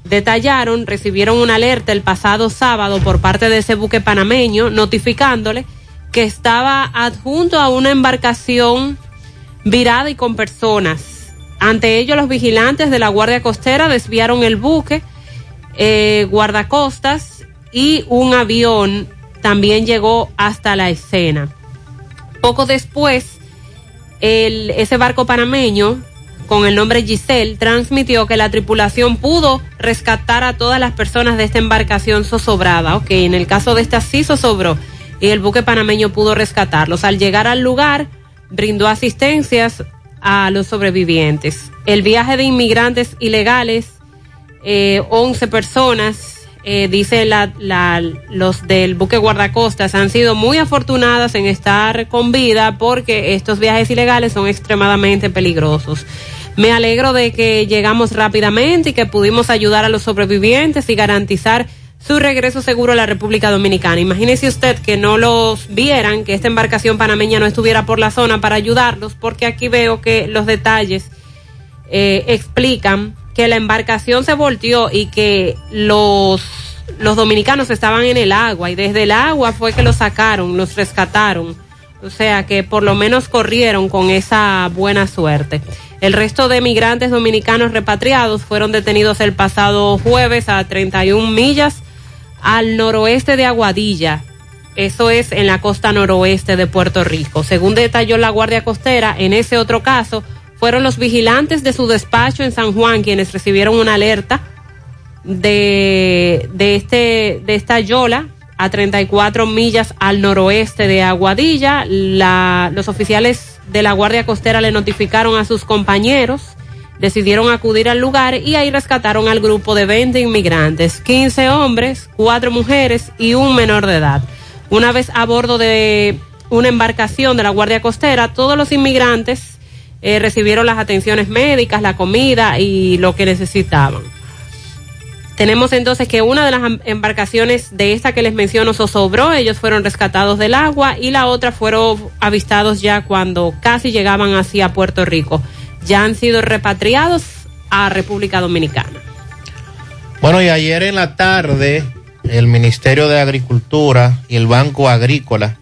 detallaron, recibieron una alerta el pasado sábado por parte de ese buque panameño, notificándole que estaba adjunto a una embarcación virada y con personas. Ante ello, los vigilantes de la Guardia Costera desviaron el buque, eh, guardacostas y un avión también llegó hasta la escena. Poco después, el, ese barco panameño con el nombre Giselle transmitió que la tripulación pudo rescatar a todas las personas de esta embarcación zozobrada. Ok, en el caso de esta sí zozobró y el buque panameño pudo rescatarlos. Al llegar al lugar, brindó asistencias a los sobrevivientes. El viaje de inmigrantes ilegales, eh, 11 personas, eh, dice la, la, los del buque guardacostas, han sido muy afortunadas en estar con vida porque estos viajes ilegales son extremadamente peligrosos. Me alegro de que llegamos rápidamente y que pudimos ayudar a los sobrevivientes y garantizar su regreso seguro a la República Dominicana. Imagínese usted que no los vieran, que esta embarcación panameña no estuviera por la zona para ayudarlos, porque aquí veo que los detalles eh, explican que la embarcación se volteó y que los, los dominicanos estaban en el agua y desde el agua fue que los sacaron, los rescataron. O sea que por lo menos corrieron con esa buena suerte. El resto de migrantes dominicanos repatriados fueron detenidos el pasado jueves a 31 millas al noroeste de Aguadilla. Eso es en la costa noroeste de Puerto Rico. Según detalló la Guardia Costera, en ese otro caso, fueron los vigilantes de su despacho en San Juan quienes recibieron una alerta de, de, este, de esta yola a 34 millas al noroeste de Aguadilla. La, los oficiales de la Guardia Costera le notificaron a sus compañeros, decidieron acudir al lugar y ahí rescataron al grupo de 20 inmigrantes, 15 hombres, 4 mujeres y un menor de edad. Una vez a bordo de una embarcación de la Guardia Costera, todos los inmigrantes eh, recibieron las atenciones médicas, la comida y lo que necesitaban. Tenemos entonces que una de las embarcaciones de esta que les menciono zozobró, ellos fueron rescatados del agua y la otra fueron avistados ya cuando casi llegaban hacia Puerto Rico. Ya han sido repatriados a República Dominicana. Bueno, y ayer en la tarde el Ministerio de Agricultura y el Banco Agrícola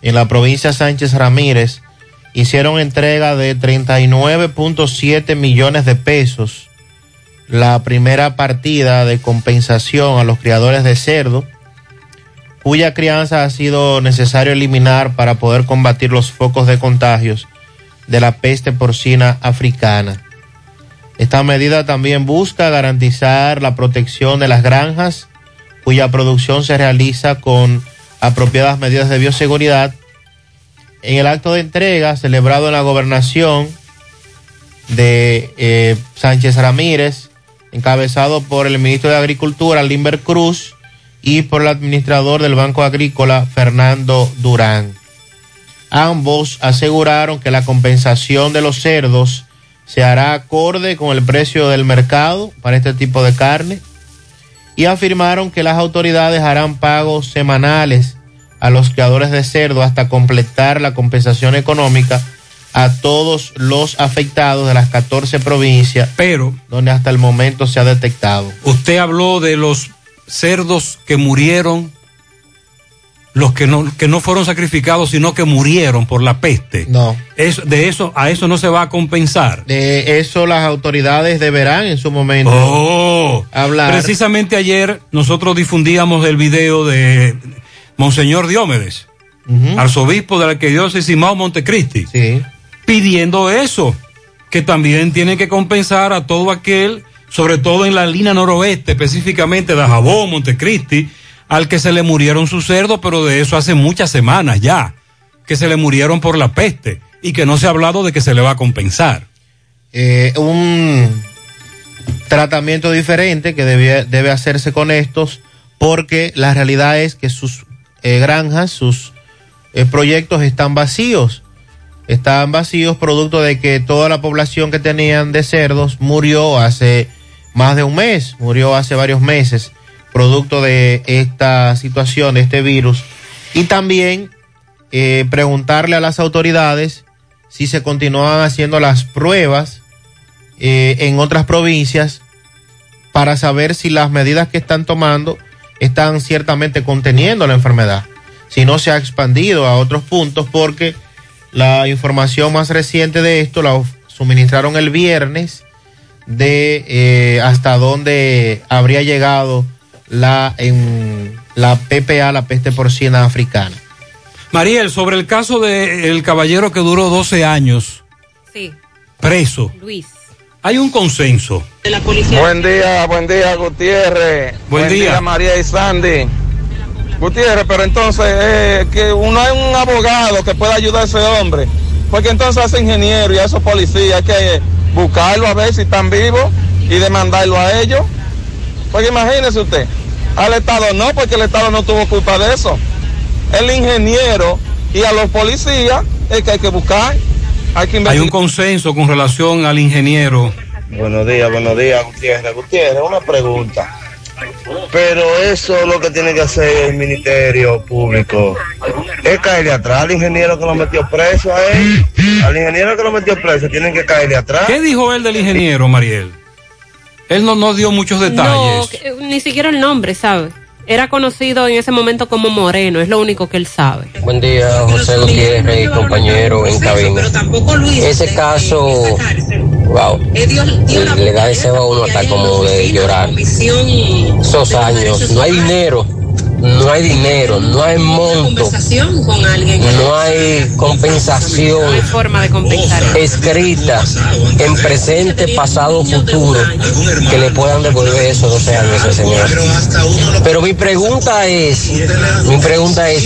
en la provincia Sánchez Ramírez hicieron entrega de 39.7 millones de pesos, la primera partida de compensación a los criadores de cerdo, cuya crianza ha sido necesario eliminar para poder combatir los focos de contagios de la peste porcina africana. Esta medida también busca garantizar la protección de las granjas, cuya producción se realiza con apropiadas medidas de bioseguridad en el acto de entrega celebrado en la gobernación de eh, Sánchez Ramírez, encabezado por el ministro de Agricultura, Limber Cruz, y por el administrador del Banco Agrícola, Fernando Durán. Ambos aseguraron que la compensación de los cerdos se hará acorde con el precio del mercado para este tipo de carne y afirmaron que las autoridades harán pagos semanales a los criadores de cerdo hasta completar la compensación económica a todos los afectados de las 14 provincias, pero donde hasta el momento se ha detectado. Usted habló de los cerdos que murieron, los que no, que no fueron sacrificados, sino que murieron por la peste. No. Es, de eso, a eso no se va a compensar. De eso las autoridades deberán en su momento oh, hablar. Precisamente ayer nosotros difundíamos el video de Monseñor Diómedes, arzobispo de la arquidiócesis Simao Montecristi, pidiendo eso, que también tiene que compensar a todo aquel, sobre todo en la línea noroeste, específicamente de Jabón, Montecristi, al que se le murieron sus cerdos, pero de eso hace muchas semanas ya, que se le murieron por la peste y que no se ha hablado de que se le va a compensar. Eh, un tratamiento diferente que debe, debe hacerse con estos porque la realidad es que sus eh, granjas, sus eh, proyectos están vacíos. Están vacíos producto de que toda la población que tenían de cerdos murió hace más de un mes, murió hace varios meses, producto de esta situación, de este virus. Y también eh, preguntarle a las autoridades si se continúan haciendo las pruebas en otras provincias para saber si las medidas que están tomando están ciertamente conteniendo la enfermedad, si no se ha expandido a otros puntos, porque la información más reciente de esto la suministraron el viernes de eh, hasta dónde habría llegado la, en, la PPA, la peste porcina africana. Mariel, sobre el caso del caballero que duró 12 años Sí, preso, Luis. Hay un consenso. Buen día, buen día, Gutiérrez. Buen día. María y Sandy. Gutiérrez, pero entonces, eh, que uno hay un abogado que pueda ayudar a ese hombre. Porque entonces a ese ingeniero y a esos policías hay que buscarlo a ver si están vivos y demandarlo a ellos. Porque imagínese usted, al Estado no, porque el Estado no tuvo culpa de eso. El ingeniero y a los policías es que hay que buscar. Hay que Hay investigar. un consenso con relación al ingeniero. Buenos días, buenos días, Gutiérrez. Gutiérrez, una pregunta. Pero eso es lo que tiene que hacer el Ministerio Público. Es caerle atrás al ingeniero que lo metió preso a él. Al ingeniero que lo metió preso tienen que caerle atrás. ¿Qué dijo él del ingeniero, Mariel? Él no nos dio muchos No, detalles. que- ni siquiera el nombre, ¿sabe? Era conocido en ese momento como Moreno, es lo único que él sabe. Buen día, José Gutiérrez compañero en cabina. Ese caso, wow, le da deseo a uno hasta como de llorar. Esos años, no hay dinero, no hay dinero, no hay monto, no hay compensación forma de compensar. escrita en presente, pasado, futuro, que le puedan devolver esos 12 años a ese señor. Pero mi pregunta es, mi pregunta es,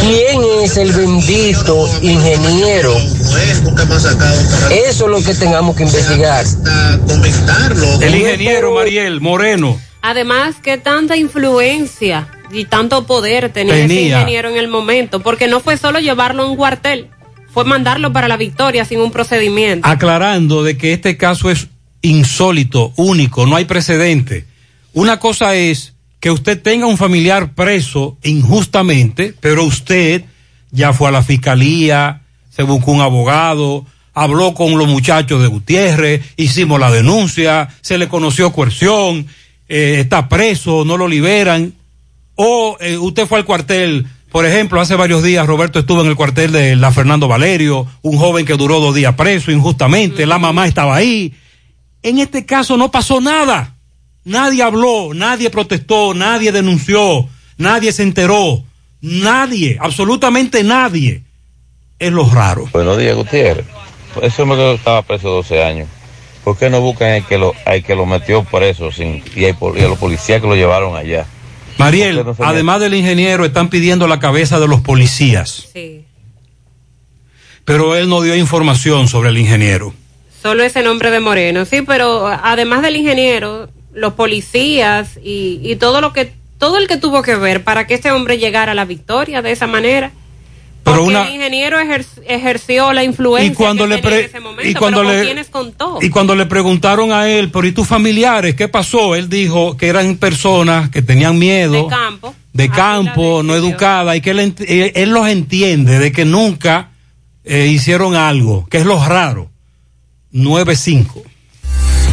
¿quién es el bendito ingeniero? Eso es lo que tengamos que investigar. El ingeniero Mariel Moreno. Además, que tanta influencia y tanto poder tenía, ese Tenía. ingeniero en el momento, porque no fue solo llevarlo a un cuartel, fue mandarlo para la victoria sin un procedimiento. aclarando de que este caso es insólito, único, no hay precedente. Una cosa es que usted tenga un familiar preso injustamente, pero usted ya fue a la fiscalía, se buscó un abogado, habló con los muchachos de Gutiérrez, hicimos la denuncia, se le conoció coerción, eh, está preso, no lo liberan, o eh, usted fue al cuartel, por ejemplo, hace varios días Roberto estuvo en el cuartel de la Fernando Valerio, un joven que duró dos días preso injustamente, la mamá estaba ahí. En este caso no pasó nada. Nadie habló, nadie protestó, nadie denunció, nadie se enteró, nadie, absolutamente nadie. Es lo raro. Buenos días, Gutiérrez. Ese hombre que estaba preso 12 años. ¿Por qué no buscan al que lo, al que lo metió preso sin, y, y a los policías que lo llevaron allá? Mariel, ¿Por qué no se además del ingeniero, están pidiendo la cabeza de los policías. Sí. Pero él no dio información sobre el ingeniero. Solo ese nombre de Moreno, sí, pero además del ingeniero, los policías y, y todo lo que todo el que tuvo que ver para que este hombre llegara a la victoria de esa manera. Pero una- el ingeniero ejer- ejerció la influencia Y cuando que le tenía en ese momento, y cuando pero ¿con le- contó? Y cuando le preguntaron a él, pero ¿y tus familiares? ¿Qué pasó? Él dijo que eran personas que tenían miedo. de campo. de campo, no educada, y que él, él los entiende de que nunca eh, hicieron algo, que es lo raro. 9-5.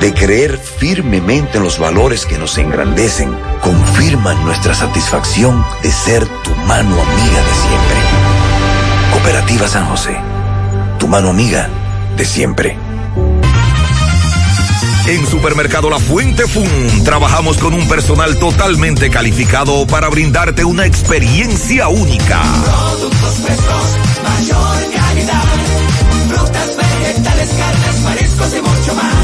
de creer firmemente en los valores que nos engrandecen, confirman nuestra satisfacción de ser tu mano amiga de siempre. Cooperativa San José, tu mano amiga de siempre. En Supermercado La Fuente Fun trabajamos con un personal totalmente calificado para brindarte una experiencia única. Productos frescos, mayor calidad. Frutas, vegetales, carnes, mariscos y mucho más.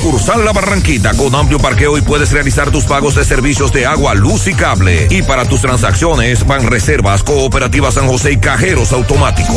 Sucursal La Barranquita con amplio parqueo y puedes realizar tus pagos de servicios de agua, luz y cable. Y para tus transacciones van reservas, cooperativas San José y cajeros automáticos.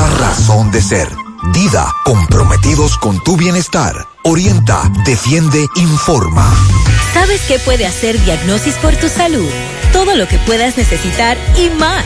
razón de ser. Dida, comprometidos con tu bienestar. Orienta, defiende, informa. ¿Sabes qué puede hacer Diagnosis por tu salud? Todo lo que puedas necesitar y más.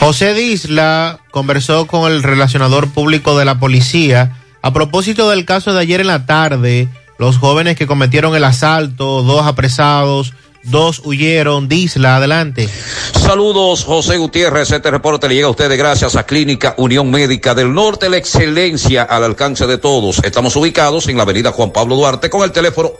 José Disla conversó con el relacionador público de la policía a propósito del caso de ayer en la tarde, los jóvenes que cometieron el asalto, dos apresados, dos huyeron. Disla, adelante. Saludos, José Gutiérrez. Este reporte le llega a ustedes gracias a Clínica Unión Médica del Norte, la excelencia al alcance de todos. Estamos ubicados en la avenida Juan Pablo Duarte con el teléfono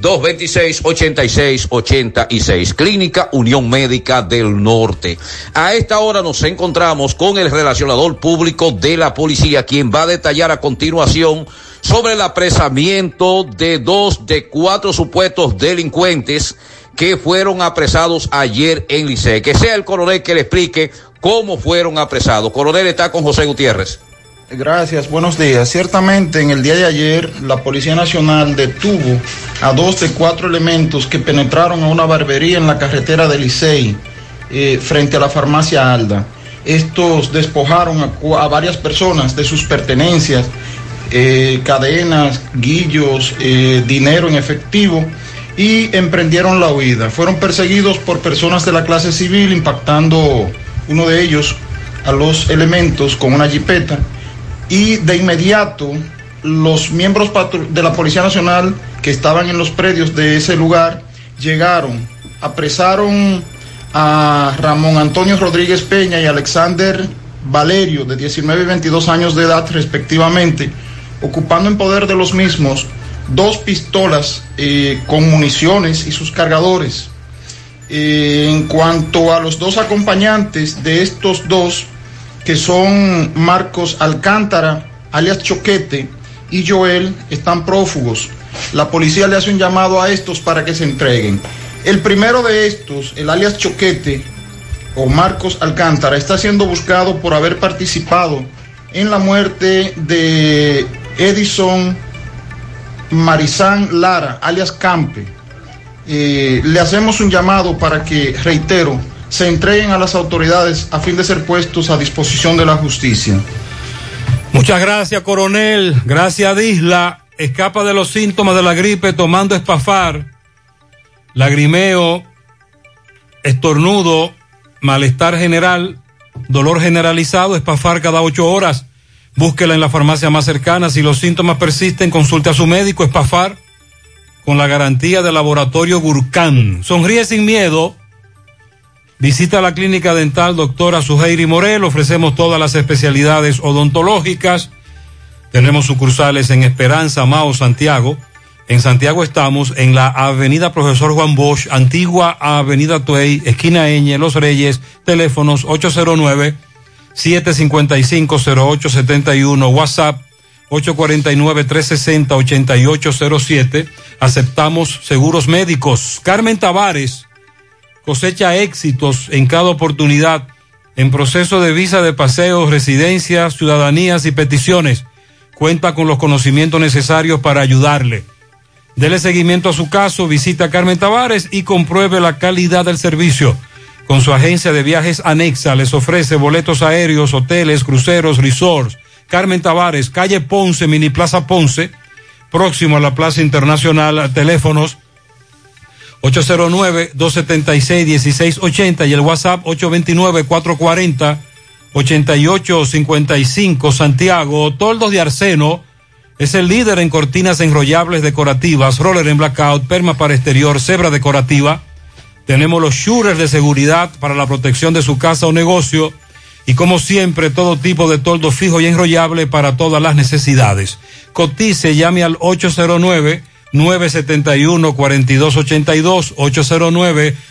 809-226-8686. Clínica Unión Médica del Norte. A esta hora nos encontramos con el relacionador público de la policía, quien va a detallar a continuación sobre el apresamiento de dos de cuatro supuestos delincuentes que fueron apresados ayer en Licey. Que sea el coronel que le explique cómo fueron apresados. Coronel está con José Gutiérrez. Gracias, buenos días. Ciertamente, en el día de ayer, la Policía Nacional detuvo a dos de cuatro elementos que penetraron a una barbería en la carretera de Licey, eh, frente a la farmacia Alda. Estos despojaron a, varias personas de sus pertenencias, eh, cadenas, guillos, eh, dinero en efectivo y emprendieron la huida. Fueron perseguidos por personas de la clase civil, impactando uno de ellos a los elementos con una jipeta y de inmediato los miembros de la Policía Nacional que estaban en los predios de ese lugar llegaron, apresaron a Ramón Antonio Rodríguez Peña y Alexander Valerio de 19 y 22 años de edad respectivamente, ocupando en poder de los mismos dos pistolas eh, con municiones y sus cargadores. Eh, en cuanto a los dos acompañantes de estos dos, que son Marcos Alcántara, alias Choquete, y Joel, están prófugos. La policía le hace un llamado a estos para que se entreguen. El primero de estos, el alias Choquete, o Marcos Alcántara, está siendo buscado por haber participado en la muerte de Edison Marizán Lara, alias Campe. Eh, le hacemos un llamado para que, reitero, se entreguen a las autoridades a fin de ser puestos a disposición de la justicia. Muchas gracias, coronel. Gracias, Disla. Escapa de los síntomas de la gripe tomando espafar, lagrimeo, estornudo, malestar general, dolor generalizado, espafar cada ocho horas. Búsquela en la farmacia más cercana. Si los síntomas persisten, consulte a su médico. Espafar con la garantía del laboratorio Gurkhan. Sonríe sin miedo. Visita la clínica dental doctora Suheiri Morel. Ofrecemos todas las especialidades odontológicas. Tenemos sucursales en Esperanza, Mao, Santiago. En Santiago estamos en la avenida Profesor Juan Bosch, antigua avenida Tuey, esquina Eñe, Los Reyes, teléfonos 809-755-0871, WhatsApp 849-360-8807. Aceptamos seguros médicos. Carmen Tavares cosecha éxitos en cada oportunidad en proceso de visa de paseo, residencias, ciudadanías y peticiones. Cuenta con los conocimientos necesarios para ayudarle. Dele seguimiento a su caso, visita a Carmen Tavares y compruebe la calidad del servicio. Con su agencia de viajes anexa les ofrece boletos aéreos, hoteles, cruceros, resorts. Carmen Tavares, calle Ponce, Mini Plaza Ponce, próximo a la Plaza Internacional, teléfonos 809-276-1680 y el WhatsApp 829-440-8855 Santiago. Toldos de Arseno es el líder en cortinas enrollables decorativas, roller en blackout, perma para exterior, cebra decorativa. Tenemos los shooters de seguridad para la protección de su casa o negocio. Y como siempre, todo tipo de toldo fijo y enrollable para todas las necesidades. Cotice, llame al 809 971-4282,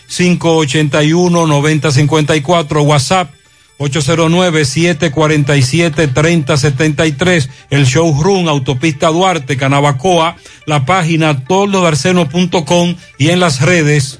809-581-9054, WhatsApp 809-747-3073, el showroom Autopista Duarte, Canabacoa, la página toldodarseno.com y en las redes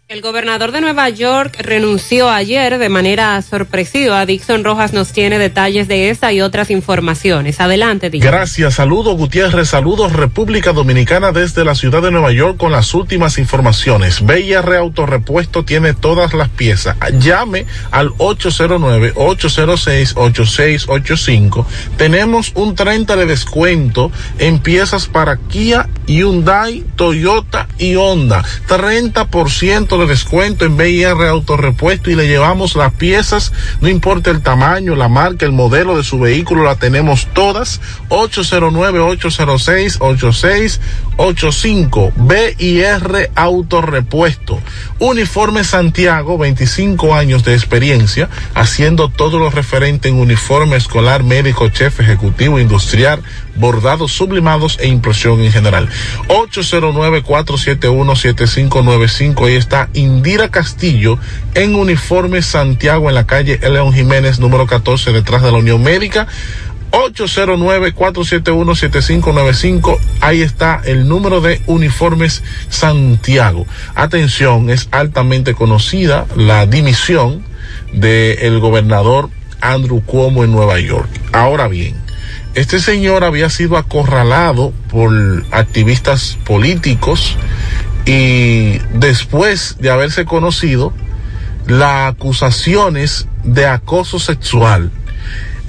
El gobernador de Nueva York renunció ayer de manera sorpresiva. Dixon Rojas nos tiene detalles de esta y otras informaciones. Adelante, Dixon. Gracias, saludos Gutiérrez, saludos República Dominicana desde la ciudad de Nueva York con las últimas informaciones. BIR Autorepuesto tiene todas las piezas. Llame al 809-806-8685. Tenemos un 30 de descuento en piezas para Kia, Hyundai, Toyota y Honda. 30% de descuento en BIR Autorepuesto y le llevamos las piezas, no importa el tamaño, la marca, el modelo de su vehículo, la tenemos todas. 809-806-8685. BIR Autorepuesto. Uniforme Santiago, 25 años de experiencia, haciendo todo lo referente en uniforme escolar, médico, chef, ejecutivo, industrial, bordados sublimados e impresión en general. 809-471-7595. Ahí está Indira Castillo en uniforme Santiago en la calle León Jiménez número 14 detrás de la Unión Médica. 809-471-7595. Ahí está el número de uniformes Santiago. Atención, es altamente conocida la dimisión del gobernador Andrew Cuomo en Nueva York. Ahora bien, este señor había sido acorralado por activistas políticos y después de haberse conocido las acusaciones de acoso sexual.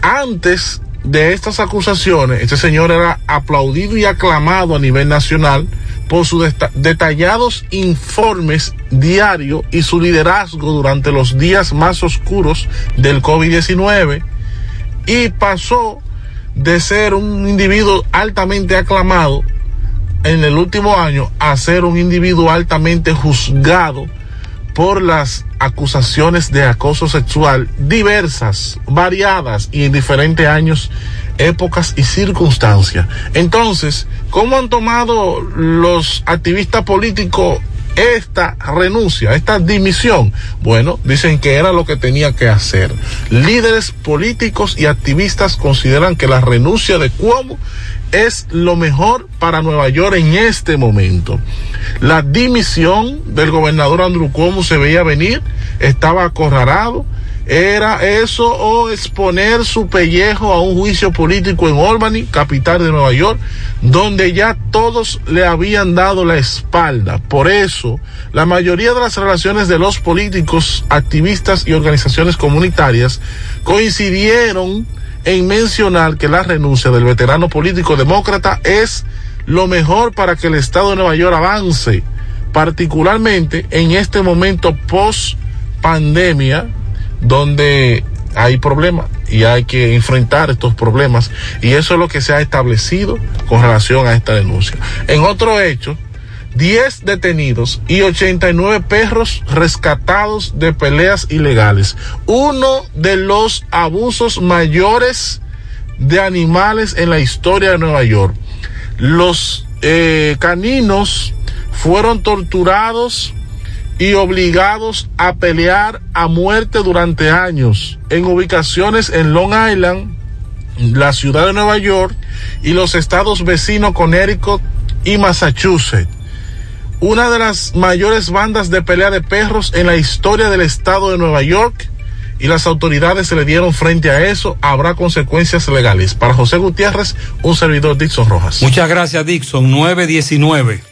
Antes de estas acusaciones, este señor era aplaudido y aclamado a nivel nacional por sus deta- detallados informes diarios y su liderazgo durante los días más oscuros del COVID-19 y pasó de ser un individuo altamente aclamado en el último año a ser un individuo altamente juzgado por las acusaciones de acoso sexual diversas, variadas y en diferentes años, épocas y circunstancias. Entonces, ¿cómo han tomado los activistas políticos esta renuncia, esta dimisión? Bueno, dicen que era lo que tenía que hacer. Líderes políticos y activistas consideran que la renuncia de Cuomo es lo mejor para Nueva York en este momento. La dimisión del gobernador Andrew Cuomo se veía venir, estaba acorralado. Era eso o exponer su pellejo a un juicio político en Albany, capital de Nueva York, donde ya todos le habían dado la espalda. Por eso, la mayoría de las relaciones de los políticos, activistas y organizaciones comunitarias coincidieron en mencionar que la renuncia del veterano político demócrata es lo mejor para que el Estado de Nueva York avance, particularmente en este momento post pandemia, donde hay problemas y hay que enfrentar estos problemas y eso es lo que se ha establecido con relación a esta denuncia. En otro hecho, 10 detenidos y 89 perros rescatados de peleas ilegales. Uno de los abusos mayores de animales en la historia de Nueva York. Los eh, caninos fueron torturados y obligados a pelear a muerte durante años en ubicaciones en Long Island, la ciudad de Nueva York y los estados vecinos Connecticut y Massachusetts una de las mayores bandas de pelea de perros en la historia del estado de Nueva York y las autoridades se le dieron frente a eso, habrá consecuencias legales. Para José Gutiérrez, un servidor Dixon Rojas. Muchas gracias, Dixon. 919.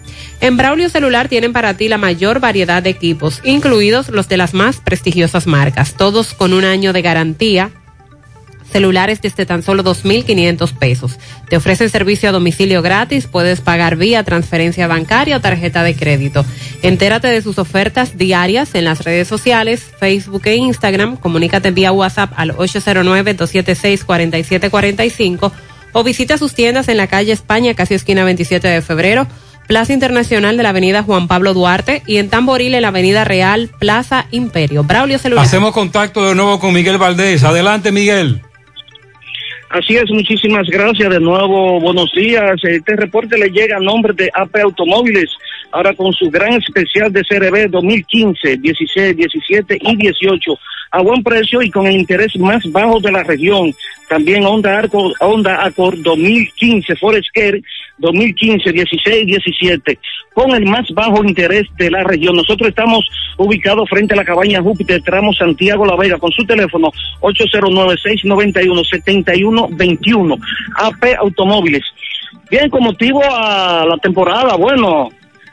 En Braulio Celular tienen para ti la mayor variedad de equipos, incluidos los de las más prestigiosas marcas, todos con un año de garantía. Celulares desde tan solo 2.500 pesos. Te ofrecen servicio a domicilio gratis, puedes pagar vía transferencia bancaria o tarjeta de crédito. Entérate de sus ofertas diarias en las redes sociales, Facebook e Instagram. Comunícate vía WhatsApp al 809-276-4745 o visita sus tiendas en la calle España, casi esquina 27 de febrero, Plaza Internacional de la Avenida Juan Pablo Duarte y en Tamboril en la Avenida Real, Plaza Imperio. Braulio Celular. Hacemos contacto de nuevo con Miguel Valdés. Adelante, Miguel. Así es, muchísimas gracias de nuevo, buenos días. Este reporte le llega a nombre de AP Automóviles, ahora con su gran especial de CRB 2015, 16, 17 y 18, a buen precio y con el interés más bajo de la región. También Honda Accord, Honda Accord 2015, Forest Care 2015, 16, 17, con el más bajo interés de la región. Nosotros estamos ubicados frente a la cabaña Júpiter, tramo Santiago La Vega, con su teléfono 809-691-7121, AP Automóviles. Bien, con motivo a la temporada, bueno,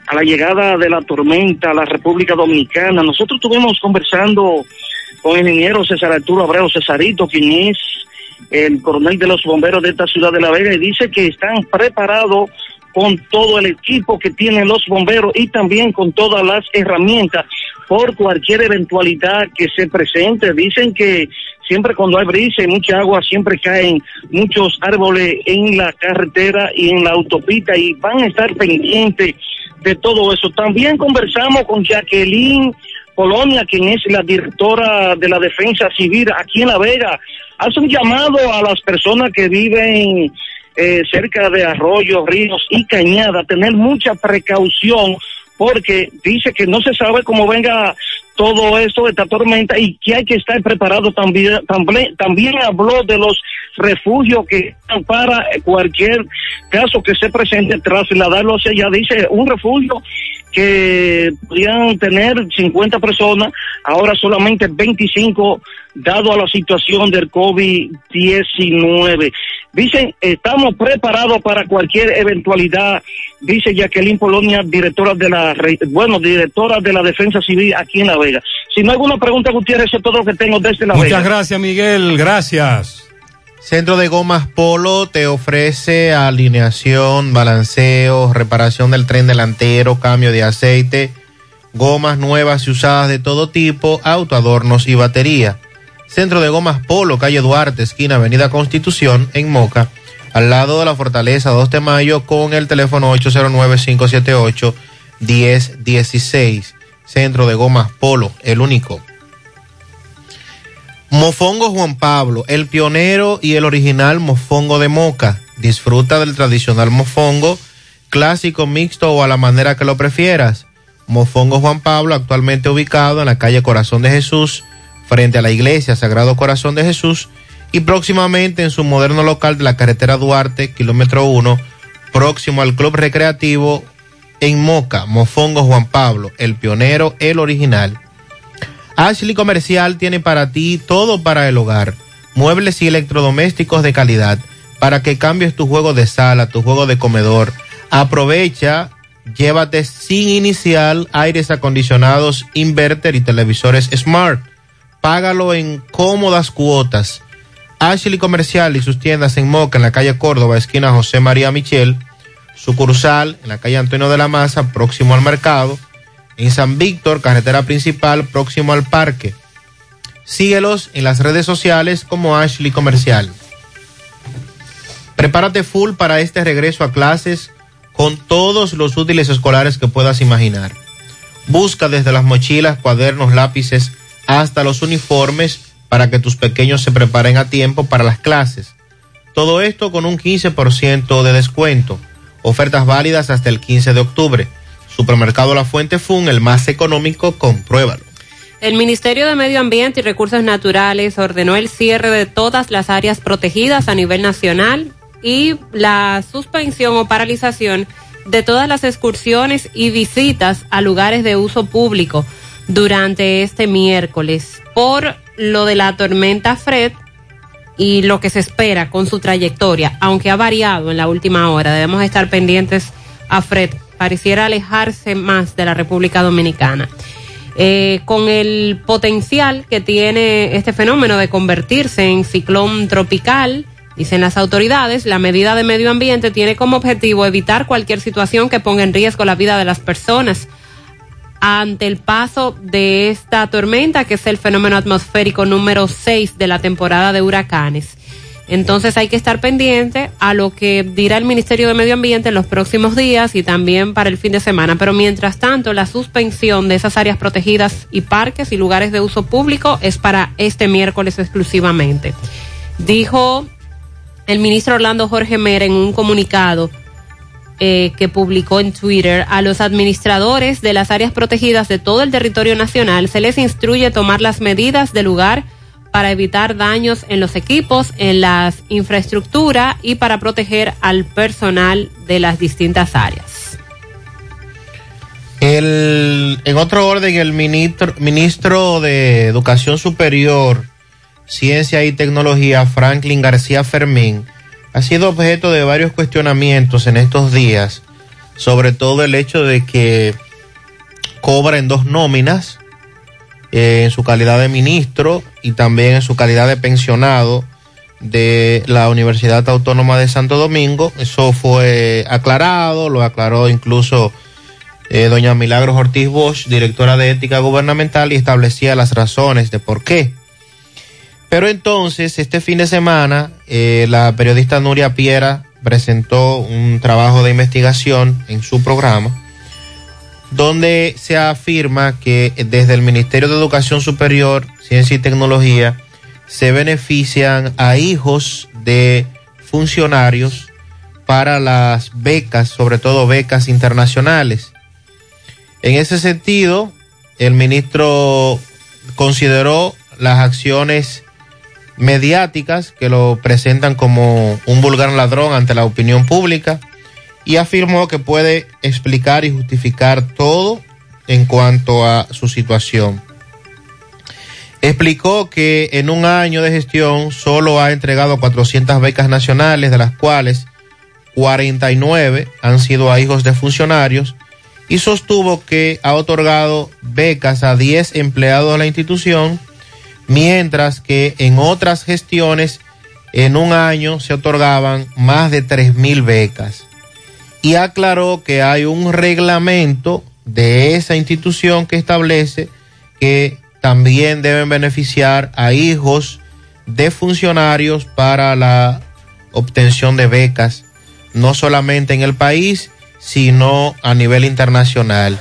a la llegada de la tormenta a la República Dominicana. Nosotros estuvimos conversando con el ingeniero César Arturo Abreu Cesarito, quien es el coronel de los bomberos de esta ciudad de La Vega, y dice que están preparados con todo el equipo que tienen los bomberos y también con todas las herramientas por cualquier eventualidad que se presente. Dicen que siempre cuando hay brisa y mucha agua, siempre caen muchos árboles en la carretera y en la autopista y van a estar pendientes de todo eso. También conversamos con Jacqueline Polonia, quien es la directora de la Defensa Civil aquí en La Vega. Hace un llamado a las personas que viven eh, cerca de arroyos, ríos y cañadas, tener mucha precaución porque dice que no se sabe cómo venga todo esto, esta tormenta, y que hay que estar preparado también. También, también habló de los refugios que para cualquier caso que se presente, trasladarlo hacia allá. Dice, un refugio que podían tener 50 personas, ahora solamente 25, dado a la situación del COVID-19. Dicen, estamos preparados para cualquier eventualidad, dice Jacqueline Polonia, directora de la, bueno, directora de la Defensa Civil aquí en La Vega. Si no hay alguna pregunta, Gutiérrez, eso es todo lo que tengo desde La Muchas Vega. gracias, Miguel. Gracias. Centro de Gomas Polo te ofrece alineación, balanceo, reparación del tren delantero, cambio de aceite, gomas nuevas y usadas de todo tipo, autoadornos y batería. Centro de Gomas Polo, calle Duarte, esquina Avenida Constitución, en Moca, al lado de la Fortaleza 2 de Mayo, con el teléfono 809-578-1016. Centro de Gomas Polo, el único. Mofongo Juan Pablo, el pionero y el original mofongo de Moca. Disfruta del tradicional mofongo, clásico, mixto o a la manera que lo prefieras. Mofongo Juan Pablo, actualmente ubicado en la calle Corazón de Jesús, frente a la iglesia Sagrado Corazón de Jesús, y próximamente en su moderno local de la carretera Duarte, kilómetro 1, próximo al Club Recreativo en Moca, Mofongo Juan Pablo, el pionero, el original. Ashley Comercial tiene para ti todo para el hogar, muebles y electrodomésticos de calidad, para que cambies tu juego de sala, tu juego de comedor. Aprovecha, llévate sin inicial aires acondicionados, inverter y televisores smart. Págalo en cómodas cuotas. Ashley Comercial y sus tiendas en Moca, en la calle Córdoba, esquina José María Michel, sucursal en la calle Antonio de la Maza, próximo al mercado, en San Víctor, carretera principal, próximo al parque. Síguelos en las redes sociales como Ashley Comercial. Prepárate full para este regreso a clases con todos los útiles escolares que puedas imaginar. Busca desde las mochilas, cuadernos, lápices hasta los uniformes para que tus pequeños se preparen a tiempo para las clases. Todo esto con un 15% de descuento. Ofertas válidas hasta el 15 de octubre. Supermercado La Fuente Fun, el más económico, compruébalo. El Ministerio de Medio Ambiente y Recursos Naturales ordenó el cierre de todas las áreas protegidas a nivel nacional y la suspensión o paralización de todas las excursiones y visitas a lugares de uso público durante este miércoles por lo de la tormenta Fred y lo que se espera con su trayectoria, aunque ha variado en la última hora. Debemos estar pendientes a Fred. Pareciera alejarse más de la República Dominicana. Eh, con el potencial que tiene este fenómeno de convertirse en ciclón tropical, dicen las autoridades, la medida de medio ambiente tiene como objetivo evitar cualquier situación que ponga en riesgo la vida de las personas ante el paso de esta tormenta, que es el fenómeno atmosférico número 6 de la temporada de huracanes. Entonces hay que estar pendiente a lo que dirá el Ministerio de Medio Ambiente en los próximos días y también para el fin de semana. Pero mientras tanto, la suspensión de esas áreas protegidas y parques y lugares de uso público es para este miércoles exclusivamente. Dijo el ministro Orlando Jorge Mera en un comunicado eh, que publicó en Twitter a los administradores de las áreas protegidas de todo el territorio nacional se les instruye tomar las medidas de lugar para evitar daños en los equipos, en las infraestructuras y para proteger al personal de las distintas áreas. El, en otro orden, el ministro, ministro de Educación Superior, Ciencia y Tecnología, Franklin García Fermín, ha sido objeto de varios cuestionamientos en estos días sobre todo el hecho de que cobra en dos nóminas, eh, en su calidad de ministro y también en su calidad de pensionado de la Universidad Autónoma de Santo Domingo. Eso fue aclarado, lo aclaró incluso eh, doña Milagros Ortiz Bosch, directora de Ética Gubernamental, y establecía las razones de por qué. Pero entonces, este fin de semana, eh, la periodista Nuria Piera presentó un trabajo de investigación en su programa, donde se afirma que desde el Ministerio de Educación Superior, Ciencia y Tecnología, se benefician a hijos de funcionarios para las becas, sobre todo becas internacionales. En ese sentido, el ministro consideró las acciones mediáticas que lo presentan como un vulgar ladrón ante la opinión pública y afirmó que puede explicar y justificar todo en cuanto a su situación. Explicó que en un año de gestión solo ha entregado 400 becas nacionales, de las cuales 49 han sido a hijos de funcionarios y sostuvo que ha otorgado becas a 10 empleados de la institución, mientras que en otras gestiones en un año se otorgaban más de 3 mil becas. Y aclaró que hay un reglamento de esa institución que establece que también deben beneficiar a hijos de funcionarios para la obtención de becas, no solamente en el país, sino a nivel internacional.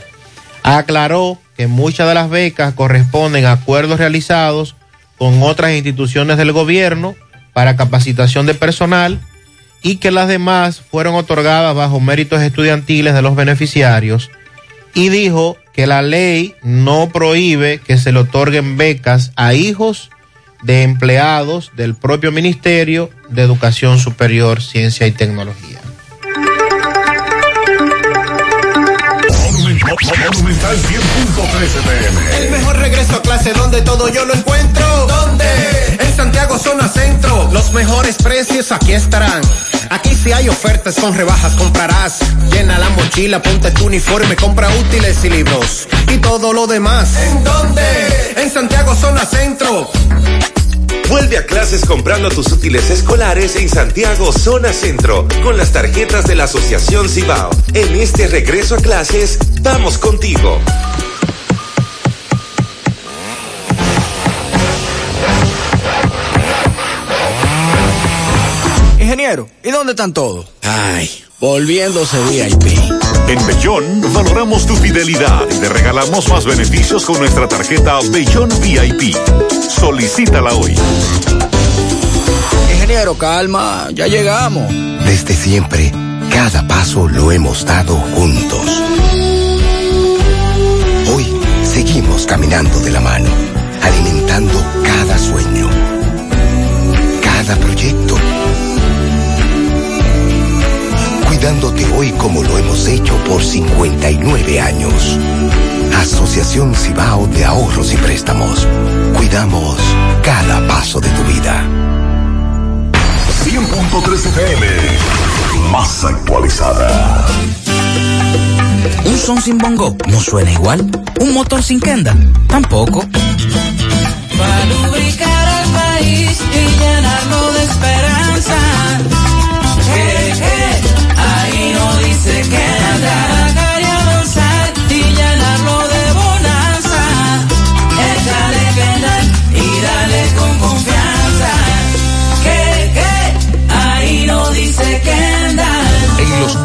Aclaró que muchas de las becas corresponden a acuerdos realizados con otras instituciones del gobierno para capacitación de personal y que las demás fueron otorgadas bajo méritos estudiantiles de los beneficiarios y dijo que la ley no prohíbe que se le otorguen becas a hijos de empleados del propio Ministerio de Educación Superior, Ciencia y Tecnología. Monumental 100.13 pm. El mejor regreso a clase donde todo yo lo encuentro. Santiago Zona Centro. Los mejores precios aquí estarán. Aquí si hay ofertas con rebajas comprarás. Llena la mochila, ponte tu uniforme, compra útiles y libros. Y todo lo demás. ¿En dónde? En Santiago Zona Centro. Vuelve a clases comprando tus útiles escolares en Santiago Zona Centro con las tarjetas de la Asociación Cibao. En este regreso a clases, vamos contigo. Ingeniero, ¿y dónde están todos? Ay, volviéndose VIP. En Bellón valoramos tu fidelidad y te regalamos más beneficios con nuestra tarjeta Bellón VIP. Solicítala hoy. Ingeniero, calma, ya llegamos. Desde siempre, cada paso lo hemos dado juntos. Hoy seguimos caminando de la mano, alimentando cada sueño, cada proyecto, cuidándote hoy como lo hemos hecho por 59 años. Asociación Cibao de Ahorros y Préstamos. Cuidamos cada paso de tu vida. 100.13 pm. Más actualizada. Un son sin bongo no suena igual. Un motor sin kenda tampoco. Para lubricar al país y llenarlo de esperanza.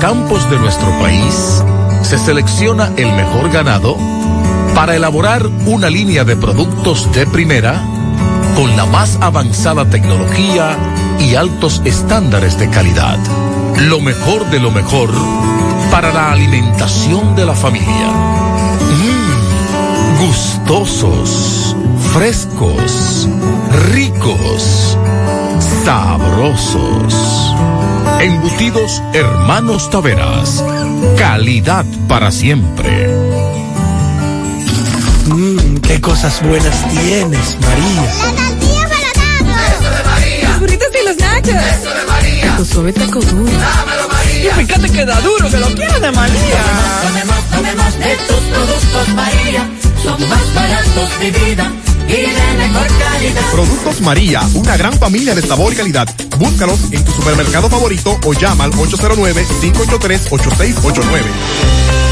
Campos de nuestro país se selecciona el mejor ganado para elaborar una línea de productos de primera con la más avanzada tecnología y altos estándares de calidad. Lo mejor de lo mejor para la alimentación de la familia. Mm, gustosos, frescos, ricos, sabrosos. Embutidos Hermanos Taveras. Calidad para siempre. Mmm, qué cosas buenas tienes, María. tortilla para Los burritos y los nachos. Eso de María. Tu suave taco duro. María. Y fíjate te queda duro, que lo quieres de María. Tomemos, tomemos de tus productos María. Son más baratos de vida y de mejor calidad. Productos María, una gran familia de sabor y calidad. Búscalos en tu supermercado favorito o llama al 809-583-8689.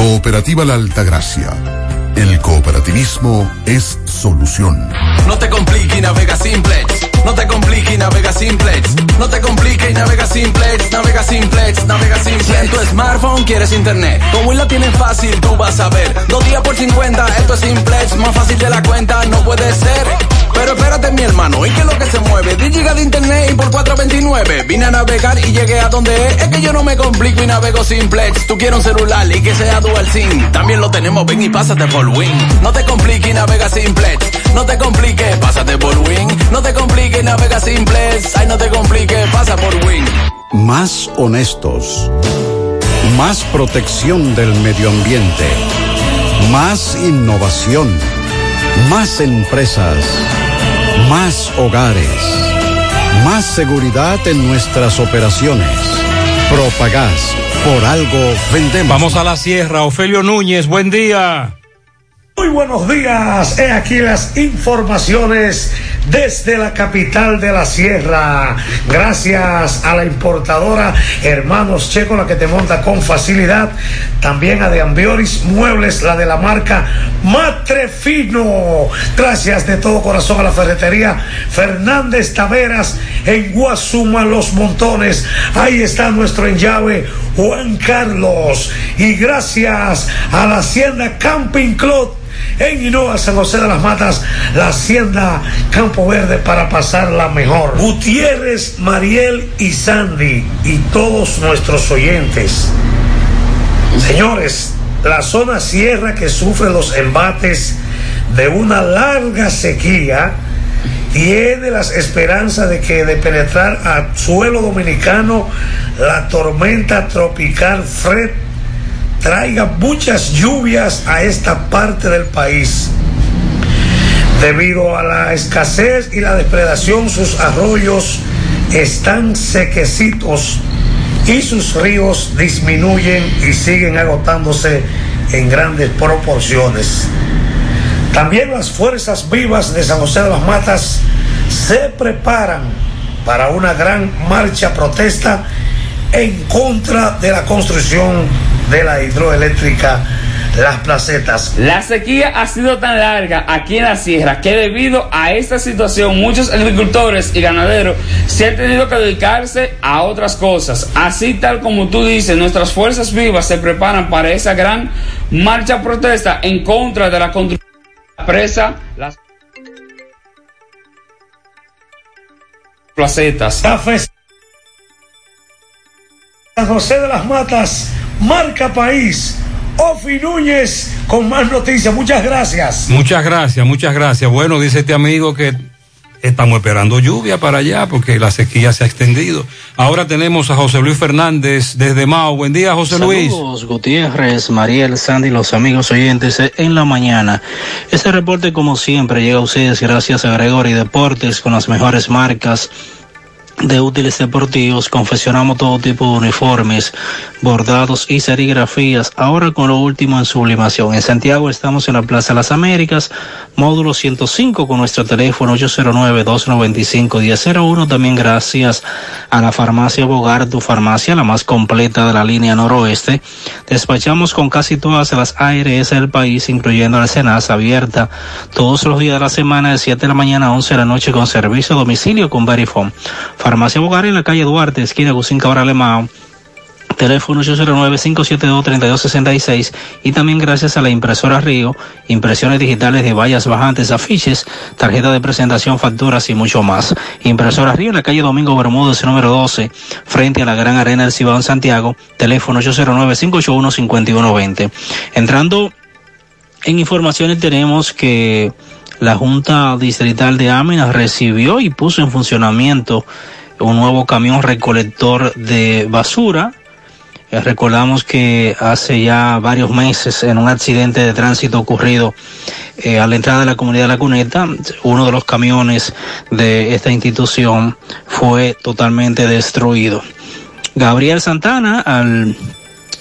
Cooperativa La Altagracia. El cooperativismo es solución. No te compliques y navega simplex. No te compliques y navega simplex. No te compliques y navega simplex. Navega simplex, navega simplex. En tu smartphone quieres internet. Como la tienes fácil, tú vas a ver. Dos días por 50, esto es simplex. Más fácil de la cuenta, no puede ser. Pero espérate, mi hermano, ¿y qué es lo que se mueve? 10 gigas de internet y por 429. Vine a navegar y llegué a donde es. Es que yo no me complico y navego simplex. Tú quieres un celular y que sea dual SIM. También lo tenemos, ven y pásate por Win. No te compliques y navega simplex. No te compliques, pásate por Win. No te compliques y navega simplex. Ay, no te compliques, pasa por Win. Más honestos. Más protección del medio ambiente. Más innovación. Más empresas. Más hogares. Más seguridad en nuestras operaciones. Propagás. Por algo vendemos. Vamos a la sierra. Ofelio Núñez, buen día. Muy buenos días. He aquí las informaciones desde la capital de la sierra. Gracias a la importadora Hermanos Checo, la que te monta con facilidad. También a De Ambioris Muebles, la de la marca Matrefino. Gracias de todo corazón a la ferretería Fernández Taveras en Guasuma Los Montones. Ahí está nuestro enllave Juan Carlos. Y gracias a la Hacienda Camping Club en Hinoa, San José de las Matas, la Hacienda Campo Verde para pasarla mejor. Gutiérrez, Mariel y Sandy y todos nuestros oyentes. Señores, la zona sierra que sufre los embates de una larga sequía tiene las esperanzas de que de penetrar a suelo dominicano la tormenta tropical Fred traiga muchas lluvias a esta parte del país. Debido a la escasez y la depredación, sus arroyos están sequecitos y sus ríos disminuyen y siguen agotándose en grandes proporciones. También las fuerzas vivas de San José de las Matas se preparan para una gran marcha protesta en contra de la construcción de la hidroeléctrica Las Placetas. La sequía ha sido tan larga aquí en la sierra que debido a esta situación muchos agricultores y ganaderos se han tenido que dedicarse a otras cosas. Así tal como tú dices, nuestras fuerzas vivas se preparan para esa gran marcha protesta en contra de la construcción de la presa Las Placetas. San José de las Matas, marca país. Ofi Núñez con más noticias. Muchas gracias. Muchas gracias, muchas gracias. Bueno, dice este amigo que estamos esperando lluvia para allá porque la sequía se ha extendido. Ahora tenemos a José Luis Fernández desde Mao. Buen día, José Luis. Saludos, Gutiérrez, Mariel, Sandy, los amigos oyentes en la mañana. Este reporte, como siempre, llega a ustedes gracias a Gregory Deportes con las mejores marcas de útiles deportivos, confeccionamos todo tipo de uniformes, bordados y serigrafías, ahora con lo último en sublimación. En Santiago estamos en la Plaza Las Américas, módulo 105 con nuestro teléfono 809-295-1001, también gracias a la farmacia Bogar, tu farmacia, la más completa de la línea noroeste. Despachamos con casi todas las ARS del país, incluyendo la Senasa abierta todos los días de la semana de 7 de la mañana a 11 de la noche con servicio a domicilio con Verifone. Farmacia Bogar en la calle Duarte, esquina Gusín Cabral Alemao. Teléfono 809-572-3266 y también gracias a la impresora Río, impresiones digitales de vallas bajantes, afiches, tarjeta de presentación, facturas y mucho más. Impresora Río en la calle Domingo Bermúdez, número 12, frente a la Gran Arena del Cibao en Santiago. Teléfono 809-581-5120. Entrando en informaciones tenemos que la Junta Distrital de Áminas recibió y puso en funcionamiento un nuevo camión recolector de basura. Eh, recordamos que hace ya varios meses en un accidente de tránsito ocurrido eh, a la entrada de la comunidad de La Cuneta, uno de los camiones de esta institución fue totalmente destruido. Gabriel Santana, al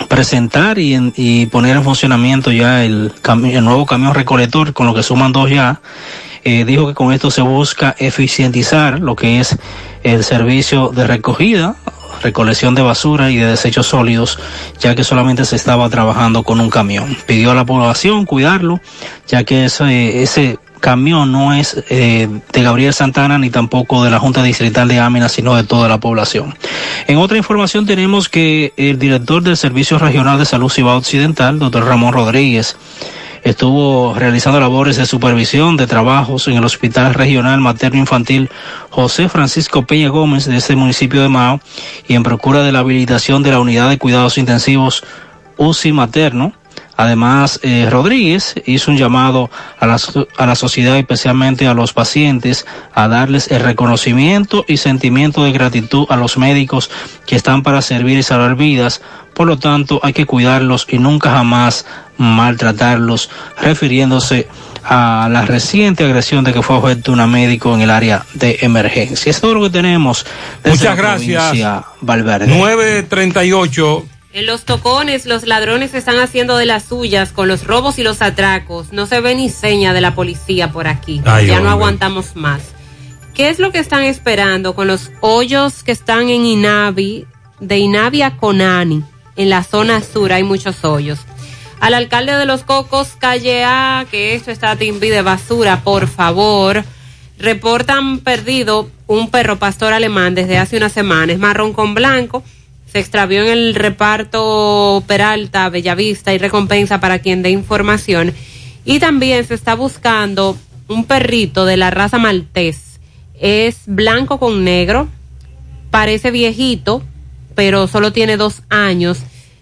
presentar y, poner en funcionamiento ya el nuevo camión recolector, con lo que suman dos ya, eh, dijo que con esto se busca eficientizar lo que es el servicio de recogida, recolección de basura y de desechos sólidos, ya que solamente se estaba trabajando con un camión. Pidió a la población cuidarlo, ya que ese, ese camión no es eh, de Gabriel Santana ni tampoco de la Junta Distrital de Ámina, sino de toda la población. En otra información tenemos que el director del Servicio Regional de Salud Cibao Occidental, doctor Ramón Rodríguez, estuvo realizando labores de supervisión de trabajos en el Hospital Regional Materno Infantil José Francisco Peña Gómez de este municipio de Mao y en procura de la habilitación de la unidad de cuidados intensivos UCI materno. Además, eh, Rodríguez hizo un llamado a la, a la sociedad, especialmente a los pacientes, a darles el reconocimiento y sentimiento de gratitud a los médicos que están para servir y salvar vidas. Por lo tanto, hay que cuidarlos y nunca jamás maltratarlos, refiriéndose a la reciente agresión de que fue objeto una médico en el área de emergencia. Es todo lo que tenemos. desde Muchas la gracias. provincia Valverde. 938. En los tocones, los ladrones están haciendo de las suyas con los robos y los atracos. No se ve ni seña de la policía por aquí. Ay, ya no aguantamos más. ¿Qué es lo que están esperando con los hoyos que están en Inavi, de Inavi a Conani? En la zona sur hay muchos hoyos. Al alcalde de Los Cocos, calle A, que esto está timbi de basura, por favor. Reportan perdido un perro pastor alemán desde hace una semana. Es marrón con blanco. Se extravió en el reparto Peralta, Bellavista y recompensa para quien dé información. Y también se está buscando un perrito de la raza maltés. Es blanco con negro. Parece viejito, pero solo tiene dos años.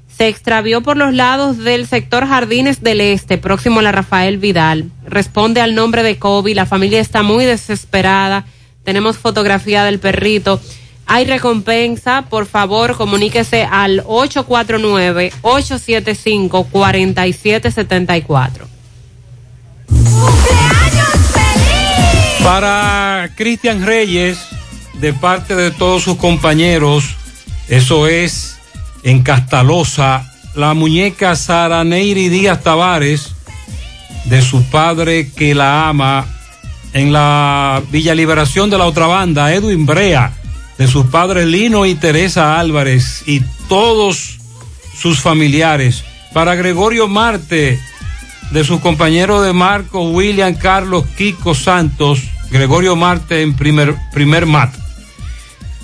Se extravió por los lados del sector Jardines del Este, próximo a la Rafael Vidal. Responde al nombre de Kobe. La familia está muy desesperada. Tenemos fotografía del perrito. Hay recompensa. Por favor, comuníquese al 849-875-4774. Para Cristian Reyes, de parte de todos sus compañeros, eso es en Castalosa, la muñeca Sara Neiri Díaz Tavares, de su padre que la ama, en la Villa Liberación de la otra banda, Edwin Brea, de sus padres Lino y Teresa Álvarez y todos sus familiares. Para Gregorio Marte, de sus compañeros de Marco, William, Carlos, Kiko Santos, Gregorio Marte en primer, primer mat.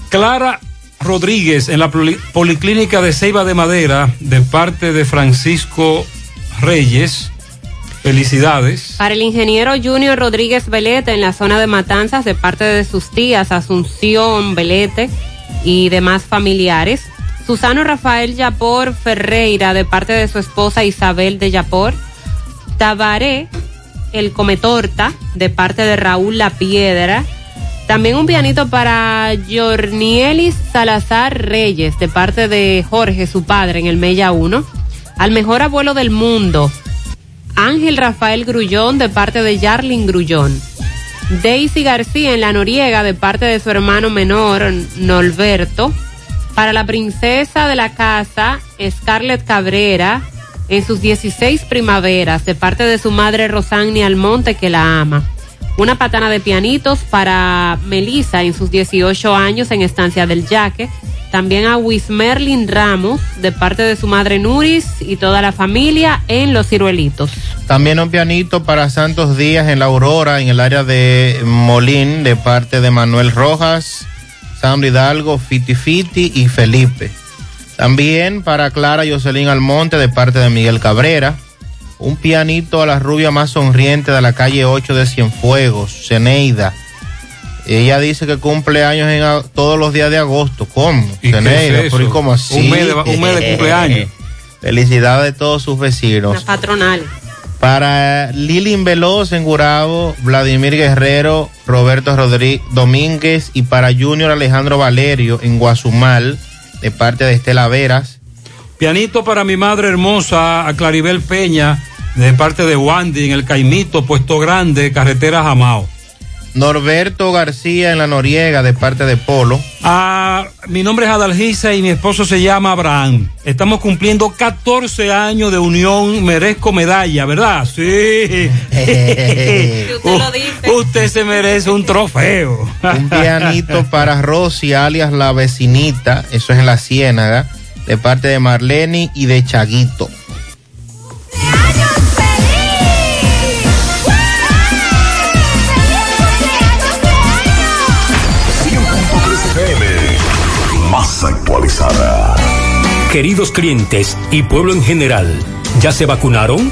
Clara Rodríguez en la poli- Policlínica de Ceiba de Madera, de parte de Francisco Reyes. Felicidades. Para el ingeniero Junior Rodríguez Velete en la zona de Matanzas de parte de sus tías Asunción Velete y demás familiares. Susano Rafael Yapor Ferreira de parte de su esposa Isabel de Yapor. Tabaré, el Cometorta de parte de Raúl La Piedra. También un pianito para Jornielis Salazar Reyes de parte de Jorge, su padre, en el Mella 1. Al mejor abuelo del mundo, Ángel Rafael Grullón de parte de Yarlin Grullón. Daisy García en la Noriega de parte de su hermano menor, Norberto. Para la princesa de la casa, Scarlett Cabrera, en sus 16 primaveras, de parte de su madre Rosani Almonte, que la ama. Una patana de pianitos para Melissa en sus 18 años en Estancia del Yaque. También a Wismerlin Ramos, de parte de su madre Nuris y toda la familia en Los Ciruelitos. También un pianito para Santos Díaz en la Aurora, en el área de Molín, de parte de Manuel Rojas, Sandro Hidalgo, Fiti Fiti y Felipe. También para Clara Jocelyn Almonte, de parte de Miguel Cabrera. Un pianito a la rubia más sonriente de la calle 8 de Cienfuegos, Ceneida. Ella dice que cumple años en todos los días de agosto. ¿Cómo? ¿Y qué Ceneida, es eso? pero ¿y cómo así? Un mes de- un mes de cumpleaños. Felicidades a todos sus vecinos. Las patronales. Para Lilin Veloz en Gurabo, Vladimir Guerrero, Roberto Rodríguez Domínguez y para Junior Alejandro Valerio en Guazumal, de parte de Estela Veras. Pianito para mi madre hermosa, a Claribel Peña, de parte de Wandy, en el Caimito, Puesto Grande, Carretera Jamao. Norberto García en la Noriega, de parte de Polo. Ah, mi nombre es Adalgisa y mi esposo se llama Abraham. Estamos cumpliendo 14 años de unión, merezco medalla, ¿verdad? Sí. Usted se merece un trofeo. Un pianito para Rosy, alias la vecinita, eso es en la Ciénaga, de parte de Marlene y de Chaguito. FM, Queridos clientes y pueblo en general, ¿ya se vacunaron?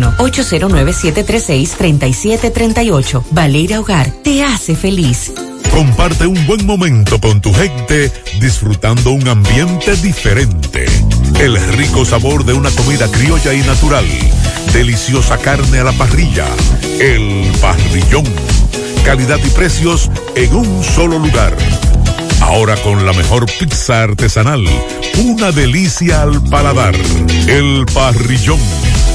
809-736-3738. Valeria Hogar te hace feliz. Comparte un buen momento con tu gente disfrutando un ambiente diferente. El rico sabor de una comida criolla y natural. Deliciosa carne a la parrilla. El parrillón. Calidad y precios en un solo lugar. Ahora con la mejor pizza artesanal. Una delicia al paladar. El parrillón.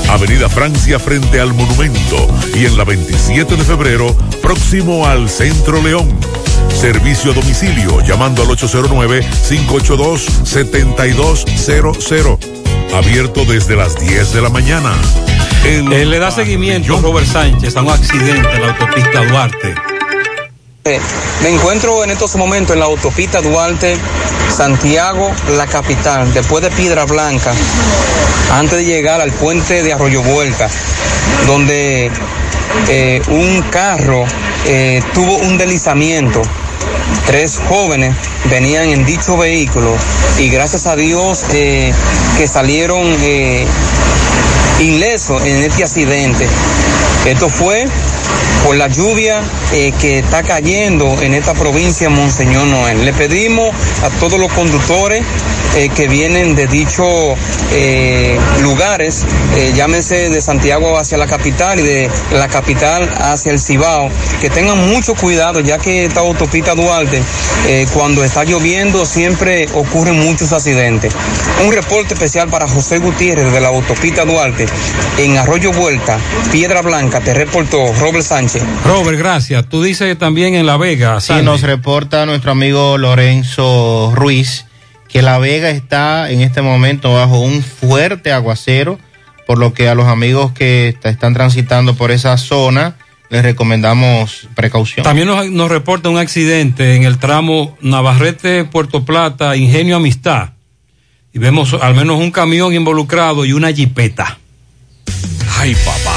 Avenida Francia frente al monumento y en la 27 de febrero próximo al Centro León. Servicio a domicilio llamando al 809-582-7200. Abierto desde las 10 de la mañana. El Él le da seguimiento a Robert Sánchez a un accidente en la autopista Duarte. Me encuentro en estos momentos en la autopista Duarte, Santiago, la capital, después de Piedra Blanca, antes de llegar al puente de Arroyo Vuelta, donde eh, un carro eh, tuvo un deslizamiento. Tres jóvenes venían en dicho vehículo y gracias a Dios eh, que salieron ilesos en este accidente. Esto fue por la lluvia eh, que está cayendo en esta provincia, Monseñor Noel. Le pedimos a todos los conductores eh, que vienen de dichos eh, lugares, llámese de Santiago hacia la capital y de la capital hacia el Cibao, que tengan mucho cuidado, ya que esta autopista Duarte, cuando está lloviendo, siempre ocurren muchos accidentes. Un reporte especial para José Gutiérrez de la autopista Duarte, en Arroyo Vuelta, Piedra Blanca, te reportó Robert Sánchez. Robert, gracias. Tú dices también en La Vega, Sí, Sandy. nos reporta nuestro amigo Lorenzo Ruiz que La Vega está en este momento bajo un fuerte aguacero, por lo que a los amigos que está- están transitando por esa zona les recomendamos precaución. También nos, nos reporta un accidente en el tramo Navarrete-Puerto Plata, Ingenio Amistad. Y vemos al menos un camión involucrado y una jipeta. Ay, papá,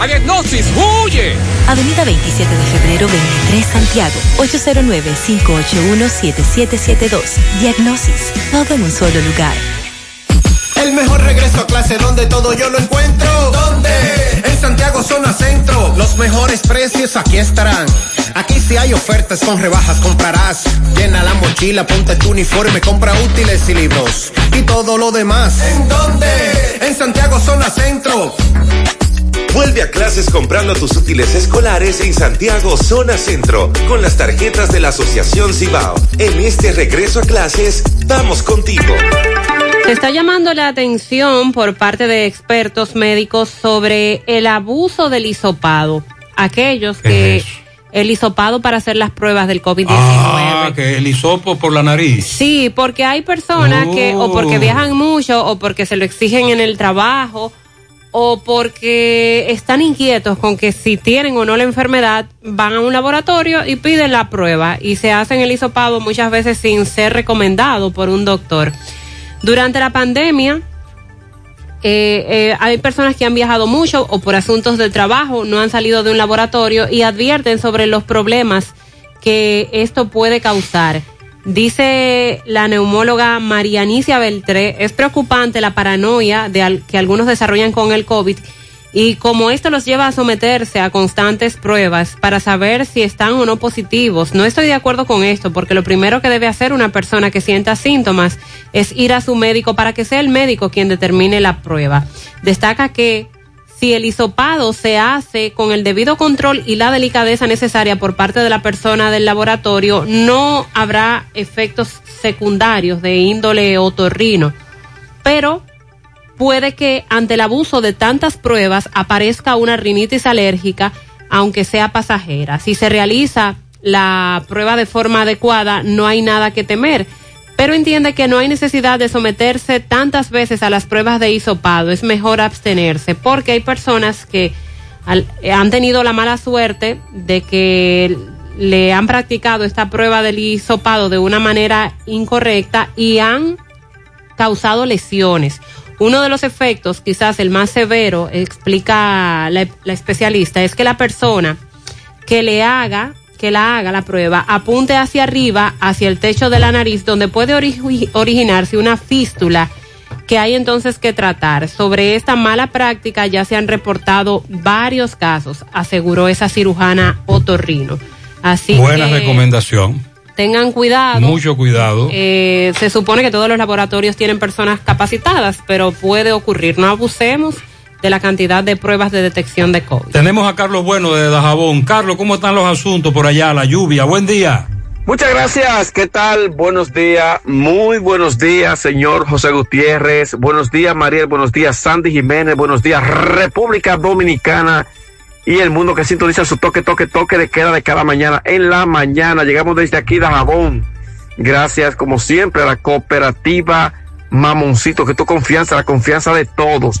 ¡A Diagnosis, huye! Avenida 27 de febrero 23 Santiago, 809-581-7772. Diagnosis, todo en un solo lugar. El mejor regreso a clase donde todo yo lo encuentro. ¿Dónde? En Santiago Zona Centro. Los mejores precios aquí estarán. Aquí si hay ofertas con rebajas comprarás. Llena la mochila, ponte tu uniforme, compra útiles y libros. Y todo lo demás. ¿En dónde? En Santiago Zona Centro. Vuelve a clases comprando tus útiles escolares en Santiago Zona Centro con las tarjetas de la Asociación Cibao. En este regreso a clases, vamos contigo. Se está llamando la atención por parte de expertos médicos sobre el abuso del hisopado. Aquellos que el hisopado para hacer las pruebas del COVID-19. Ah, que el hisopo por la nariz. Sí, porque hay personas que o porque Oh. viajan mucho o porque se lo exigen en el trabajo o porque están inquietos con que si tienen o no la enfermedad van a un laboratorio y piden la prueba y se hacen el hisopado muchas veces sin ser recomendado por un doctor. Durante la pandemia eh, eh, hay personas que han viajado mucho o por asuntos de trabajo no han salido de un laboratorio y advierten sobre los problemas que esto puede causar. Dice la neumóloga Marianicia Beltré, es preocupante la paranoia de al- que algunos desarrollan con el COVID y como esto los lleva a someterse a constantes pruebas para saber si están o no positivos. No estoy de acuerdo con esto porque lo primero que debe hacer una persona que sienta síntomas es ir a su médico para que sea el médico quien determine la prueba. Destaca que si el hisopado se hace con el debido control y la delicadeza necesaria por parte de la persona del laboratorio, no habrá efectos secundarios de índole otorrino. Pero puede que ante el abuso de tantas pruebas aparezca una rinitis alérgica, aunque sea pasajera. Si se realiza la prueba de forma adecuada, no hay nada que temer. Pero entiende que no hay necesidad de someterse tantas veces a las pruebas de hisopado. Es mejor abstenerse porque hay personas que han tenido la mala suerte de que le han practicado esta prueba del hisopado de una manera incorrecta y han causado lesiones. Uno de los efectos, quizás el más severo, explica la especialista, es que la persona que le haga, que la haga la prueba, apunte hacia arriba, hacia el techo de la nariz, donde puede ori- originarse una fístula que hay entonces que tratar. Sobre esta mala práctica ya se han reportado varios casos, aseguró esa cirujana otorrino. Así Buena que recomendación. tengan cuidado. Mucho cuidado. Eh, se supone que todos los laboratorios tienen personas capacitadas, pero puede ocurrir. No abusemos de la cantidad de pruebas de detección de COVID. Tenemos a Carlos Bueno de Dajabón. Carlos, ¿cómo están los asuntos por allá? La lluvia. Buen día. Muchas gracias. ¿Qué tal? Buenos días. Muy buenos días, señor José Gutiérrez. Buenos días, Mariel. Buenos días, Sandy Jiménez. Buenos días, República Dominicana. Y el mundo que sintoniza su toque, toque, toque de queda de cada mañana. En la mañana llegamos desde aquí de Jabón. Gracias, como siempre, a la cooperativa Mamoncito, que tu confianza, la confianza de todos.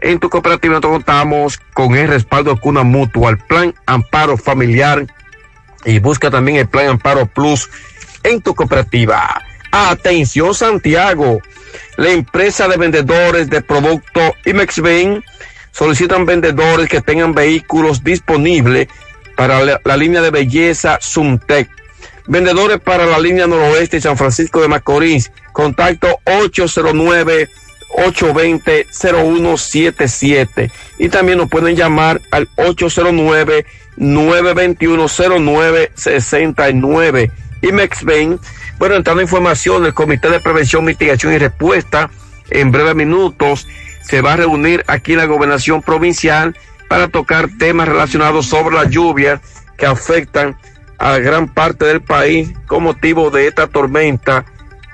En tu cooperativa nosotros contamos con el respaldo de Cuna Mutua, el Plan Amparo Familiar y busca también el Plan Amparo Plus en tu cooperativa. Atención Santiago, la empresa de vendedores de productos Imexben solicitan vendedores que tengan vehículos disponibles para la, línea de belleza Sumtec. Vendedores para la línea noroeste de San Francisco de Macorís. Contacto 809 820 0177 y también nos pueden llamar al 809 921 0969 y Mexben bueno, entrando información del Comité de Prevención, Mitigación y Respuesta, en breves minutos se va a reunir aquí en la gobernación provincial para tocar temas relacionados sobre las lluvias que afectan a gran parte del país con motivo de esta tormenta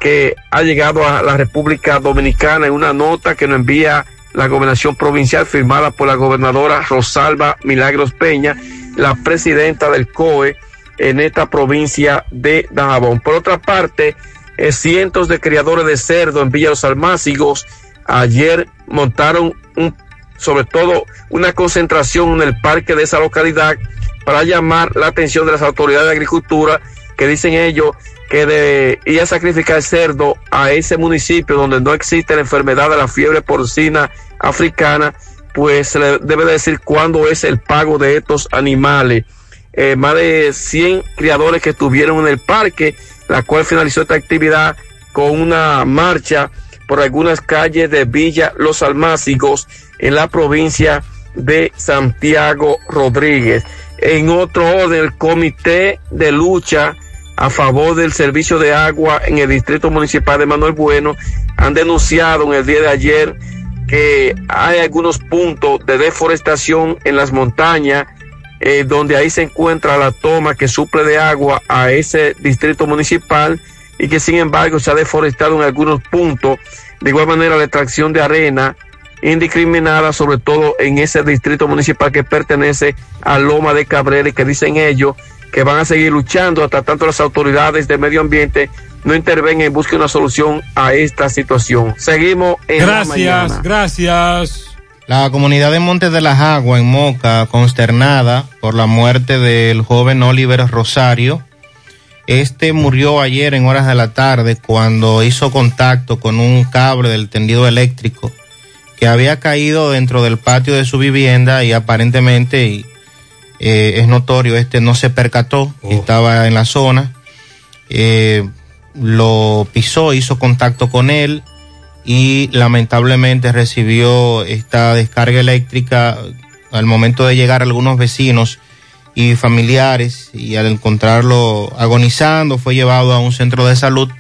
que ha llegado a la República Dominicana en una nota que nos envía la gobernación provincial firmada por la gobernadora Rosalba Milagros Peña, la presidenta del COE en esta provincia de Dajabón. Por otra parte, eh, cientos de criadores de cerdo en Villa Los Almácigos ayer montaron un, sobre todo una concentración en el parque de esa localidad para llamar la atención de las autoridades de agricultura que dicen ellos que de ir a sacrificar cerdo a ese municipio donde no existe la enfermedad de la fiebre porcina africana, pues se le debe decir cuándo es el pago de estos animales eh, más de 100 criadores que estuvieron en el parque, la cual finalizó esta actividad con una marcha por algunas calles de Villa Los Almácigos en la provincia de Santiago Rodríguez. En otro orden, el Comité de Lucha a favor del servicio de agua en el Distrito Municipal de Manuel Bueno han denunciado en el día de ayer que hay algunos puntos de deforestación en las montañas eh, donde ahí se encuentra la toma que suple de agua a ese distrito municipal y que sin embargo se ha deforestado en algunos puntos. De igual manera la extracción de arena indiscriminada, sobre todo en ese distrito municipal que pertenece a Loma de Cabrera y que dicen ellos que van a seguir luchando hasta tanto las autoridades de medio ambiente no intervengan y busquen una solución a esta situación. Seguimos en Gracias, la mañana. gracias. La comunidad de Montes de las Aguas en Moca, consternada por la muerte del joven Oliver Rosario. Este murió ayer en horas de la tarde cuando hizo contacto con un cable del tendido eléctrico que había caído dentro del patio de su vivienda y aparentemente y, eh, es notorio, este no se percató, estaba en la zona, eh, lo pisó, hizo contacto con él, y lamentablemente recibió esta descarga eléctrica al momento de llegar algunos vecinos y familiares y al encontrarlo agonizando fue llevado a un centro de salud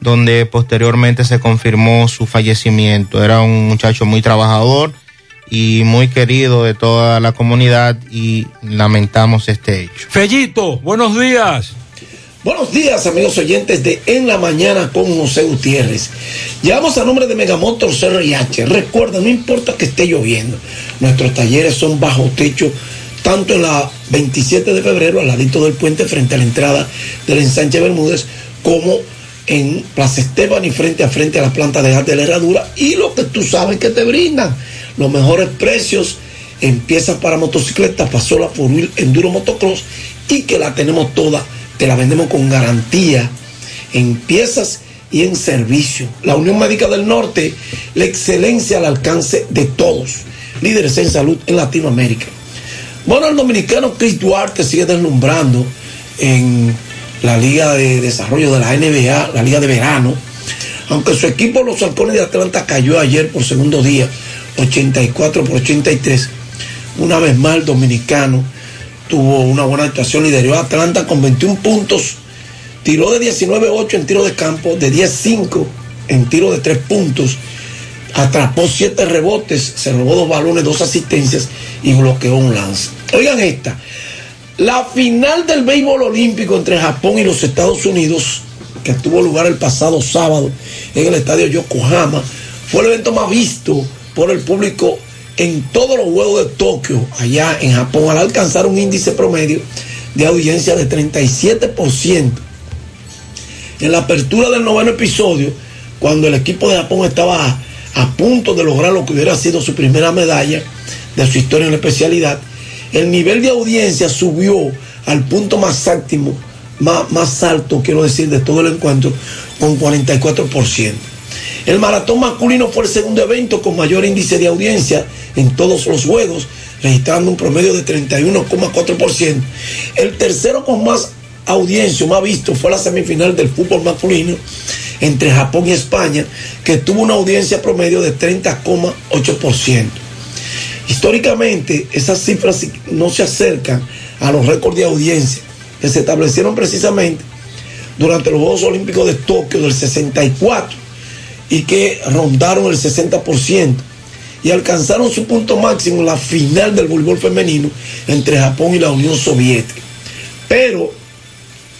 donde posteriormente se confirmó su fallecimiento. Era un muchacho muy trabajador y muy querido de toda la comunidad y lamentamos este hecho. Fellito, buenos días. Buenos días, amigos oyentes de En la Mañana con José Gutiérrez. Llegamos a nombre de Megamotor CRIH. Recuerda, no importa que esté lloviendo, nuestros talleres son bajo techo, tanto en la 27 de febrero, al ladito del puente, frente a la entrada del ensanche Bermúdez, como en Plaza Esteban y frente a frente a la planta de gas de la herradura. Y lo que tú sabes que te brindan, los mejores precios en piezas para motocicletas, pasola, wheel, enduro, motocross, y que la tenemos toda te la vendemos con garantía en piezas y en servicio. La Unión Médica del Norte, la excelencia al alcance de todos. Líderes en salud en Latinoamérica. Bueno, el dominicano Chris Duarte sigue deslumbrando en la Liga de Desarrollo de la NBA, la Liga de Verano. Aunque su equipo, los Halcones de Atlanta, cayó ayer por segundo día, 84 por 83. Una vez más, el dominicano tuvo una buena actuación, lideró a Atlanta con 21 puntos, tiró de 19-8 en tiro de campo, de 10-5 en tiro de 3 puntos, atrapó 7 rebotes, se robó dos balones, dos asistencias y bloqueó un lance. Oigan esta, la final del béisbol olímpico entre Japón y los Estados Unidos que tuvo lugar el pasado sábado en el estadio Yokohama, fue el evento más visto por el público en todos los Juegos de Tokio, allá en Japón, al alcanzar un índice promedio de audiencia de 37%. En la apertura del noveno episodio, cuando el equipo de Japón estaba a punto de lograr lo que hubiera sido su primera medalla de su historia en la especialidad, el nivel de audiencia subió al punto más óptimo, más, más alto, quiero decir, de todo el encuentro, con 44%. El maratón masculino fue el segundo evento con mayor índice de audiencia en todos los juegos, registrando un promedio de 31,4%. El tercero con más audiencia, más visto, fue la semifinal del fútbol masculino entre Japón y España, que tuvo una audiencia promedio de 30,8%. Históricamente, esas cifras no se acercan a los récords de audiencia que se establecieron precisamente durante los Juegos Olímpicos de Tokio del 64 y que rondaron el 60% y alcanzaron su punto máximo la final del voleibol femenino entre Japón y la Unión Soviética. Pero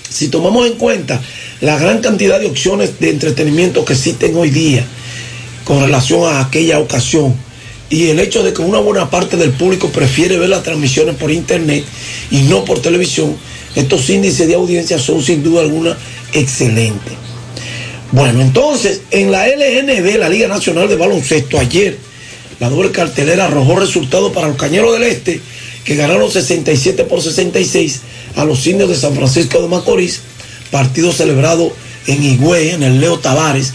si tomamos en cuenta la gran cantidad de opciones de entretenimiento que existen hoy día con relación a aquella ocasión y el hecho de que una buena parte del público prefiere ver las transmisiones por internet y no por televisión, estos índices de audiencia son sin duda alguna excelentes. Bueno, entonces, en la LNB, la Liga Nacional de Baloncesto, ayer, la doble cartelera arrojó resultados para los Cañeros del Este, que ganaron 67 por 66 a los indios de San Francisco de Macorís, partido celebrado en Higüey, en el Leo Tavares.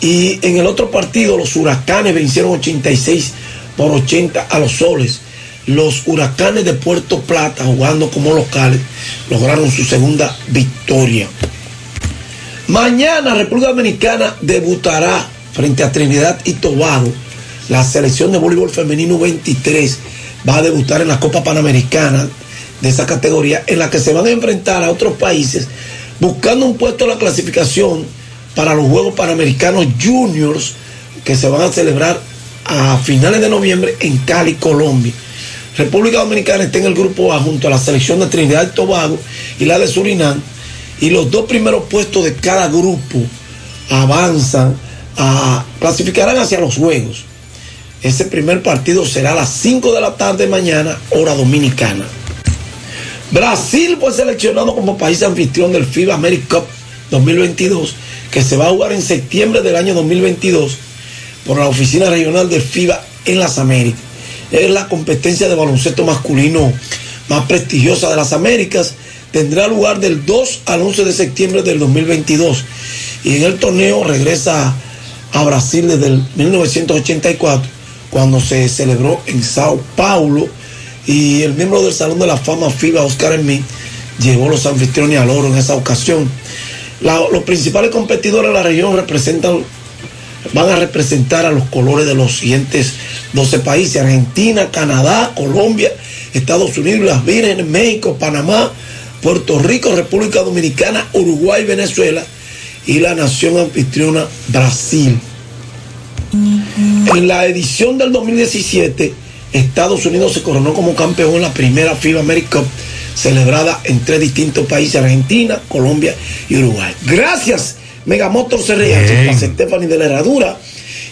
Y en el otro partido, los huracanes vencieron 86 por 80 a los soles. Los huracanes de Puerto Plata, jugando como locales, lograron su segunda victoria. Mañana República Dominicana debutará frente a Trinidad y Tobago. La selección de voleibol femenino 23 va a debutar en la Copa Panamericana de esa categoría, en la que se van a enfrentar a otros países buscando un puesto en la clasificación para los Juegos Panamericanos Juniors que se van a celebrar a finales de noviembre en Cali, Colombia. República Dominicana está en el grupo A junto a la selección de Trinidad y Tobago y la de Surinam y los dos primeros puestos de cada grupo avanzan a clasificarán hacia los juegos. Ese primer partido será a las 5 de la tarde mañana, hora dominicana. Brasil fue seleccionado como país anfitrión del FIBA America Cup 2022, que se va a jugar en septiembre del año 2022 por la oficina regional del FIBA en las Américas. Es la competencia de baloncesto masculino más prestigiosa de las Américas tendrá lugar del 2 al 11 de septiembre del 2022 y en el torneo regresa a Brasil desde el 1984 cuando se celebró en Sao Paulo y el miembro del Salón de la Fama FIBA, Oscar Emmy, llevó los anfitriones al oro en esa ocasión. los principales competidores de la región representan, van a representar a los colores de los siguientes 12 países, Argentina, Canadá, Colombia, Estados Unidos, las Vírgenes, México, Panamá, Puerto Rico, República Dominicana, Uruguay, Venezuela y la nación anfitriona Brasil. En la edición del 2017, Estados Unidos se coronó como campeón en la primera FIBA America Cup, celebrada en tres distintos países, Argentina, Colombia y Uruguay. Gracias, Megamotor CRH, Plaza Stephanie de la Herradura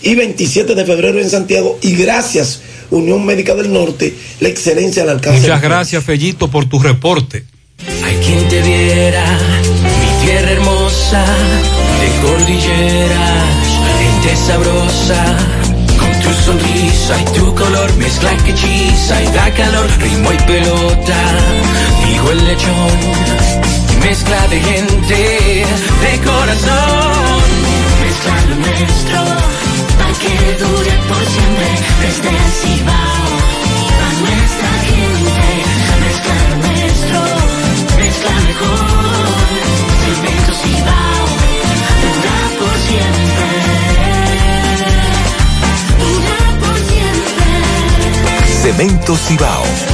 y 27 de febrero en Santiago y gracias Unión Médica del Norte, la excelencia al alcance. Muchas gracias, Fellito, por tu reporte. Hay quien te viera, mi tierra hermosa, de cordilleras, gente sabrosa, con tu sonrisa y tu color, mezcla que hechiza y da calor, ritmo y pelota, digo el lechón, mezcla de gente, de corazón, mezcla lo nuestro, para que dure por siempre, desde el Cibao, Cemento Cibao.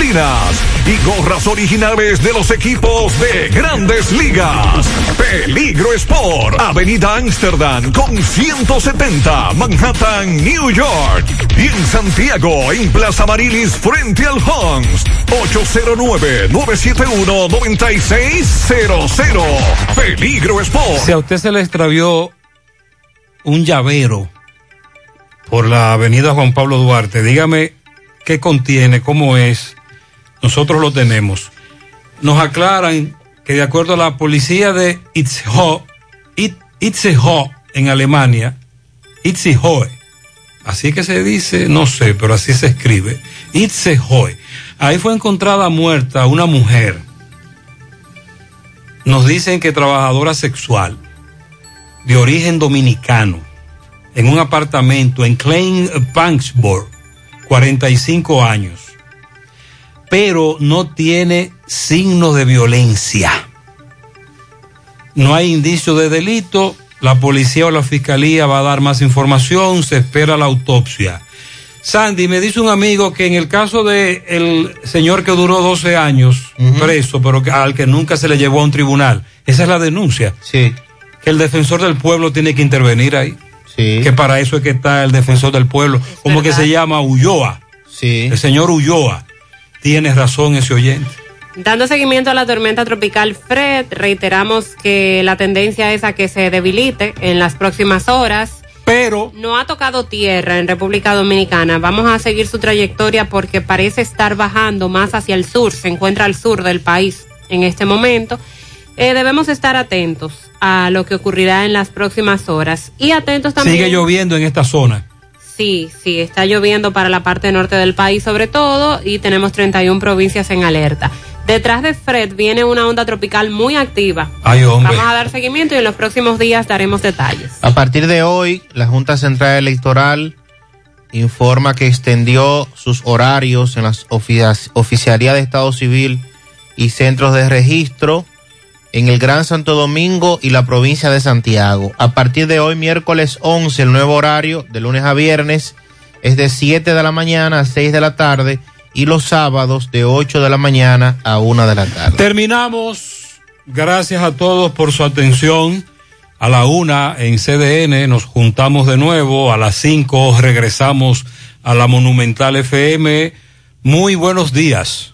y gorras originales de los equipos de grandes ligas. Peligro Sport, Avenida Amsterdam con 170, Manhattan, New York. Y en Santiago, en Plaza Marilis, frente al Hans, 809-971-9600. Peligro Sport. Si a usted se le extravió un llavero por la avenida Juan Pablo Duarte, dígame qué contiene, cómo es. Nosotros lo tenemos. Nos aclaran que de acuerdo a la policía de Itzehoe, It, Itzehoe en Alemania, Itzehoe, así que se dice, no sé, pero así se escribe, Itzehoe. Ahí fue encontrada muerta una mujer. Nos dicen que trabajadora sexual de origen dominicano en un apartamento en Klein Banksburg, 45 años, pero no tiene signos de violencia. No hay indicio de delito, la policía o la fiscalía va a dar más información, se espera la autopsia. Sandy, me dice un amigo que en el caso de el señor que duró 12 años preso, pero que- al que nunca se le llevó a un tribunal, esa es la denuncia. Sí. Que el defensor del pueblo tiene que intervenir ahí. Sí. Que para eso es que está el defensor del pueblo. como que se llama Ulloa. Sí. El señor Ulloa. Tiene razón ese oyente. Dando seguimiento a la tormenta tropical Fred, reiteramos que la tendencia es a que se debilite en las próximas horas. Pero no ha tocado tierra en República Dominicana. Vamos a seguir su trayectoria porque parece estar bajando más hacia el sur. Se encuentra al sur del país en este momento. Eh, debemos estar atentos a lo que ocurrirá en las próximas horas y atentos también. Sigue lloviendo en esta zona. Sí, sí, está lloviendo para la parte norte del país sobre todo y tenemos 31 provincias en alerta. Detrás de Fred viene una onda tropical muy activa. Ay. Vamos a dar seguimiento y en los próximos días daremos detalles. A partir de hoy, la Junta Central Electoral informa que extendió sus horarios en las ofici- oficialías de Estado Civil y centros de registro en el Gran Santo Domingo y la provincia de Santiago. A partir de hoy, miércoles 11, el nuevo horario de lunes a viernes es de 7 de la mañana a 6 de la tarde y los sábados de 8 de la mañana a 1 de la tarde. Terminamos. Gracias a todos por su atención. A la una en CDN nos juntamos de nuevo. A las cinco regresamos a la Monumental FM. Muy buenos días.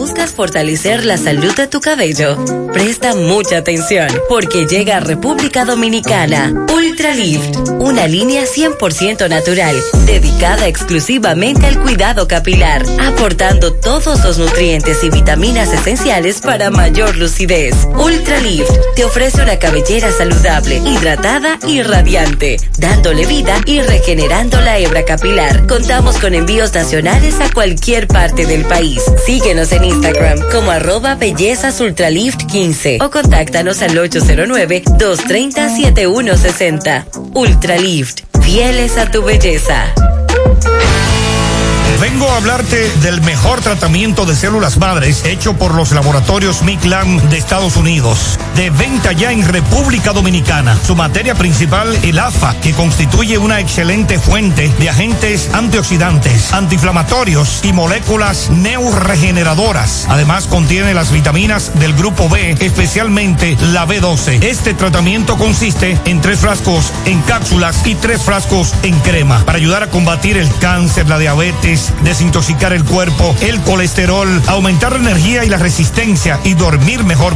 Buscas fortalecer la salud de tu cabello, presta mucha atención porque llega a República Dominicana Ultra Lift, una línea 100% natural dedicada exclusivamente al cuidado capilar, aportando todos los nutrientes y vitaminas esenciales para mayor lucidez. Ultra Lift te ofrece una cabellera saludable, hidratada y radiante, dándole vida y regenerando la hebra capilar. Contamos con envíos nacionales a cualquier parte del país. Síguenos en Instagram como arroba bellezas ultralift 15 o contáctanos al 809-230-7160. Ultralift, fieles a tu belleza. Vengo a hablarte del mejor tratamiento de células madres hecho por los laboratorios Miclan de Estados Unidos. De venta ya en República Dominicana. Su materia principal, el AFA, que constituye una excelente fuente de agentes antioxidantes, antiinflamatorios y moléculas neuroregeneradoras. Además, contiene las vitaminas del grupo B, especialmente la B12. Este tratamiento consiste en tres frascos en cápsulas y tres frascos en crema para ayudar a combatir el cáncer, la diabetes, desintoxicar el cuerpo, el colesterol, aumentar la energía y la resistencia y dormir mejor.